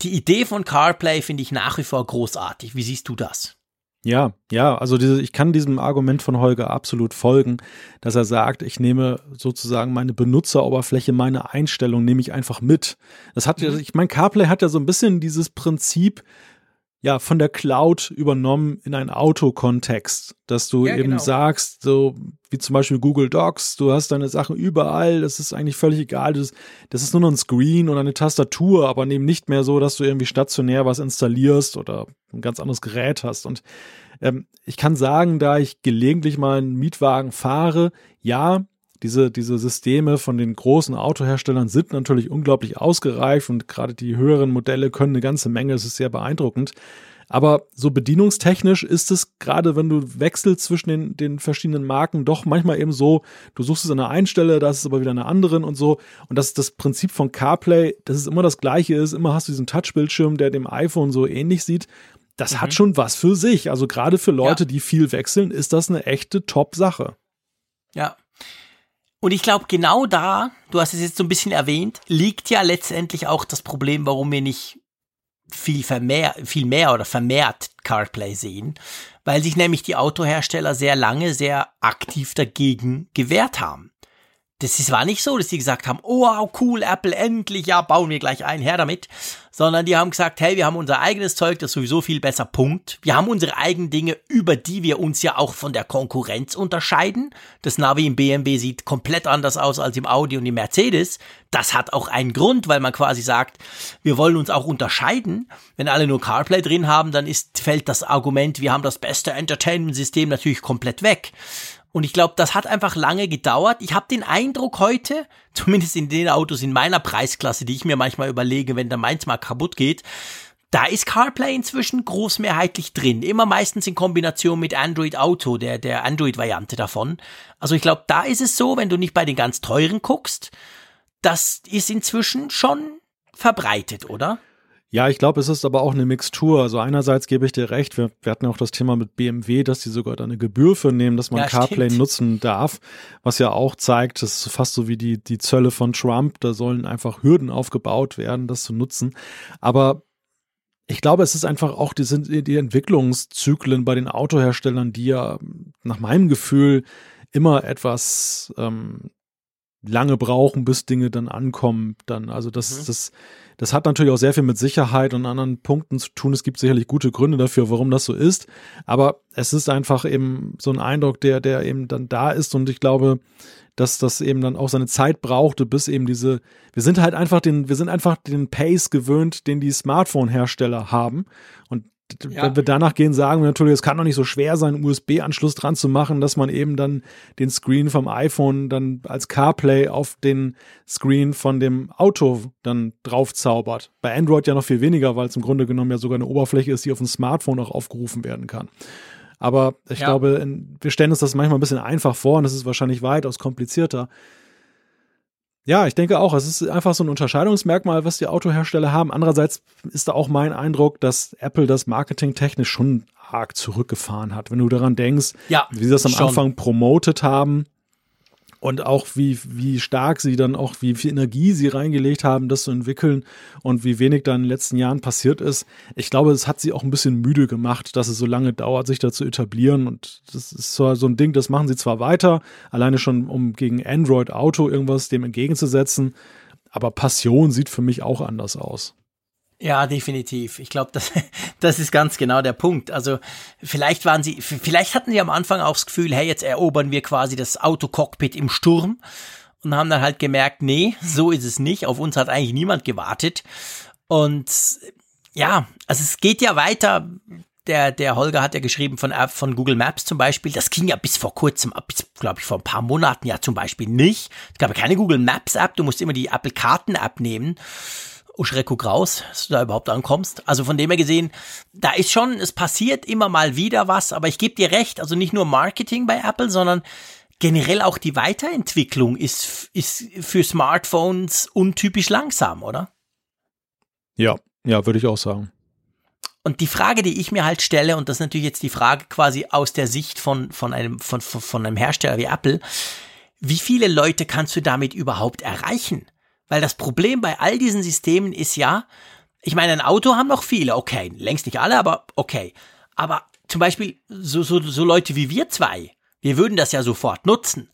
B: Die Idee von CarPlay finde ich nach wie vor großartig. Wie siehst du das?
C: Ja, ja, also diese, ich kann diesem Argument von Holger absolut folgen, dass er sagt, ich nehme sozusagen meine Benutzeroberfläche, meine Einstellung nehme ich einfach mit. Das hat ja, mhm. ich meine, CarPlay hat ja so ein bisschen dieses Prinzip, ja, von der Cloud übernommen in einen Autokontext, dass du ja, eben genau. sagst, so wie zum Beispiel Google Docs, du hast deine Sachen überall, das ist eigentlich völlig egal, das, das ist nur noch ein Screen und eine Tastatur, aber eben nicht mehr so, dass du irgendwie stationär was installierst oder ein ganz anderes Gerät hast. Und ähm, ich kann sagen, da ich gelegentlich mal einen Mietwagen fahre, ja, diese, diese Systeme von den großen Autoherstellern sind natürlich unglaublich ausgereift und gerade die höheren Modelle können eine ganze Menge, es ist sehr beeindruckend. Aber so bedienungstechnisch ist es gerade, wenn du wechselst zwischen den, den verschiedenen Marken, doch manchmal eben so, du suchst es an einer einen Stelle, da ist es aber wieder an einer anderen und so. Und das ist das Prinzip von CarPlay, dass es immer das gleiche ist. Immer hast du diesen Touchbildschirm, der dem iPhone so ähnlich sieht. Das mhm. hat schon was für sich. Also gerade für Leute, ja. die viel wechseln, ist das eine echte Top-Sache.
B: Ja. Und ich glaube, genau da, du hast es jetzt so ein bisschen erwähnt, liegt ja letztendlich auch das Problem, warum wir nicht viel, vermehr, viel mehr oder vermehrt CarPlay sehen, weil sich nämlich die Autohersteller sehr lange sehr aktiv dagegen gewehrt haben. Das war nicht so, dass die gesagt haben, oh cool, Apple, endlich, ja, bauen wir gleich ein, her damit. Sondern die haben gesagt, hey, wir haben unser eigenes Zeug, das ist sowieso viel besser, Punkt. Wir haben unsere eigenen Dinge, über die wir uns ja auch von der Konkurrenz unterscheiden. Das Navi im BMW sieht komplett anders aus als im Audi und im Mercedes. Das hat auch einen Grund, weil man quasi sagt, wir wollen uns auch unterscheiden. Wenn alle nur CarPlay drin haben, dann ist, fällt das Argument, wir haben das beste Entertainment-System natürlich komplett weg. Und ich glaube, das hat einfach lange gedauert. Ich habe den Eindruck heute, zumindest in den Autos in meiner Preisklasse, die ich mir manchmal überlege, wenn da meins mal kaputt geht, da ist CarPlay inzwischen großmehrheitlich drin. Immer meistens in Kombination mit Android Auto, der, der Android-Variante davon. Also ich glaube, da ist es so, wenn du nicht bei den ganz teuren guckst, das ist inzwischen schon verbreitet, oder?
C: Ja, ich glaube, es ist aber auch eine Mixtur. Also einerseits gebe ich dir recht, wir, wir hatten ja auch das Thema mit BMW, dass die sogar da eine Gebühr für nehmen, dass man ja, CarPlay stimmt. nutzen darf, was ja auch zeigt, das ist fast so wie die, die Zölle von Trump, da sollen einfach Hürden aufgebaut werden, das zu nutzen. Aber ich glaube, es ist einfach auch die, sind die Entwicklungszyklen bei den Autoherstellern, die ja nach meinem Gefühl immer etwas ähm, lange brauchen, bis Dinge dann ankommen. Dann, also das, mhm. das das hat natürlich auch sehr viel mit Sicherheit und anderen Punkten zu tun. Es gibt sicherlich gute Gründe dafür, warum das so ist. Aber es ist einfach eben so ein Eindruck, der, der eben dann da ist. Und ich glaube, dass das eben dann auch seine Zeit brauchte, bis eben diese, wir sind halt einfach den, wir sind einfach den Pace gewöhnt, den die Smartphone-Hersteller haben. Ja. wenn wir danach gehen, sagen wir natürlich, es kann doch nicht so schwer sein, einen USB-Anschluss dran zu machen, dass man eben dann den Screen vom iPhone dann als CarPlay auf den Screen von dem Auto dann draufzaubert. Bei Android ja noch viel weniger, weil es im Grunde genommen ja sogar eine Oberfläche ist, die auf dem Smartphone auch aufgerufen werden kann. Aber ich ja. glaube, wir stellen uns das manchmal ein bisschen einfach vor und es ist wahrscheinlich weitaus komplizierter. Ja, ich denke auch, es ist einfach so ein Unterscheidungsmerkmal, was die Autohersteller haben. Andererseits ist da auch mein Eindruck, dass Apple das marketingtechnisch schon arg zurückgefahren hat. Wenn du daran denkst, ja, wie sie das am schon. Anfang promotet haben, und auch wie, wie stark sie dann auch, wie viel Energie sie reingelegt haben, das zu entwickeln und wie wenig da in den letzten Jahren passiert ist. Ich glaube, es hat sie auch ein bisschen müde gemacht, dass es so lange dauert, sich da zu etablieren und das ist zwar so ein Ding, das machen sie zwar weiter, alleine schon, um gegen Android Auto irgendwas dem entgegenzusetzen, aber Passion sieht für mich auch anders aus.
B: Ja, definitiv. Ich glaube, das, das ist ganz genau der Punkt. Also vielleicht waren sie, vielleicht hatten sie am Anfang auch das Gefühl, hey, jetzt erobern wir quasi das Autocockpit im Sturm und haben dann halt gemerkt, nee, so ist es nicht. Auf uns hat eigentlich niemand gewartet. Und ja, also es geht ja weiter. Der, der Holger hat ja geschrieben von, von Google Maps zum Beispiel. Das ging ja bis vor kurzem, bis, glaube ich, vor ein paar Monaten ja zum Beispiel nicht. Es gab ja keine Google Maps App. Du musst immer die Apple Karten App nehmen. Uschreko Graus, dass du da überhaupt ankommst. Also von dem her gesehen, da ist schon, es passiert immer mal wieder was, aber ich gebe dir recht, also nicht nur Marketing bei Apple, sondern generell auch die Weiterentwicklung ist, ist für Smartphones untypisch langsam, oder?
C: Ja, ja, würde ich auch sagen.
B: Und die Frage, die ich mir halt stelle, und das ist natürlich jetzt die Frage quasi aus der Sicht von, von, einem, von, von einem Hersteller wie Apple, wie viele Leute kannst du damit überhaupt erreichen? Weil das Problem bei all diesen Systemen ist ja, ich meine, ein Auto haben noch viele, okay, längst nicht alle, aber okay. Aber zum Beispiel so, so, so Leute wie wir zwei, wir würden das ja sofort nutzen.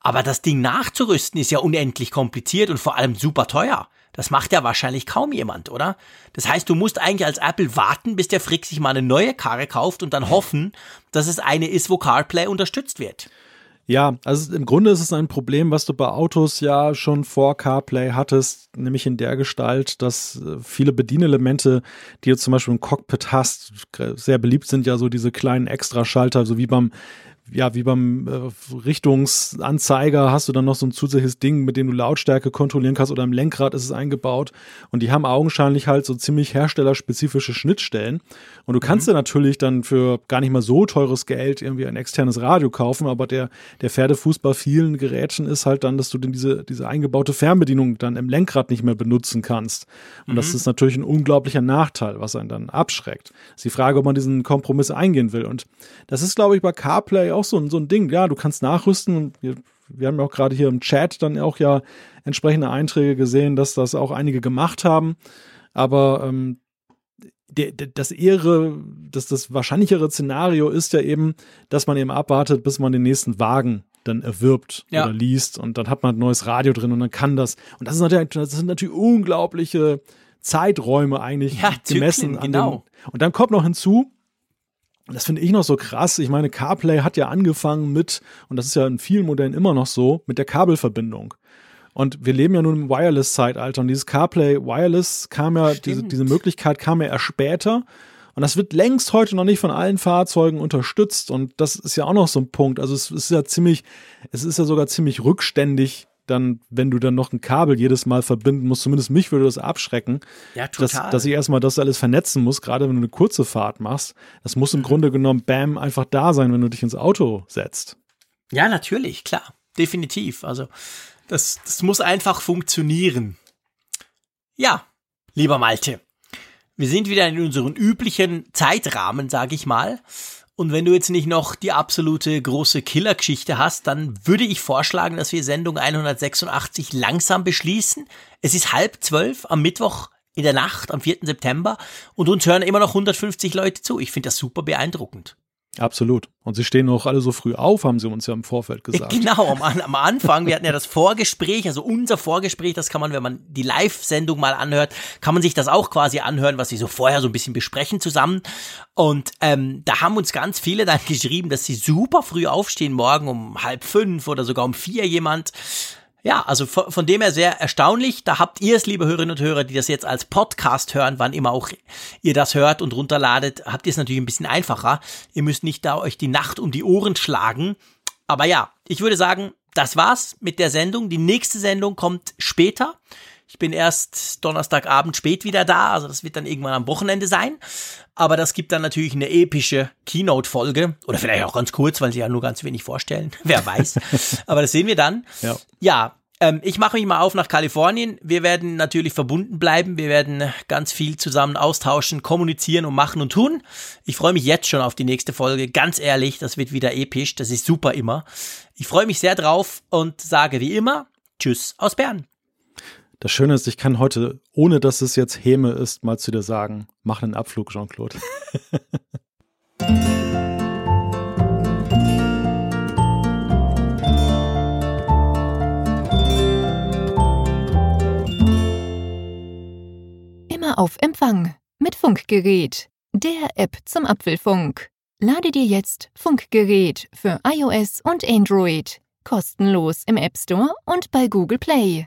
B: Aber das Ding nachzurüsten ist ja unendlich kompliziert und vor allem super teuer. Das macht ja wahrscheinlich kaum jemand, oder? Das heißt, du musst eigentlich als Apple warten, bis der Frick sich mal eine neue Karre kauft und dann hoffen, dass es eine ist, wo CarPlay unterstützt wird.
C: Ja, also im Grunde ist es ein Problem, was du bei Autos ja schon vor CarPlay hattest, nämlich in der Gestalt, dass äh, viele Bedienelemente, die du zum Beispiel im Cockpit hast, sehr beliebt sind ja so diese kleinen Extraschalter, so wie beim ja, wie beim äh, Richtungsanzeiger hast du dann noch so ein zusätzliches Ding, mit dem du Lautstärke kontrollieren kannst oder im Lenkrad ist es eingebaut. Und die haben augenscheinlich halt so ziemlich herstellerspezifische Schnittstellen. Und du kannst mhm. dir natürlich dann für gar nicht mal so teures Geld irgendwie ein externes Radio kaufen, aber der, der Pferdefuß bei vielen Geräten ist halt dann, dass du denn diese, diese eingebaute Fernbedienung dann im Lenkrad nicht mehr benutzen kannst. Und mhm. das ist natürlich ein unglaublicher Nachteil, was einen dann abschreckt. Das ist die Frage, ob man diesen Kompromiss eingehen will. Und das ist, glaube ich, bei CarPlay auch so, so ein Ding. Ja, du kannst nachrüsten. Wir, wir haben ja auch gerade hier im Chat dann auch ja entsprechende Einträge gesehen, dass das auch einige gemacht haben. Aber ähm, der, der, das ehre, das, das wahrscheinlichere Szenario ist ja eben, dass man eben abwartet, bis man den nächsten Wagen dann erwirbt ja. oder liest und dann hat man ein neues Radio drin und dann kann das. Und das ist natürlich, das sind natürlich unglaubliche Zeiträume eigentlich ja, gemessen. Tückling, genau. Den, und dann kommt noch hinzu, das finde ich noch so krass. Ich meine, CarPlay hat ja angefangen mit, und das ist ja in vielen Modellen immer noch so, mit der Kabelverbindung. Und wir leben ja nun im Wireless-Zeitalter und dieses CarPlay Wireless kam ja, diese, diese Möglichkeit kam ja erst später. Und das wird längst heute noch nicht von allen Fahrzeugen unterstützt. Und das ist ja auch noch so ein Punkt. Also es ist ja ziemlich, es ist ja sogar ziemlich rückständig, dann, wenn du dann noch ein Kabel jedes Mal verbinden musst, zumindest mich würde das abschrecken, ja. Dass, dass ich erstmal das alles vernetzen muss, gerade wenn du eine kurze Fahrt machst. Das muss im. Grunde genommen, bam, einfach da sein, wenn du dich ins Auto setzt.
B: Ja, natürlich, klar, definitiv. Also das, das muss einfach funktionieren. Ja, lieber Malte, wir sind wieder in unseren üblichen Zeitrahmen, sag ich mal. Und wenn du jetzt nicht noch die absolute große Killergeschichte hast, dann würde ich vorschlagen, dass wir Sendung 186 langsam beschließen. Es ist halb zwölf am Mittwoch in der Nacht am 4. September und uns hören immer noch 150 Leute zu. Ich finde das super beeindruckend.
C: Absolut. Und sie stehen auch alle so früh auf, haben sie uns ja im Vorfeld gesagt.
B: Genau, am, am, Anfang, wir hatten ja das Vorgespräch, also unser Vorgespräch, das kann man, wenn man die Live-Sendung mal anhört, kann man sich das auch quasi anhören, was sie so vorher so ein bisschen besprechen zusammen. Und ähm, da haben uns ganz viele dann geschrieben, dass sie super früh aufstehen, morgen um halb fünf oder sogar um vier jemand. Ja, also von, dem her sehr erstaunlich. Da habt ihr es, liebe Hörerinnen und Hörer, die das jetzt als Podcast hören, wann immer auch ihr das hört und runterladet, habt ihr es natürlich ein bisschen einfacher. Ihr müsst nicht da euch die Nacht um die Ohren schlagen. Aber ja, ich würde sagen, das war's mit der Sendung. Die nächste Sendung kommt später. Ich bin erst Donnerstagabend spät wieder da, also das wird dann irgendwann am Wochenende sein. Aber das gibt dann natürlich eine epische Keynote-Folge. Oder vielleicht auch ganz kurz, weil sie ja nur ganz wenig vorstellen. Wer weiß. Aber das sehen wir dann. Ja. ja ähm, ich mache mich mal auf nach Kalifornien. Wir werden natürlich verbunden bleiben. Wir werden ganz viel zusammen austauschen, kommunizieren und machen und tun. Ich freue mich jetzt schon auf die nächste Folge. Ganz ehrlich, das wird wieder episch. Das ist super immer. Ich freue mich sehr drauf und sage wie immer Tschüss aus Bern.
C: Das Schöne ist, ich kann heute, ohne dass es jetzt Häme ist, mal zu dir sagen, mach einen Abflug, Jean-Claude.
A: Immer auf Empfang mit Funkgerät, der App zum Apfelfunk. Lade dir jetzt Funkgerät für iOS und Android kostenlos im App Store und bei Google Play.